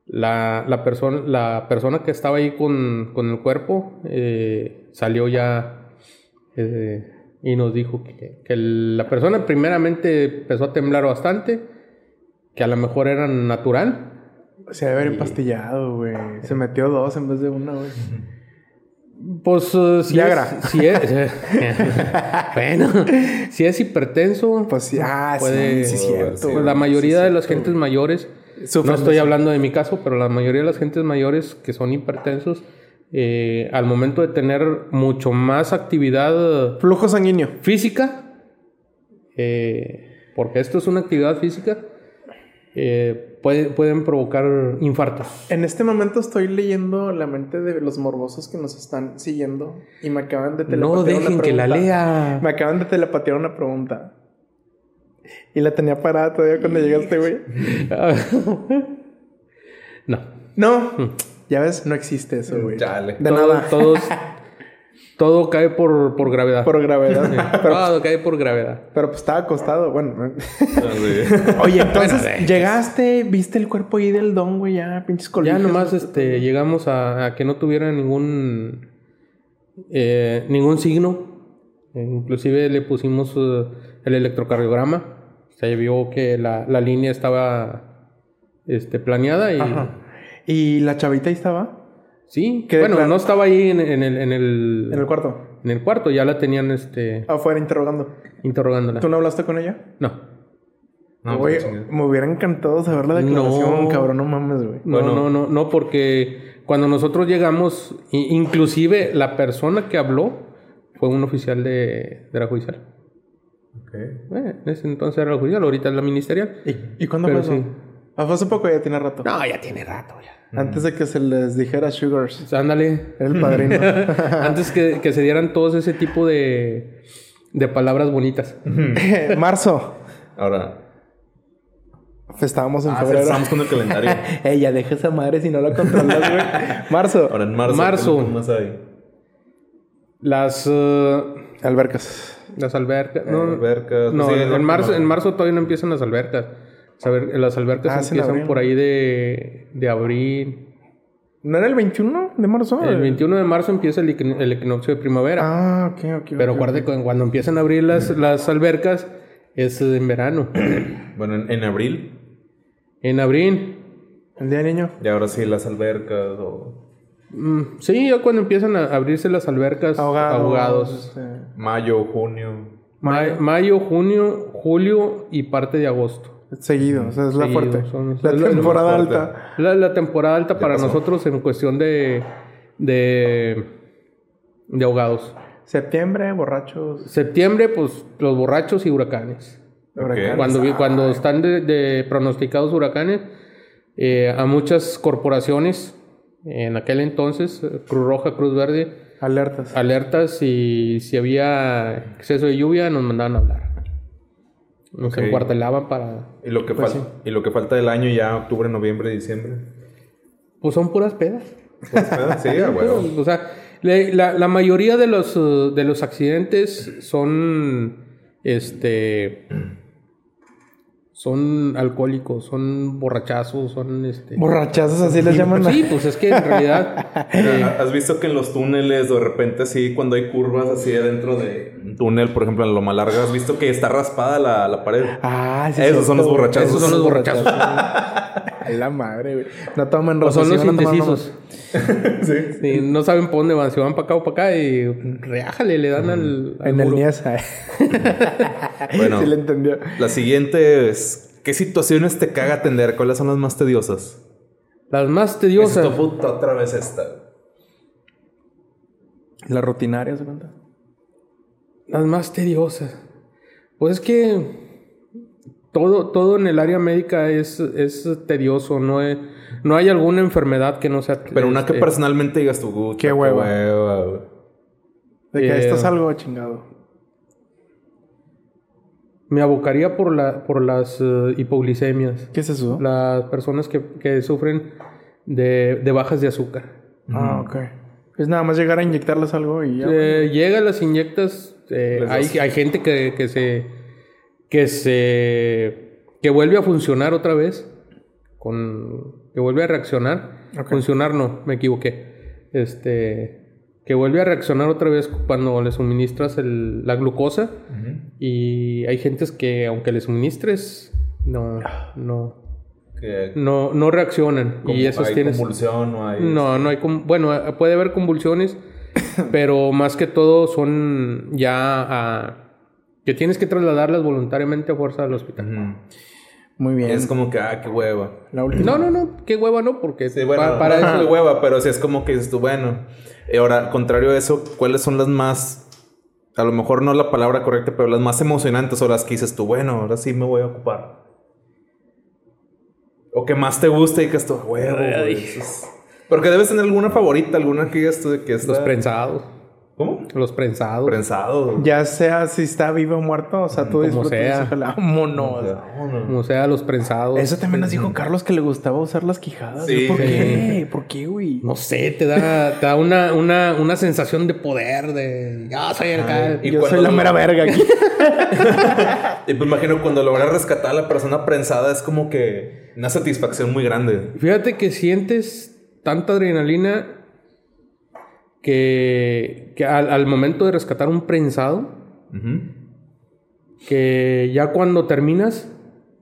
la, la persona, la persona que estaba ahí con, con el cuerpo eh, salió ya eh, y nos dijo que, que la persona primeramente empezó a temblar bastante, que a lo mejor era natural. Se debe haber empastillado, güey. Se metió dos en vez de una, güey. Pues eh, si Viagra. es, si es [LAUGHS] bueno, si es hipertenso, Pues sí, ah, puede- sí, sí, cierto. pues la mayoría de las gentes mayores Sufren no estoy eso. hablando de mi caso, pero la mayoría de las gentes mayores que son hipertensos, eh, al momento de tener mucho más actividad Flujo sanguíneo. física, eh, porque esto es una actividad física, eh, puede- pueden provocar infartos. En este momento estoy leyendo la mente de los morbosos que nos están siguiendo y me acaban de No telepatear una dejen que la pregunta. lea. Me acaban de telepatear una pregunta. Y la tenía parada todavía cuando llegaste, güey. [LAUGHS] no. No. Ya ves, no existe eso, güey. Chale. De Todo- nada. Todos, [LAUGHS] Todo cae por, por gravedad. Por gravedad. [LAUGHS] pero, Todo cae por gravedad. pero pues estaba acostado. Bueno. Ah. Oye, entonces Bueno, llegaste, viste el cuerpo ahí del don, güey, ya, pinches Ya colitas. nomás este, llegamos a, a que no tuviera ningún eh, ningún signo. Eh, inclusive le pusimos eh, el electrocardiograma. Se vio que la, la línea estaba este, planeada y Ajá. ¿Y la chavita ahí estaba? sí. ¿Qué de Bueno, plan- no estaba ahí en, en el, en, el, En el cuarto. en el cuarto, ya la tenían este, Afuera interrogando. interrogándola. ¿Tú no hablaste con ella? No. No, pues, me hubiera encantado saber la declaración, No. cabrón, no mames, güey. No, Bueno. no, no, no, porque cuando nosotros llegamos, inclusive la persona que habló fue un oficial de, de la judicial. Ok. Eh, en ese entonces era la judicial, ahorita es la ministerial. ¿Y, y cuándo Pero fue eso? sí. Ah, fue hace poco, ya tiene rato. No, ya tiene rato ya. Antes de que se les dijera Sugars. Pues ándale. Era el padrino. [LAUGHS] Antes que, que se dieran todos ese tipo de, de palabras bonitas. [LAUGHS] Marzo. Ahora. Estábamos en Ah, febrero. estamos con el calendario. [LAUGHS] Ella, deja esa madre si no la controlas, güey. Marzo. Ahora en marzo. Marzo. ¿qué más hay? Las, eh, Albercas. Las albercas. No, albercas, no, pues sí, en, no, en marzo, en marzo todavía no empiezan las albercas. Saber- Las albercas Ah, empiezan por ahí de, de abril. ¿No era el 21 de marzo? El 21 de marzo empieza el, equin- el equinoccio de primavera. Ah, ok, ok. pero ok, acuérdate ok. que cuando empiezan a abrir las, las albercas es en verano. [COUGHS] Bueno, en, en abril. en abril. El día del niño. Y ahora sí, las albercas o mm, sí, ya cuando empiezan a abrirse las albercas Ahogados. ahogados. mayo, junio. Ma- Mayo, junio, julio y parte de agosto. Seguido, o sea, es la Seguido, fuerte. son- la es lo- temporada fuerte. alta. La, la temporada alta para pasó? nosotros en cuestión de, de, de ahogados. Septiembre, borrachos. Septiembre, pues los borrachos y huracanes. huracanes. Cuando, cuando están de, de pronosticados huracanes, eh, a muchas corporaciones, en aquel entonces, Cruz Roja, Cruz Verde, Alertas. alertas y si había exceso de lluvia nos mandaban a hablar. Nos Ok. encuartelaban para... Y lo que Pues falta. Y lo que falta del año ya octubre, noviembre, diciembre. Pues son puras pedas. Pues, sí, a huevo. [LAUGHS] O sea, la, la mayoría de los, de los accidentes son, este, son alcohólicos, son borrachazos, son, este... Borrachazos, así les llaman. Sí, pues es que en realidad... [LAUGHS] eh, ¿Has visto que en los túneles, de repente, así, cuando hay curvas así adentro de un túnel, por ejemplo, en Loma Larga, has visto que está raspada la, la pared? Ah, sí. Esos son los borrachazos. Esos son los borrachazos. A la madre, güey. No tomen o son los indecisos. [LAUGHS] sí. Sí, no saben por dónde van, si van para acá o para acá y reájale, le dan al, al En el muro. Niesa. [LAUGHS] Bueno, [LAUGHS] sí le entendió. la siguiente es: ¿qué situaciones te caga atender? ¿Cuáles son las más tediosas? Las más tediosas. tú, puta, otra vez esta. La rutinaria, ¿se cuenta? Las más tediosas. Pues es que todo, todo en el área médica es, es tedioso. No, hay- no hay alguna enfermedad que no sea. Pero una que este, personalmente digas tú, Qué hueva. De que Eh, esto es algo chingado. Me abocaría por, la, por las eh, hipoglicemias. ¿Qué es eso? Las personas que, que sufren de, de bajas de azúcar. Ah, ok. Es nada más llegar a inyectarles algo y ya. Eh, llega, las inyectas. eh, hay, hay gente que, que se. Que se. que vuelve a funcionar otra vez. Con. que vuelve a reaccionar. Ok. Funcionar no, me equivoqué. Este. que vuelve a reaccionar otra vez cuando le suministras el- la glucosa. Y hay gentes que, aunque le suministres, no. no. Que no, no reaccionan. y esos hay tienes. convulsión o hay... No, no hay... con- Bueno, puede haber convulsiones, [COUGHS] pero más que todo son ya a... que tienes que trasladarlas voluntariamente a fuerza al hospital. Muy bien. Es como que, ah, qué hueva. La última. No, no, no, qué hueva no, porque Sí, bueno, pa- para no, eso... qué hueva, pero sí es como que dices tú, bueno. Y ahora, contrario a eso, ¿cuáles son las más... A lo mejor no la palabra correcta, pero las más emocionantes o las que dices tú, bueno, ahora sí me voy a ocupar. O que más te gusta y que esto, huevo, güey, es- Porque debes tener alguna favorita, alguna que digas tú de que Los esta... prensados. ¿Cómo? Los prensados. Prensado. Ya sea si está vivo o muerto, o sea, tú Como disfrutas sea. Vámonos. Como sea, los prensados. Eso también nos dijo Carlos que le gustaba usar las quijadas. Sí. ¿Por qué? ¿Por qué, güey? No sé, te da, te da una, una, una sensación de poder, de... Ya soy el cal. y Yo soy la lo- mera verga aquí. [LAUGHS] Y pues imagino cuando logras rescatar a la persona prensada es como que una satisfacción muy grande. Fíjate que sientes tanta adrenalina que, que al, al momento de rescatar un prensado, que ya cuando terminas,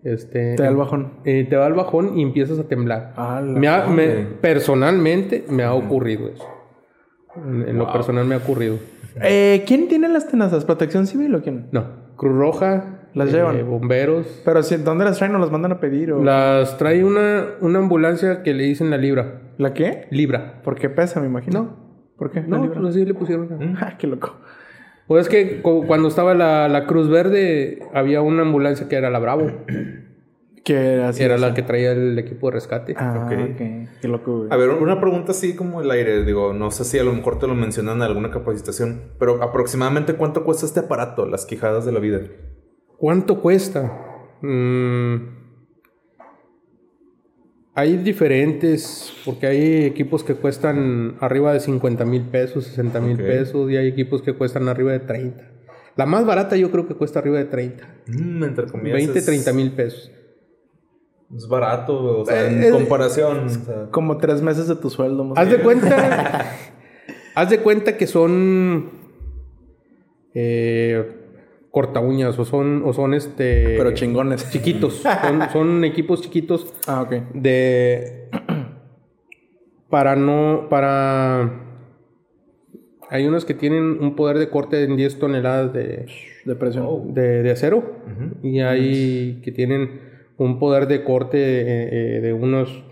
este, Te da el bajón. eh, te va el bajón y empiezas a temblar. A la Me ha- me- madre. personalmente me ha ocurrido eso. En, en lo personal me ha ocurrido. Eh, ¿Quién tiene las tenazas? ¿Protección civil o quién? No, Cruz Roja, Las eh, llevan. bomberos. Pero si, ¿dónde las traen o las mandan a pedir? O... Las trae una, una ambulancia que le dicen la Libra. ¿La qué? Libra. ¿Por qué pesa, me imagino? No. ¿Por qué? No, pues así le pusieron. [LAUGHS] Ah, qué loco. Pues es que cu- cuando estaba la, la Cruz Verde, había una ambulancia que era la Bravo. [CLEARS THROAT] Que era así. era la que traía el equipo de rescate. Ah, Ok. ok. Qué loco, güey. A ver, una pregunta así como el aire. Digo, no sé si a lo mejor te lo mencionan en alguna capacitación, pero aproximadamente cuánto cuesta este aparato, las quijadas de la vida. ¿Cuánto cuesta? Mm, hay diferentes, porque hay equipos que cuestan arriba de 50 mil pesos, 60 mil pesos, y hay equipos que cuestan arriba de 30. La más barata yo creo que cuesta arriba de 30. Mm, entre comillas. 20, es- 30 mil pesos. Es barato, o sea, en Eh, eh, comparación. o sea. Como tres meses de tu sueldo. más Haz de cuenta. [LAUGHS] haz de cuenta que son. Eh, corta uñas o son, o son este. Pero chingones. [LAUGHS] Chiquitos. Son, son equipos chiquitos Ah, ok. de. Para no. Para. Hay unos que tienen un poder de corte en 10 toneladas de, Depresión. de, de acero. Y hay que tienen un poder de corte eh, eh, de unos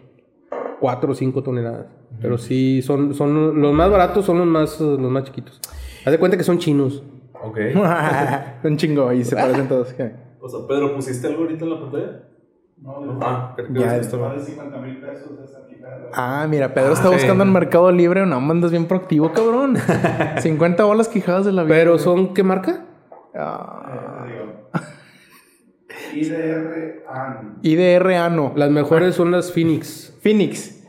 4 o 5 toneladas. Pero sí, son, son los más baratos son los más, los más chiquitos. Haz de cuenta que son chinos. Ok. [LAUGHS] Un chingo y se parecen todos. ¿qué? O sea, Pedro, ¿pusiste algo ahorita en la pantalla? No, no, Ah, creo que Ya, esto Más de 50 mil pesos esa quijada. Ah, mira, Pedro está sí. buscando en Mercado Libre. No, mandas bien proactivo, cabrón. [LAUGHS] 50 bolas quijadas de la vida. Pero son, ¿qué marca? Ah, IDR AN. IDR Ano. Las mejores son las Phoenix. Phoenix.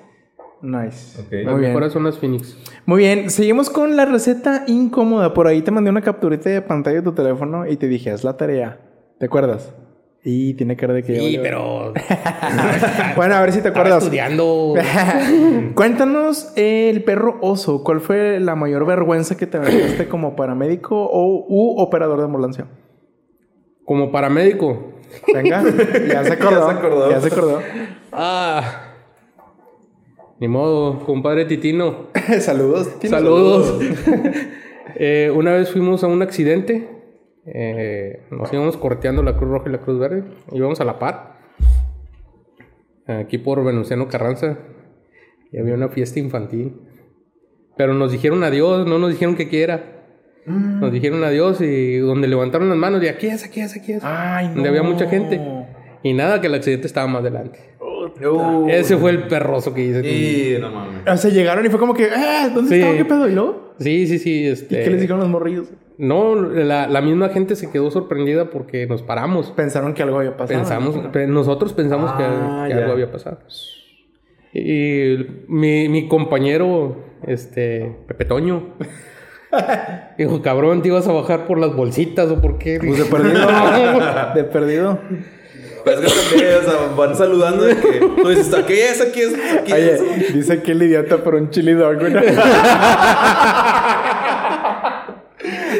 Nice. Ok. Las Muy bien. mejores son las Phoenix. Muy bien, seguimos con la receta incómoda. Por ahí te mandé una capturita de pantalla de tu teléfono y te dije, haz la tarea. ¿Te acuerdas? Y tiene cara de que... Sí, pero. [LAUGHS] Bueno, a ver si te Estaba acuerdas. estudiando. [LAUGHS] Cuéntanos eh, el perro oso. ¿Cuál fue la mayor vergüenza que te aventaste como paramédico o u operador de ambulancia? Como paramédico. Venga, ya se acordó. [LAUGHS] Ya se acordó. Ya se acordó. Ah. Ni modo, compadre Titino. [LAUGHS] Saludos. Tino, Saludos. [LAUGHS] Eh, una vez fuimos a un accidente. Eh, nos íbamos correteando la Cruz Roja y la Cruz Verde. Íbamos a la par. Aquí por Venustiano Carranza. Y había una fiesta infantil. Pero nos dijeron adiós, no nos dijeron que quiera. Nos dijeron adiós y donde levantaron las manos, y aquí es, aquí es, aquí es. Ay, no. Donde había mucha gente. Y nada, que el accidente estaba más adelante. Uh, Ese fue el perroso que hice. Y no mames. O sea, llegaron y fue como que, eh, ¿dónde Sí. estaba? ¿Qué pedo? ¿Y luego? Sí, sí, sí. ¿Y Este... qué les dijeron los morrillos? No, la, la misma gente se quedó sorprendida porque nos paramos. Pensaron que algo había pasado. Pensamos, pe- nosotros pensamos que, Ah, que algo había pasado. Y mi, mi compañero, este, Pepe Toño, [LAUGHS] dijo, cabrón, te ibas a bajar por las bolsitas o por qué. Pues de perdido. [LAUGHS] de perdido. Pues es que también, o sea, van saludando de que tú dices, aquí es, aquí es, aquí Oye, es. dice que el idiota por un chili dog, güey. [LAUGHS]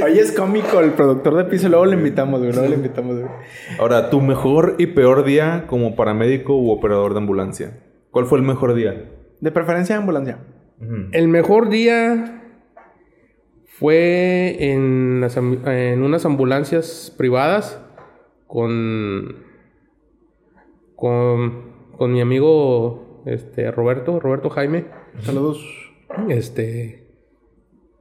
Oye, es cómico el productor de piso. Luego le invitamos, güey. Luego le invitamos, güey. Ahora, tu mejor y peor día como paramédico u operador de ambulancia. ¿Cuál fue el mejor día? De preferencia ambulancia. El mejor día fue en, las en unas ambulancias privadas con, con, con mi amigo este, Roberto, Roberto Jaime. Saludos. Este,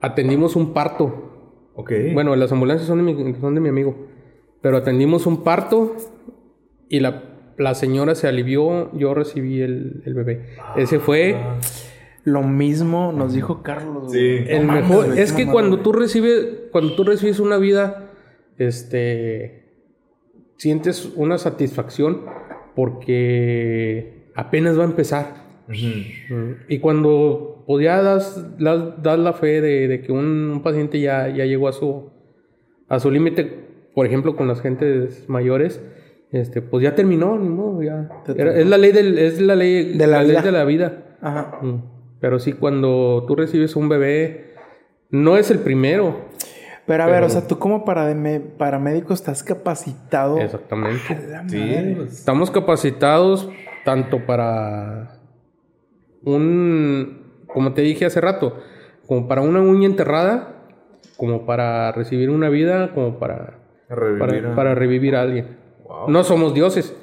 atendimos un parto. Ok. Bueno, las ambulancias son de mi, son de mi amigo. Pero atendimos un parto y la, la señora se alivió, yo recibí el, el bebé. Ese fue Lo mismo nos dijo Carlos. Sí. El No mejor es que cuando tú recibes cuando tú recibes una vida este sientes una satisfacción porque apenas va a empezar. Y cuando pues, ya das, das, das la fe de, de que un, un paciente ya, ya llegó a su a su límite, por ejemplo, con las gentes mayores, este, pues ya terminó, ya. Era- es la ley del, es la ley De la ley vida. de la vida. Ajá. Pero sí, cuando tú recibes un bebé, no es el primero. Pero a ver, o sea, tú como paramédico estás capacitado. Exactamente. Sí, Estamos capacitados tanto para un, como te dije hace rato, como para una uña enterrada, como para recibir una vida, como para, revivir para, a- para revivir a alguien. Wow. No somos dioses,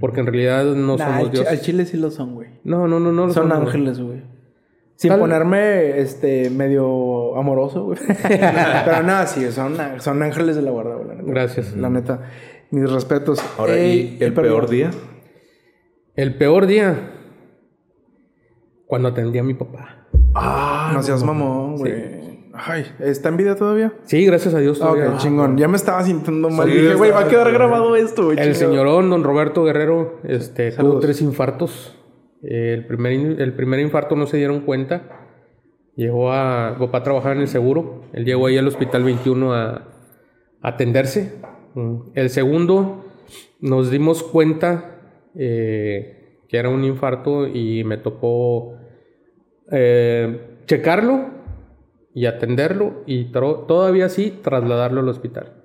porque en realidad no Nah, somos dioses. al chile sí lo son, güey. No, no, no, no. lo Son ángeles, güey. Sin Tal- ponerme este medio amoroso, güey. [LAUGHS] Pero nada, sí, son, son ángeles de la guarda, güey. La neta. Gracias. La neta. Mis respetos. Ahora, Ey, ¿y el perdón. peor día? El peor día, cuando atendí a mi papá. Ah, no seas mamón, güey. Ay, ¿está en vida todavía? Sí, gracias a Dios. Ah, todavía. ok, chingón. Ya me estaba sintiendo mal. Sí, Dije, güey, va a quedar grabado esto, güey. El chingado. señorón, don Roberto Guerrero, este, tuvo tres infartos. Eh, el, primer, el primer infarto no se dieron cuenta. Llegó a... Mi papá trabajaba en el seguro. Él llegó ahí al hospital 21 a, a atenderse. Mm. El segundo, nos dimos cuenta eh, que era un infarto y me tocó eh, checarlo y atenderlo y todavía así trasladarlo al hospital.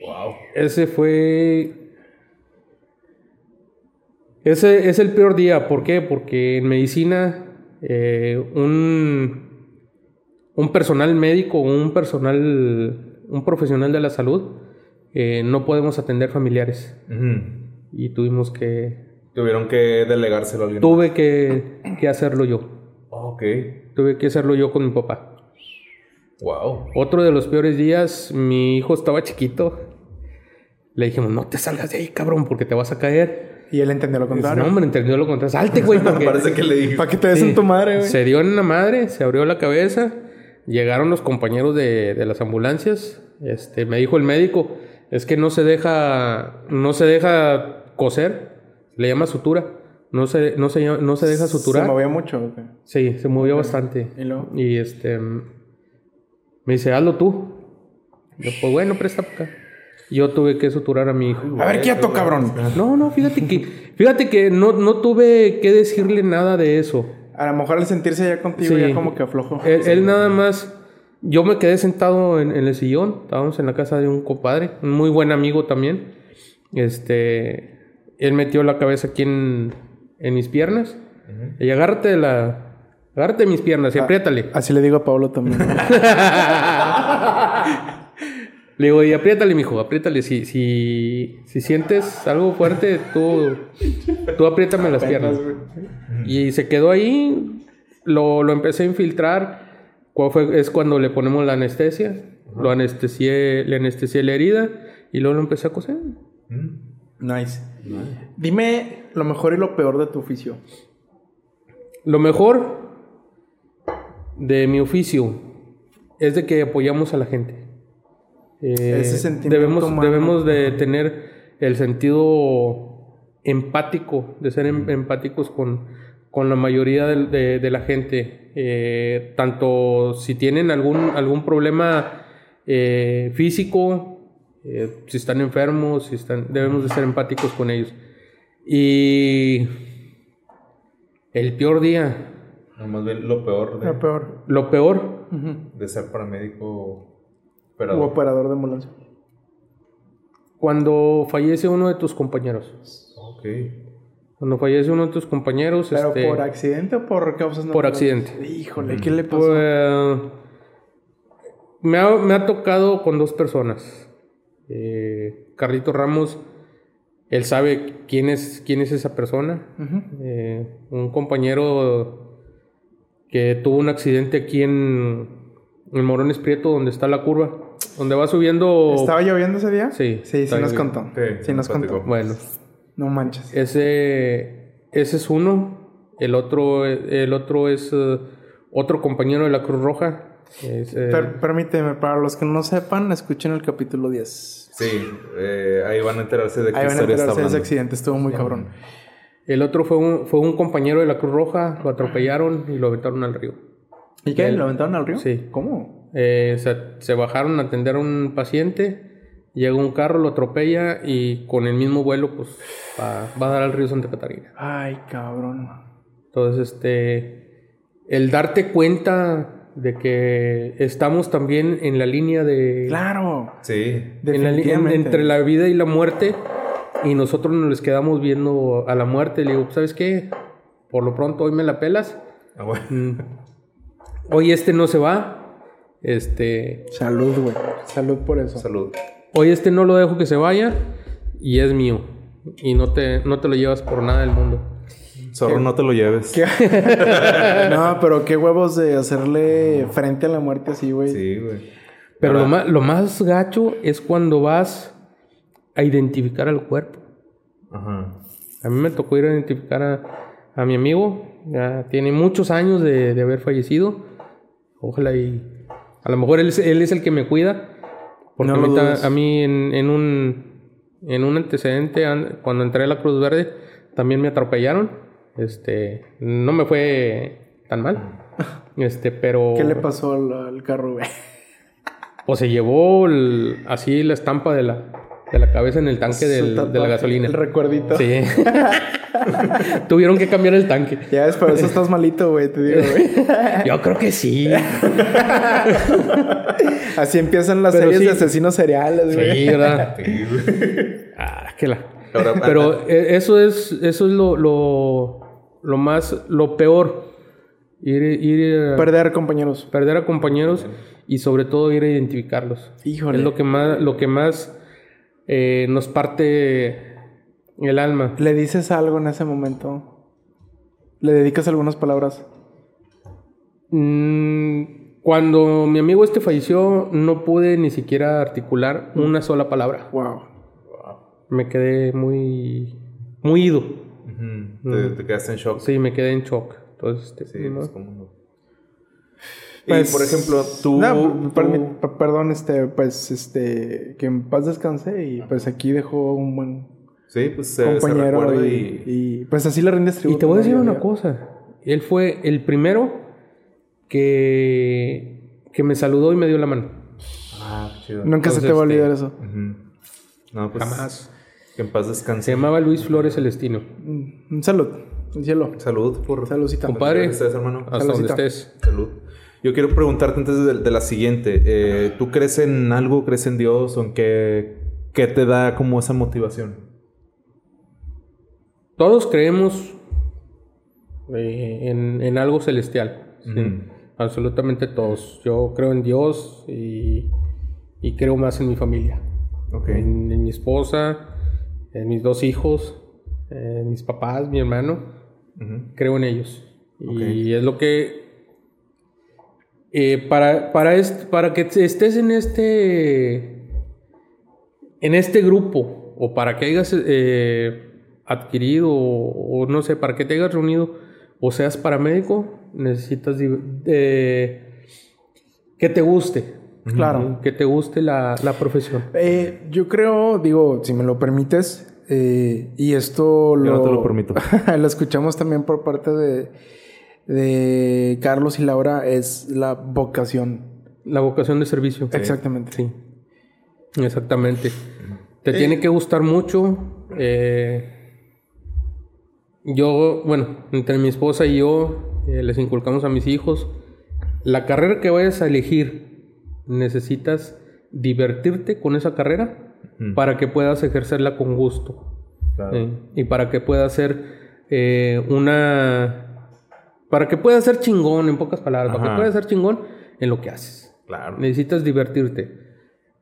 Wow. Ese fue. Ese es el peor día. ¿Por qué? Porque en medicina, eh, un, un personal médico, un personal, un profesional de la salud, eh, no podemos atender familiares. Y tuvimos que. Tuvieron que delegárselo a alguien. Tuve que, que hacerlo yo. Ok. Tuve que hacerlo yo con mi papá. Wow. Otro de los peores días, mi hijo estaba chiquito. Le dijimos, no te salgas de ahí, cabrón, porque te vas a caer. Y él entendió lo contrario. no, hombre, entendió lo contrario. Salte, güey, porque... [LAUGHS] Parece que le dije. ¿Para qué te des Sí. en tu madre, güey? Se dio en la madre, se abrió la cabeza. Llegaron los compañeros de, de las ambulancias. Este, me dijo el médico, es que no se deja, no se deja coser. Le llama sutura. No se, no se, no se deja suturar. Se movía mucho, güey. Sí, se movió bastante. ¿Y luego? Y este me dice, hazlo tú. Yo, pues bueno, presta acá. Yo tuve que suturar a mi hijo. A ver, quieto, cabrón. No, no, fíjate que, fíjate que no, no tuve que decirle nada de eso. A lo mejor al sentirse ya contigo Sí. ya como que aflojó. Él, él nada más, yo me quedé sentado en, en el sillón, estábamos en la casa de un compadre, un muy buen amigo también. Este, él metió la cabeza aquí en, en mis piernas. Y agárrate de la, agárrate de mis piernas y apriétale. Así le digo a Pablo también. [LAUGHS] Le digo, y apriétale, mijo, apriétale. Si, si, si sientes algo fuerte, tú, tú apriétame las piernas. Y se quedó ahí, lo, lo empecé a infiltrar. Es cuando le ponemos la anestesia. Lo anestesié, le anestesié la herida y luego lo empecé a coser. nice. Dime lo mejor y lo peor de tu oficio. Lo mejor de mi oficio es de que apoyamos a la gente. Eh, Ese sentimiento debemos, humano. debemos de tener el sentido empático, de ser em- empáticos con, con la mayoría de, de la gente. Eh, tanto si tienen algún, algún problema eh, físico, eh, si están enfermos, si están, debemos de ser empáticos con ellos. Y el peor día, No, más bien lo peor de, Lo peor. lo peor, de ser paramédico. O Pero. operador de ambulancia. cuando fallece uno de tus compañeros. Ok. Cuando fallece uno de tus compañeros, ¿Pero este, por accidente o por causas por naturales? accidente. Híjole, ¿qué le pasó? Pues, me, ha, me ha tocado con dos personas. Eh, Carlito Ramos, él sabe quién es, quién es esa persona. Eh, un compañero que tuvo un accidente aquí en, en Morones Prieto, donde está la curva, donde va subiendo... ¿Estaba lloviendo ese día? Sí, Sí, sí nos contó. Sí, Sí, nos contó. Bueno, No manches. ese, ese es uno. El otro, el otro es eh, otro compañero de la Cruz Roja. Es, eh, Per- permíteme, para los que no sepan, escuchen el capítulo 10. Sí, eh, ahí van a enterarse de qué Ahí van a enterarse de ese accidente, estuvo muy cabrón. el otro fue un, fue un compañero de la Cruz Roja, lo atropellaron y lo aventaron al río. ¿Y qué? Él- ¿Lo aventaron al río? Sí. ¿Cómo? Eh, se, se bajaron a atender a un paciente, llega un carro, lo atropella y con el mismo vuelo pues va, va a dar al río Santa Catarina. Ay, cabrón. Entonces, este, el darte cuenta de que estamos también en la línea de... Claro. Sí. en la en- entre la vida y la muerte y nosotros nos les quedamos viendo a la muerte. Le digo, ¿sabes qué? Por lo pronto hoy me la pelas. Ah, bueno. Mm. Hoy este no se va. Este, Salud, güey. Salud por eso. Salud. hoy este no lo dejo que se vaya y es mío. Y no te, no te lo llevas por nada del mundo. Zorro, no te lo lleves. [LAUGHS] no, pero qué huevos de hacerle frente a la muerte así, güey. Sí, güey. Pero lo más, lo más gacho es cuando vas a identificar al cuerpo. Ajá. A mí me tocó ir a identificar a, a mi amigo. Ya tiene muchos años de, de haber fallecido. Ojalá y... A lo mejor él, es- él es el que me cuida. Porque No ahorita a mí en, en un, en un antecedente, an- cuando entré a la Cruz Verde, también me atropellaron. Este, no me fue tan mal. [LAUGHS] Este, pero... ¿Qué le pasó al, al carro, güey? Pues se llevó el- así la estampa de la, de la cabeza en el tanque del- de la gasolina. El recuerdito. Sí. [LAUGHS] Tuvieron que cambiar el tanque. Ya es, por eso estás malito, güey, te digo, güey. [LAUGHS] Yo creo que sí. [LAUGHS] Así empiezan las Pero series sí. de asesinos seriales, güey. Sí, ¿verdad? Ah, que la. Ahora, Pero eh, eso es, eso es lo, lo, lo más, lo peor. Ir, ir a Perder compañeros. perder a compañeros y sobre todo ir a identificarlos. Híjole. Es lo que más, lo que más eh, nos parte el alma. ¿Le dices algo en ese momento? ¿Le dedicas algunas palabras? Mm, cuando mi amigo este falleció, no pude ni siquiera articular una sola palabra. Wow. Me quedé muy, muy ido. Te, te quedaste en shock. Sí, me quedé en shock. Entonces, este, Sí, pues. Pues, y por ejemplo, tú. No, per- perdón, este, pues, este, que en paz descanse y pues aquí dejó un buen sí, pues se, se compañero recuerda y, y, y, pues así le rindes Y tributo. te voy a decir una cosa. Él fue el primero que, que me saludó y me dio la mano. Ah, chido. Nunca se te va a olvidar este, eso. No, pues. Jamás. Que en paz descanse. Se llamaba Luis Flores Celestino. Mm, Un salud, un cielo. Salud por. Saludcita. Compadre. ¿Dónde estás, hermano? Hasta Saludcita. donde estés. Salud. Yo quiero preguntarte antes de, de la siguiente. eh, ¿Tú crees en algo? ¿Crees en Dios? ¿O en qué, qué te da como esa motivación? Todos creemos eh, en, en algo celestial. Absolutamente todos. Yo creo en Dios y, y creo más en mi familia. Ok. En, en mi esposa, en mis dos hijos, en mis papás, mi hermano. Creo en ellos. Y es lo que... eh, para, para, est- para que estés en este... En este grupo, o para que hayas eh, adquirido, o, o no sé, para que te hayas reunido, o seas paramédico, necesitas que te guste. Claro. Que te guste la, la profesión. Eh, yo creo, digo, si me lo permites, eh, y esto Yo lo, no te lo permito. [LAUGHS] lo escuchamos también por parte de, de Carlos y Laura, es la vocación. La vocación de servicio. Exactamente. Sí, exactamente. Te tiene que gustar mucho. eh, yo, bueno, entre mi esposa y yo eh, les inculcamos a mis hijos, la carrera que vayas a elegir, necesitas divertirte con esa carrera para que puedas ejercerla con gusto. Claro. ¿eh? Y para que pueda ser eh, una... Para que pueda ser chingón, en pocas palabras, para Ajá. que pueda ser chingón en lo que haces. Claro. Necesitas divertirte.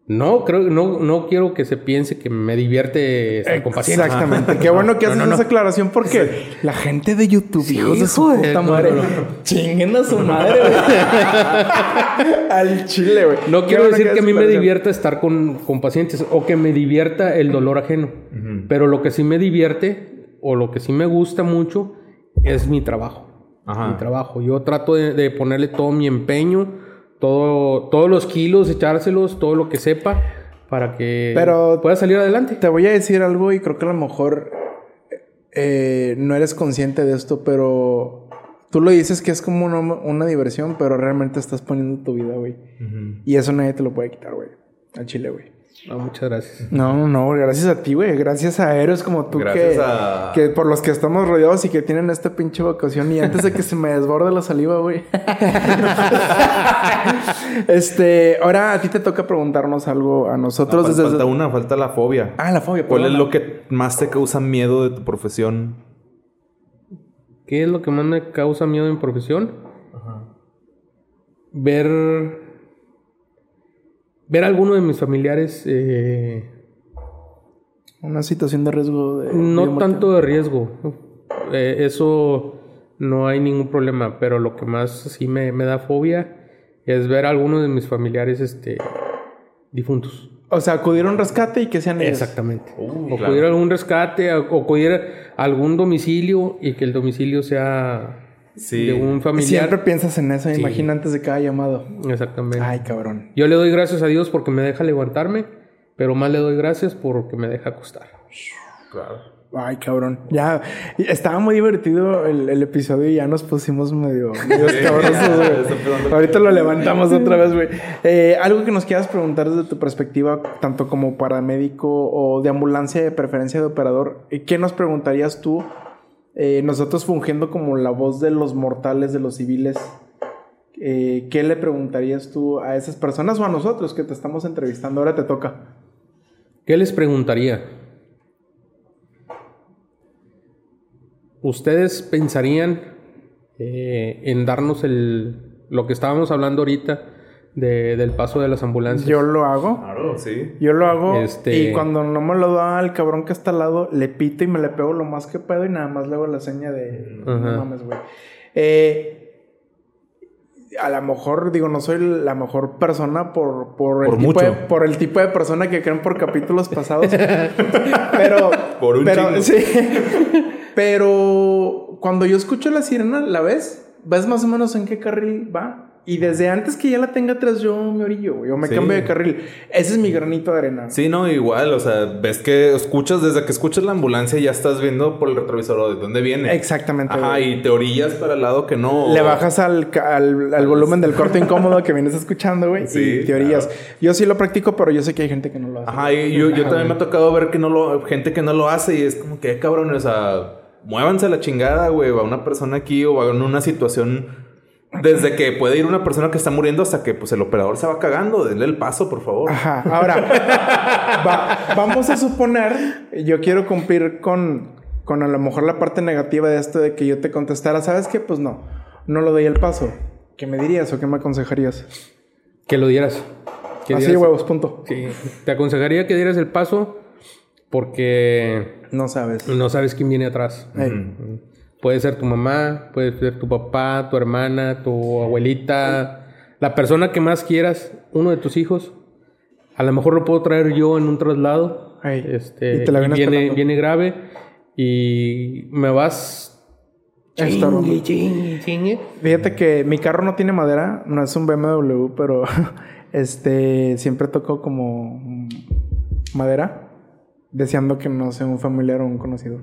No, creo, no, no quiero que se piense que me divierte estar con pacientes. Exactamente. Qué bueno que No, haces no, no. esa aclaración porque la gente de YouTube, hijos de su puta no, madre, no, no. chinguen a su madre. [LAUGHS] Al chile, güey. No quiero bueno decir que a mí me divierta estar con, con pacientes o que me divierta el dolor ajeno. Pero lo que sí me divierte o lo que sí me gusta mucho es mi trabajo. Ajá. Mi trabajo. Yo trato de, de ponerle todo mi empeño, todo, todos los kilos, echárselos, todo lo que sepa, para que Pero- pueda salir adelante. Te voy a decir algo y creo que a lo mejor eh, no eres consciente de esto, pero tú lo dices que es como una, una diversión, pero realmente estás poniendo tu vida, güey. Y eso nadie te lo puede quitar, güey. Al chile, güey. Ah, muchas gracias. No, no, no, gracias a ti, güey. Gracias a héroes como tú Gracias que, a- que por los que estamos rodeados y que tienen esta pinche vocación. Y antes de que se me desborde la saliva, güey. [LAUGHS] este, ahora a ti te toca preguntarnos algo a nosotros Fal- desde. falta una, falta la fobia. Ah, la fobia. ¿Cuál es lo que más te causa miedo de tu profesión? ¿Qué es lo que más me causa miedo en mi profesión? Ver. Ver a alguno de mis familiares. eh, Una situación de riesgo de. no tanto de riesgo. Eh, eso no hay ningún problema. Pero lo que más sí me, me da fobia es ver a alguno de mis familiares este, difuntos. O sea, acudir a un rescate y que sean ellos. Exactamente. Uh, o claro. acudir a algún rescate, o o acudir a algún domicilio y que el domicilio sea Sí. de un familiar. Siempre piensas en eso, Sí. imagina antes de cada llamado. Exactamente. Ay, cabrón. Yo le doy gracias a Dios porque me deja levantarme, pero más le doy gracias porque me deja acostar. Claro. Ay, cabrón. Ya, estaba muy divertido el, el episodio y ya nos pusimos medio, medio [LAUGHS] empezando. Ahorita lo levantamos otra vez, güey. Eh, algo que nos quieras preguntar desde tu perspectiva, tanto como paramédico o de ambulancia de preferencia de operador, eh, ¿qué nos preguntarías tú? Eh, nosotros fungiendo como la voz de los mortales, de los civiles, eh, ¿qué le preguntarías tú a esas personas o a nosotros que te estamos entrevistando? Ahora te toca. ¿Qué les preguntaría? ¿Ustedes pensarían eh, en darnos el, lo que estábamos hablando ahorita de- del paso de las ambulancias? Yo lo hago. Claro, sí. Yo lo hago Este- y cuando no me lo da el cabrón que está al lado, le pito y me le pego lo más que puedo y nada más le hago la seña de Ajá. no mames, güey. Eh, a lo mejor, digo, no soy la mejor persona por, por, el, Por tipo mucho. de, por el tipo de persona que creen por capítulos pasados. [LAUGHS] pero. [LAUGHS] Por un pero, chingo. sí. pero cuando yo escucho la sirena, ¿la ves? ¿Ves más o menos en qué carril va? Y desde antes que ya la tenga atrás, yo me orillo, güey, o me Sí. cambio de carril. Ese es mi granito de arena. Sí, no, igual, o sea, ves que escuchas, desde que escuchas la ambulancia ya estás viendo por el retrovisor de dónde viene. Exactamente. Ajá, y te orillas para el lado que no. Le bajas al, al, al volumen del corte incómodo que vienes escuchando, güey. Sí, y te orillas. Yo sí lo practico, pero yo sé que hay gente que no lo hace. Ajá, y yo, yo también me ha tocado ver que no lo, gente que no lo hace y es como que, cabrón, o sea, muévanse a la chingada, güey, va una persona aquí o va en una situación desde que puede ir una persona que está muriendo hasta que pues el operador se va cagando, denle el paso, por favor. Ajá. Ahora, va- vamos a suponer, yo quiero cumplir con, con a lo mejor la parte negativa de esto de que yo te contestara, ¿sabes qué? Pues no, no lo doy el paso. ¿Qué me dirías o qué me aconsejarías? Que lo dieras. Que Así, dieras- huevos, punto. Sí. Te aconsejaría que dieras el paso porque No sabes. no sabes quién viene atrás. Puede ser tu mamá, puede ser tu papá, tu hermana, tu abuelita, la persona que más quieras, uno de tus hijos. A lo mejor lo puedo traer yo en un traslado. Ey, Este, y te la viene, viene grave y me vas chingue, chingue, chingue. Fíjate que mi carro no tiene madera, no es un BMW, pero [LAUGHS] este siempre tocó como madera, deseando que no sea un familiar o un conocido.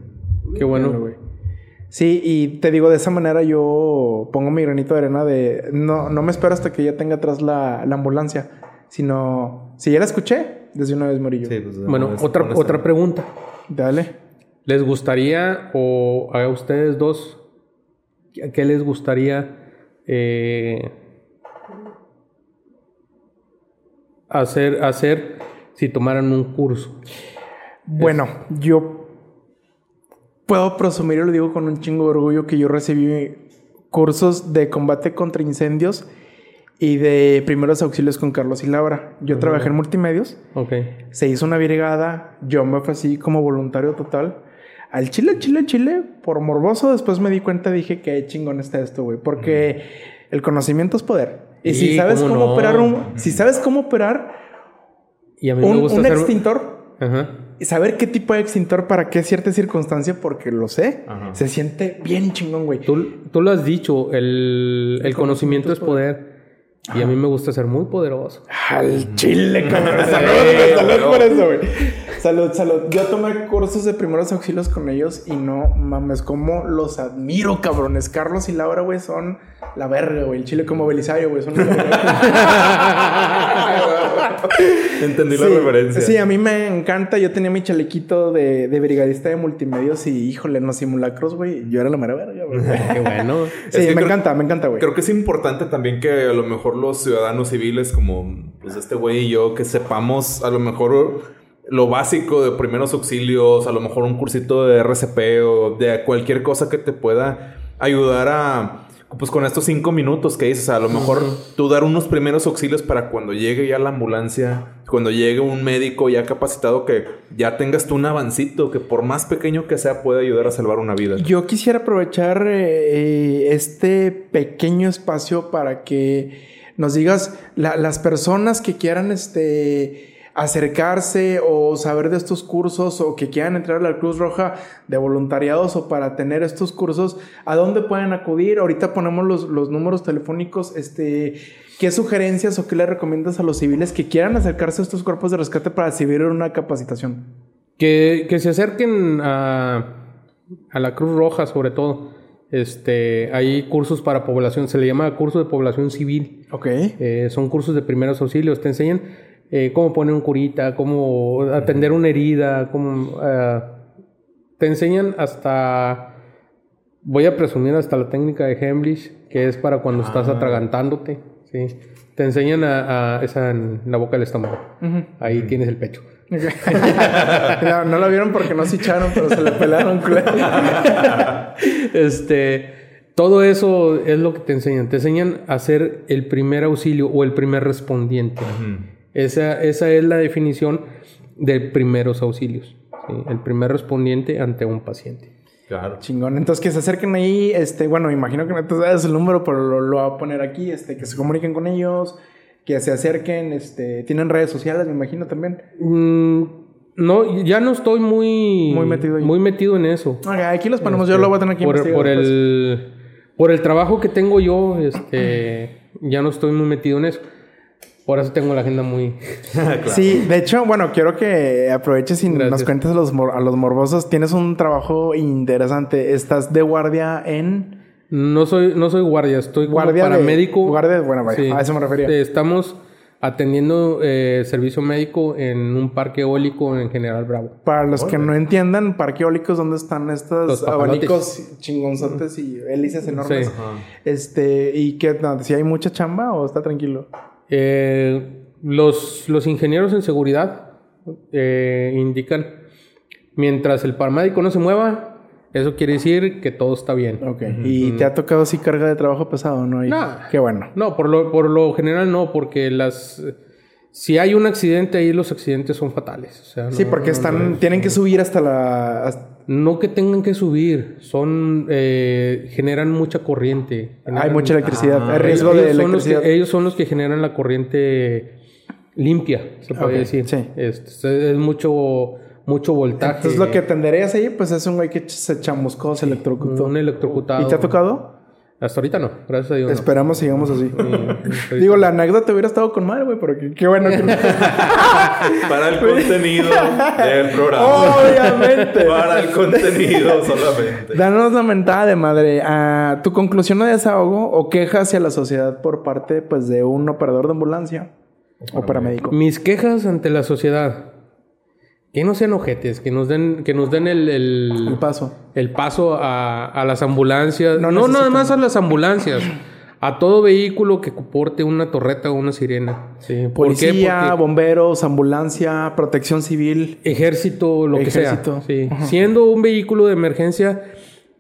Qué bueno. güey. Sí, y te digo, de esa manera yo pongo mi granito de arena de no, no me espero hasta que ya tenga atrás la, la ambulancia, sino si ya la escuché, desde una vez morillo. Sí, pues, Bueno, otra, otra pregunta. Dale. ¿Les gustaría, o a ustedes dos, qué les gustaría eh, hacer, hacer si tomaran un curso? Bueno, yo puedo presumir, y lo digo con un chingo de orgullo, que yo recibí cursos de combate contra incendios y de primeros auxilios con Carlos y Laura. Yo trabajé en multimedios, Ok. se hizo una brigada, yo me ofrecí como voluntario total. Al Chile, Chile, Chile, por morboso, después me di cuenta, dije que chingón está esto, güey, porque el conocimiento es poder. Y si sabes cómo cómo no. operar un, si sabes cómo operar Y a mí me un, gusta un hacer... extintor, Ajá. y saber qué tipo de extintor para qué cierta circunstancia, porque lo sé, Ajá. se siente bien chingón, güey. Tú, tú lo has dicho, el, el conocimiento es poder. Y a mí me gusta ser muy poderoso. Al chile, cabrón. [LAUGHS] Salud, salud por eso, güey. Salud, salud. Yo tomé cursos de primeros auxilios con ellos y no mames, cómo los admiro, cabrones. Carlos y Laura, güey, son la verga, güey. El chile como Belisario, güey, son la verga. [LAUGHS] [LAUGHS] Entendí la referencia. Sí, a mí me encanta. Yo tenía mi chalequito de, de brigadista de multimedios y, híjole, en los simulacros, güey, yo era la mera verga, güey. [LAUGHS] Qué bueno. Sí, Es que me creo- encanta, me encanta, güey. Creo que es importante también que a lo mejor los ciudadanos civiles, como pues, este güey y yo, que sepamos a lo mejor lo básico de primeros auxilios, a lo mejor un cursito de RCP o de cualquier cosa que te pueda ayudar a. Pues con estos cinco minutos que dices, a lo mejor tú dar unos primeros auxilios para cuando llegue ya la ambulancia, cuando llegue un médico ya capacitado, que ya tengas tú un avancito que por más pequeño que sea puede ayudar a salvar una vida. Yo quisiera aprovechar eh, eh, este pequeño espacio para que nos digas la- las personas que quieran este acercarse o saber de estos cursos o que quieran entrar a la Cruz Roja de voluntariados o para tener estos cursos, ¿a dónde pueden acudir? Ahorita ponemos los, los números telefónicos, este, ¿qué sugerencias o qué le recomiendas a los civiles que quieran acercarse a estos cuerpos de rescate para recibir una capacitación? Que, que se acerquen a, a la Cruz Roja, sobre todo. Este, hay cursos para población, se le llama curso de población civil. Ok. Eh, son cursos de primeros auxilios. Te enseñan eh, cómo poner un curita, cómo atender una herida, cómo... ah, te enseñan hasta... Voy a presumir hasta la técnica de Hemlich, que es para cuando estás atragantándote. ¿sí? Te enseñan a, a- esa en la boca del estómago. Ahí tienes el pecho. [LAUGHS] no, no lo vieron porque no se echaron, pero se le pelaron. [LAUGHS] Este, todo eso es lo que te enseñan. Te enseñan a ser el primer auxilio o el primer respondiente. Esa, esa es la definición de primeros auxilios. ¿sí? El primer respondiente ante un paciente. Claro. Chingón. Entonces que se acerquen ahí, este, bueno, imagino que no te sabes el número, pero lo, lo voy a poner aquí, este, que se comuniquen con ellos, que se acerquen, este, tienen redes sociales, me imagino también. Mm, no, ya no estoy muy, Muy metido ahí. muy metido en eso. Aquí los ponemos, yo lo voy a tener aquí por, por el por el trabajo que tengo yo, este, ya no estoy muy metido en eso. Por eso tengo la agenda muy [LAUGHS] Sí, de hecho, bueno, quiero que aproveches y nos cuentes a los, mor- a los morbosos. Tienes un trabajo interesante. Estás de guardia en... No soy, no soy guardia, estoy como Guardia de- paramédico. guardia de- bueno, vaya, a eso me refería. Eh, Estamos atendiendo eh, servicio médico en un parque eólico en General Bravo. Para los que no entiendan, parque eólicos, ¿dónde están estos abanicos chingonzotes y hélices enormes? Sí. Este, ¿y qué? no, ¿Si hay mucha chamba o está tranquilo? Eh, los, los ingenieros en seguridad eh, indican, mientras el paramédico no se mueva, eso quiere decir que todo está bien. Ok. ¿Y te ha tocado así carga de trabajo pesado, no? Y-. Qué bueno. No, por lo, por lo general no, porque las... Si hay un accidente ahí, los accidentes son fatales. O sea, Sí, no- porque no- están, tienen que subir hasta la... hasta- No que tengan que subir, son eh, generan mucha corriente. hay mucha electricidad, Ah, hay riesgo ellos de son los que- electricidad. ellos son los que generan la corriente limpia, se puede decir. sí. Es, es mucho, mucho voltaje. Entonces lo que tenderías ahí, pues es un güey que se chamuscó, se electrocutó. Un electrocutado. ¿Y te ha tocado? Hasta ahorita no, gracias a Dios. no. Esperamos sigamos así. Sí, [LAUGHS] Digo, la anécdota hubiera estado con madre, güey, porque qué bueno que... [LAUGHS] Para el contenido del programa. Obviamente. Para el contenido solamente. Danos la mentada de madre. Ah, ¿Tu conclusión de desahogo o queja hacia la sociedad por parte pues, de un operador de ambulancia o paramédico? Mis quejas ante la sociedad. Que no sean ojetes, que nos den, que nos den el, el, El paso. el paso a, a las ambulancias. No No, nada más a las ambulancias. A todo vehículo que porte una torreta o una sirena. Sí. ¿Por qué? Policía, Porque bomberos, ambulancia, protección civil. ejército, lo Ejército. que sea. Sí. Siendo un vehículo de emergencia,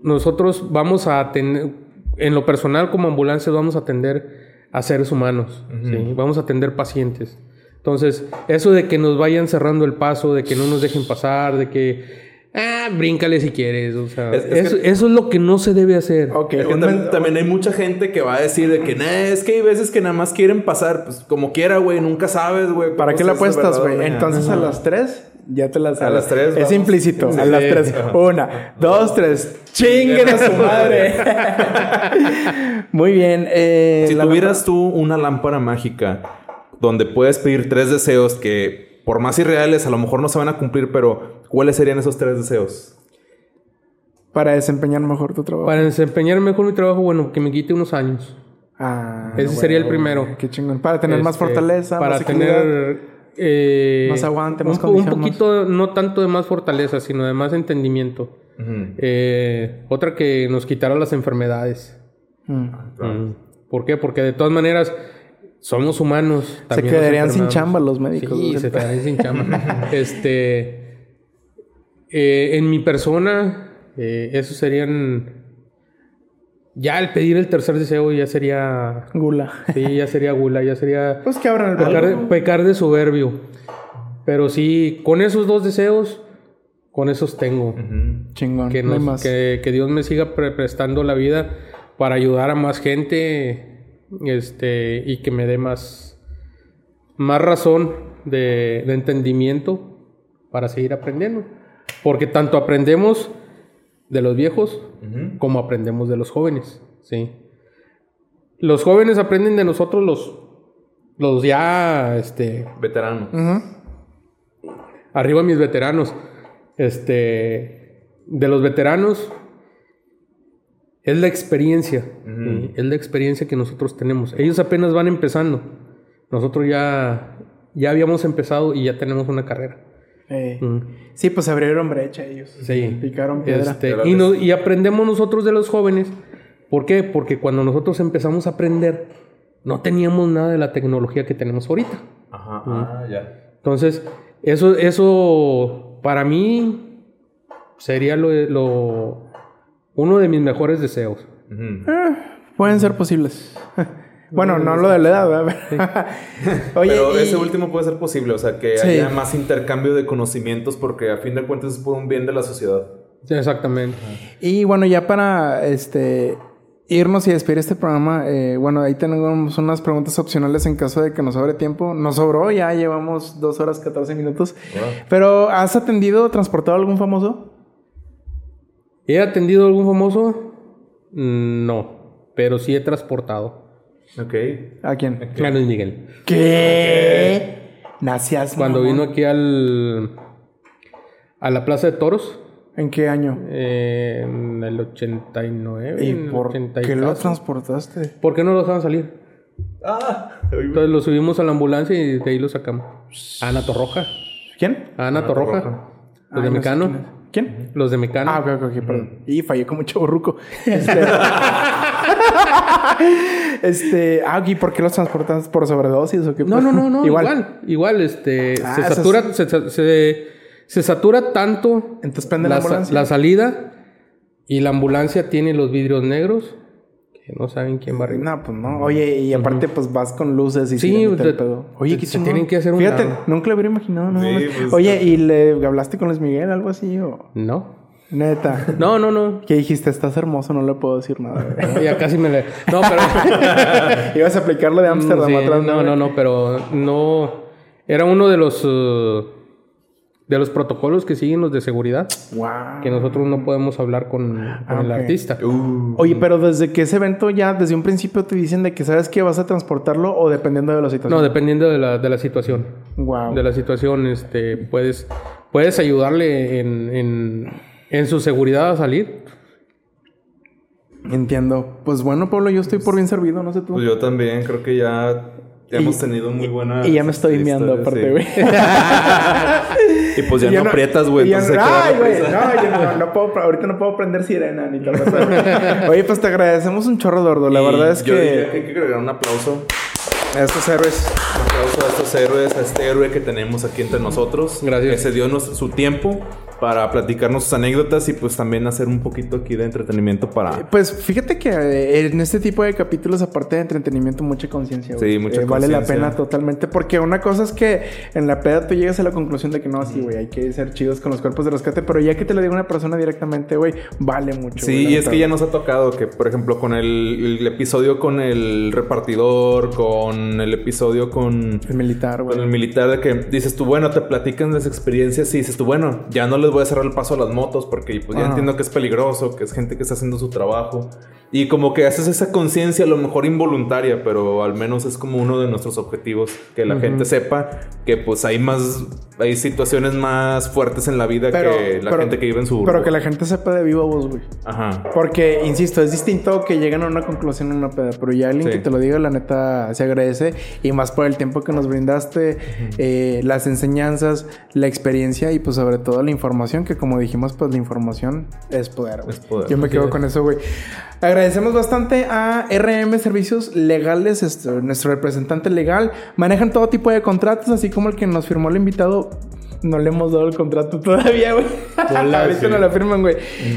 nosotros vamos a atender, en lo personal como ambulancia, vamos a atender a seres humanos. ¿sí? Vamos a atender pacientes. Entonces, eso de que nos vayan cerrando el paso, de que no nos dejen pasar, de que, ah, bríncale si quieres. O sea, Es- es eso, que- eso es lo que no se debe hacer. Ok, Es que un tam- men- también hay mucha gente que va a decir de que, "Nah, es que hay veces que nada más quieren pasar, pues como quiera, güey, nunca sabes, güey. ¿Para qué de apuestas, güey? Entonces a las 3 Ya te las sabes. las tres, Es vamos. implícito. A las tres. Una, dos, tres. ¡Chinguen a su [LAUGHS] madre! [LAUGHS] Muy bien. eh, Si la tuvieras tú una lámpara mágica donde puedes pedir tres deseos que, por más irreales, a lo mejor no se van a cumplir, pero ¿cuáles serían esos tres deseos? Para desempeñar mejor tu trabajo. Para desempeñar mejor mi trabajo, bueno, que me quite unos años. Ah, Ese sería el primero. Qué chingón. Para tener más Este, fortaleza, Para más tener... eh, Más aguante, más un, un poquito, no tanto de más fortaleza, sino de más entendimiento. Eh, otra que nos quitara las enfermedades. Mm. Mm. ¿Por qué? Porque de todas maneras somos humanos. Se también quedarían sin chamba los médicos. Sí, ¿no? se quedarían sin chamba. [LAUGHS] este, eh, en mi persona, eh, esos serían. Ya el pedir el tercer deseo ya sería. Gula. Sí, ya sería gula, ya sería Pues que abran el pecar, de, pecar de soberbio. Pero sí, con esos dos deseos, con esos tengo. Chingón. Que, no nos- más. que, que Dios me siga pre- prestando la vida para ayudar a más gente este, y que me dé más, más razón de, de entendimiento para seguir aprendiendo. Porque tanto aprendemos de los viejos como aprendemos de los jóvenes. ¿sí? Los jóvenes aprenden de nosotros los, los ya este, Veterano. Arriba mis veteranos. Este. De los veteranos. Es la experiencia. ¿sí? Es la experiencia que nosotros tenemos. Ellos apenas van empezando. Nosotros ya. Ya habíamos empezado y ya tenemos una carrera. Eh, Mm. Sí, pues abrieron brecha ellos. Sí. Picaron piedra. Este, y, no- y aprendemos nosotros de los jóvenes. ¿Por qué? Porque cuando nosotros empezamos a aprender, no teníamos nada de la tecnología que tenemos ahorita. Ajá, ah, ya. Entonces, eso, eso para mí sería lo, lo- uno de mis mejores deseos. Pueden ser posibles. [LAUGHS] bueno, no lo de la edad, ¿verdad? [LAUGHS] Oye, Pero y- ese último puede ser posible, o sea, que Sí. haya más intercambio de conocimientos porque a fin de cuentas es por un bien de la sociedad. Sí, exactamente. Y bueno, ya para este irnos y despedir este programa, eh, bueno, ahí tenemos unas preguntas opcionales en caso de que nos sobre tiempo. Nos sobró, ya llevamos dos horas 14 minutos. Pero, ¿has atendido, transportado a algún famoso? ¿He atendido a algún famoso? No, pero sí he transportado. Ok. ¿A quién? A Luis Miguel. ¿Qué? Nacias. Cuando vino aquí al a la Plaza de Toros ¿En qué año? eh, en el 89. ¿Y por 80 y qué lo transportaste? ¿Por qué no lo dejaban salir? Ah, Entonces lo subimos a la ambulancia y de ahí lo sacamos. Ana Torroja. ¿Quién? Ana Torroja. Los Ay, de no sé Mecano. Quién. Los de Mecano. Ah, ok, ok, perdón. Y fallé como chaburruco. [LAUGHS] Este... [LAUGHS] este... Ah, ¿y por qué los transportas? ¿Por sobredosis o qué? No, no, no, no. [LAUGHS] igual. Igual, este. Ah, se satura. Se, se- se satura tanto. Entonces prende la ambulancia. la salida. Y la ambulancia tiene los vidrios negros. Que no saben quién va arriba. No, pues no. Oye, y aparte, pues vas con luces y Sí, te- pedo. Oye, se chingón. tienen que hacer un Fíjate, lado. nunca lo hubiera imaginado, ¿no? Sí, pues, Oye, ¿y le hablaste con Luis Miguel algo así o...? No. Neta. [LAUGHS] No, no, no. ¿Qué dijiste? Estás hermoso, no le puedo decir nada. [LAUGHS] Ya casi me le. No, pero. [LAUGHS] Ibas a aplicar lo de Ámsterdam Sí, atrás. no, no, no, pero no. Era uno de los. eh, de los protocolos que siguen los de seguridad. Wow. Que nosotros no podemos hablar con, con el artista. Oye, pero desde que ese evento ya, desde un principio te dicen de que sabes que vas a transportarlo o dependiendo de la situación. No, dependiendo de la, de la situación. Wow. De la situación, este, puedes, puedes ayudarle en, en, en su seguridad a salir. Entiendo. Pues bueno, Pablo, yo estoy por bien servido, no sé tú. Pues yo también creo que ya hemos tenido muy buena. y ya me estoy meando aparte, güey. [LAUGHS] [LAUGHS] Y pues ya Y no, aprietas, güey. no- Ay, güey. No, yo no, no puedo, ahorita no puedo prender sirena ni tal cosa. [LAUGHS] Oye, pues te agradecemos un chorro, Dordo. La Y verdad es yo diría que hay que agregar un aplauso. a estos héroes. Un aplauso a estos héroes, a este héroe que tenemos aquí entre nosotros. Gracias. Que se dio su tiempo para platicarnos sus anécdotas y pues también hacer un poquito aquí de entretenimiento para... Pues fíjate que eh, en este tipo de capítulos, aparte de entretenimiento, mucha conciencia. Sí, mucha Eh, Vale la pena totalmente. Porque una cosa es que en la peda tú llegas a la conclusión de que no, sí, güey, hay que ser chidos con los cuerpos de rescate. Pero ya que te lo diga una persona directamente, güey, vale mucho. Sí, y es que ya nos ha tocado que, por ejemplo, con el, el episodio con el repartidor, con el episodio con, El militar, güey. con el militar, de que dices tú, bueno, te platican las experiencias y dices tú, bueno, ya no les voy a cerrar el paso a las motos porque pues ya Ajá. entiendo que es peligroso, que es gente que está haciendo su trabajo. Y como que haces esa conciencia, a lo mejor involuntaria, pero al menos es como uno de nuestros objetivos, que la gente sepa que pues hay más, hay situaciones más fuertes en la vida que la gente que vive en su... Pero que la gente sepa de viva voz, güey. Ajá. Porque, insisto, es distinto que lleguen a una conclusión en una peda, pero ya alguien Sí. que te lo diga, la neta, se agradece. Y más por el tiempo que nos brindaste, eh, las enseñanzas, la experiencia y pues sobre todo la información, que como dijimos, pues la información es poder. güey. Es poder. Yo me quedo con eso, güey. Agradecemos bastante a RM Servicios Legales, este, nuestro representante legal. Manejan todo tipo de contratos, así como el que nos firmó el invitado. No le hemos dado el contrato [LAUGHS] todavía, güey. Ahorita no lo firman, güey.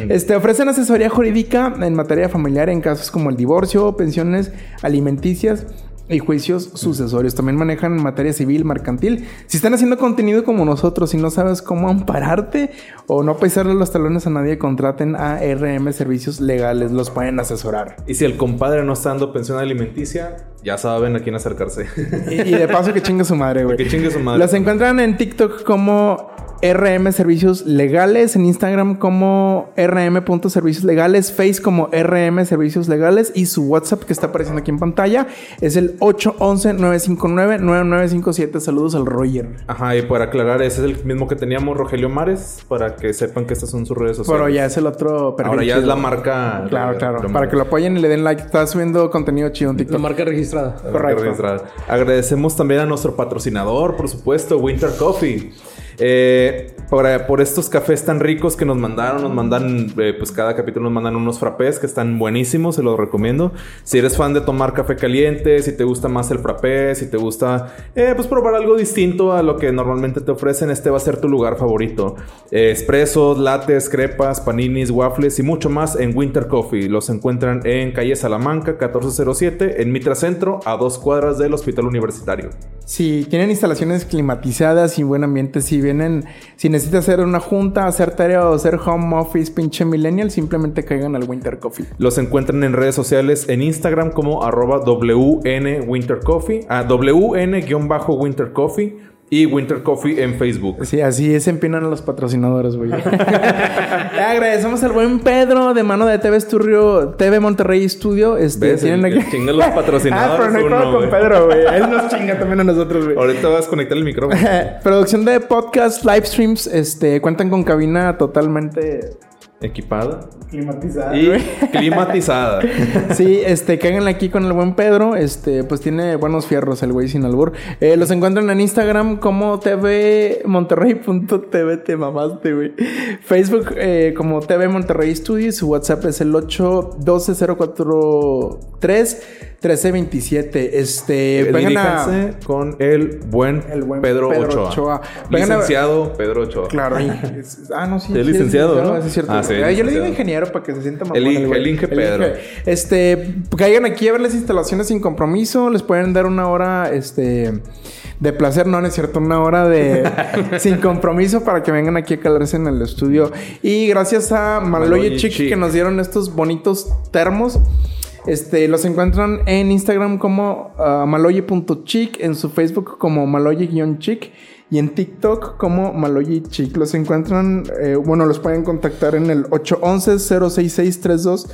Este, ofrecen asesoría jurídica en materia familiar en casos como el divorcio, pensiones alimenticias y juicios sucesorios. También manejan en materia civil, mercantil. Si están haciendo contenido como nosotros y no sabes cómo ampararte o no pisarle los talones a nadie, contraten a RM Servicios Legales. Los pueden asesorar. Y si el compadre no está dando pensión alimenticia, ya saben a quién acercarse. Y, y de paso que chingue su madre, güey. Que chingue su madre. Los encuentran en TikTok como RM Servicios Legales, en Instagram como rm.servicios legales, Face como RM Servicios Legales y su WhatsApp que está apareciendo aquí en pantalla es el 811-959-9957. Saludos al Roger. Ajá, y para aclarar, ese es el mismo que teníamos, Rogelio Mares, para que sepan que estas son sus redes sociales. Pero ya es el otro perfil Ahora ya es la marca. Claro, claro. Para que lo apoyen y le den like. Está subiendo contenido chido en La TikTok. marca registrada. Correcto. registrada. Agradecemos también a nuestro patrocinador, por supuesto, Winter Coffee. Eh, por, por estos cafés tan ricos que nos mandaron, nos mandan, eh, pues cada capítulo nos mandan unos frappés que están buenísimos, se los recomiendo. Si eres fan de tomar café caliente, si te gusta más el frappé, si te gusta, eh, pues probar algo distinto a lo que normalmente te ofrecen, este va a ser tu lugar favorito. Eh, espressos, lates, crepas, paninis, waffles y mucho más en Winter Coffee. Los encuentran en calle Salamanca, 1407, en Mitra Centro, a dos cuadras del Hospital Universitario. Si tienen instalaciones climatizadas y buen ambiente, si vienen, si necesitas hacer una junta, hacer tarea o hacer home office, pinche millennial, simplemente caigan al Winter Coffee. Los encuentran en redes sociales en Instagram como arroba WN Winter Coffee, a WN-Winter Coffee y Winter Coffee en Facebook. Sí, así es, empinan a los patrocinadores, güey. [LAUGHS] Agradecemos al buen Pedro de mano de TV Studio, TV Monterrey Studio. Este, ¿Ves? tienen aquí. chinga los patrocinadores [LAUGHS] ah, pero no hay uno, con. Pedro, güey. Él nos [LAUGHS] chinga también a nosotros, güey. Ahorita vas a conectar el micrófono. Producción de podcast, live streams, este, cuentan con cabina totalmente Equipada climatizada. y climatizada. [LAUGHS] Sí, este, cáiganle aquí con el buen Pedro. Este, pues tiene buenos fierros el güey sin albur. Eh, los encuentran en Instagram como TV Monterrey.tv, te mamaste, güey. Facebook eh, como TV Monterrey Studios. Su WhatsApp es el 812-043 1327. Este, vengan a. Con el buen, El buen Pedro, Pedro Ochoa. Ochoa. Vengan a- Licenciado Pedro Ochoa. Claro, [LAUGHS] ah, no, sí. Es sí licenciado, ¿no? es cierto. Ah, sí, yo le digo ingeniero para que se sienta más El Inge- el Inge Pedro. Este, caigan aquí a ver las instalaciones sin compromiso. Les pueden dar una hora, este, de placer, no, no es cierto, una hora de [LAUGHS] sin compromiso para que vengan aquí a calarse en el estudio. Y gracias a Maloye Chic, que nos dieron estos bonitos termos. Este, los encuentran en Instagram como ah, maloye.chic, en su Facebook como maloye-chic y en TikTok como maloye chic. Los encuentran, eh, bueno, los pueden contactar en el 811-066-32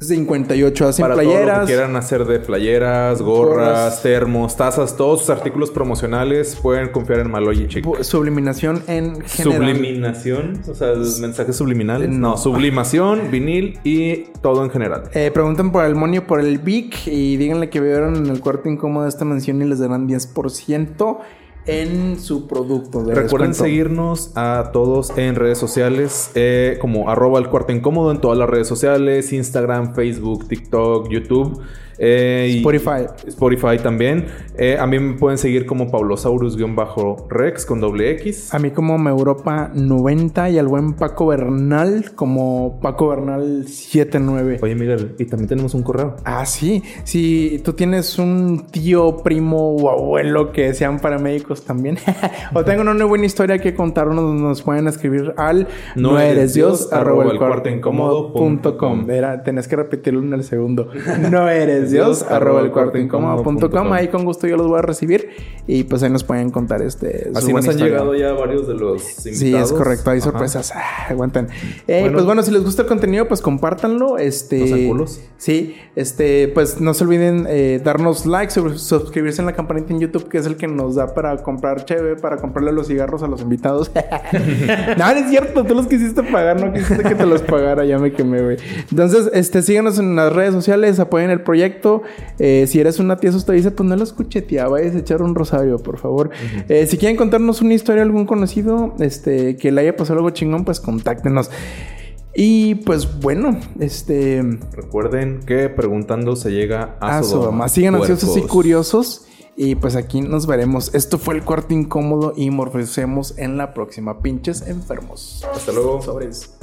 58. Hacen Para todo lo que quieran hacer de playeras, gorras, Gorras. termos, tazas, todos sus artículos promocionales pueden confiar en Maloy Chic. Subliminación en general. Subliminación, o sea, mensajes subliminales. No, sublimación, [LAUGHS] vinil y todo en general. Eh, pregunten por el monio, por el Vic y díganle que vieron en el cuarto incómodo de esta mención y les darán 10% en su producto. de Recuerden descuento. seguirnos a todos en redes sociales eh, como arroba el cuarto incómodo en todas las redes sociales, Instagram, Facebook, TikTok, YouTube. Eh, y- Spotify. Spotify también. Eh, a mí me pueden seguir como Paulosaurus-Rex con doble X. A mí como me Europa 90 y al buen Paco Bernal como Paco Bernal 79. Oye, Miguel, y también tenemos un correo. Ah, sí. Si tú tienes un tío, primo o abuelo que sean paramédicos también, [LAUGHS] o tengan una buena historia que contarnos, nos pueden escribir al No no, eres Dios, Dios, arroba el cuarto incómodo punto com. Era, tenés que repetirlo en el segundo. [LAUGHS] No eres Dios, arroba el cuarto. Ahí con gusto yo los voy a recibir y pues ahí nos pueden contar este. Así nos han historia. llegado ya varios de los invitados. Sí, es correcto. Hay Ajá. sorpresas. Ah, aguantan. Eh, Bueno. pues bueno, si les gusta el contenido, pues compártanlo. Este. ¿No sean culos? Sí, este, pues no se olviden eh, darnos like, suscribirse en la campanita en YouTube, que es el que nos da para comprar cheve, para comprarle los cigarros a los invitados. [LAUGHS] no, no es cierto, tú los quisiste pagar, no quisiste que te los pagara, ya me quemé, güey. Entonces, este, síganos en las redes sociales, apoyen el proyecto. Eh, si eres una tía dice pues no lo escuche, tía, vayas a echar un rosario, por favor. Eh, si quieren contarnos una historia algún conocido, este, que le haya pasado algo chingón, pues contáctenos. Y pues bueno, este. Recuerden que preguntando se llega a, A Sodoma. Sodoma. Sigan ansiosos y Puercos. curiosos. Y pues aquí nos veremos. Esto fue el cuarto incómodo y morfecemos en la próxima. Pinches enfermos. Hasta luego. Sobres.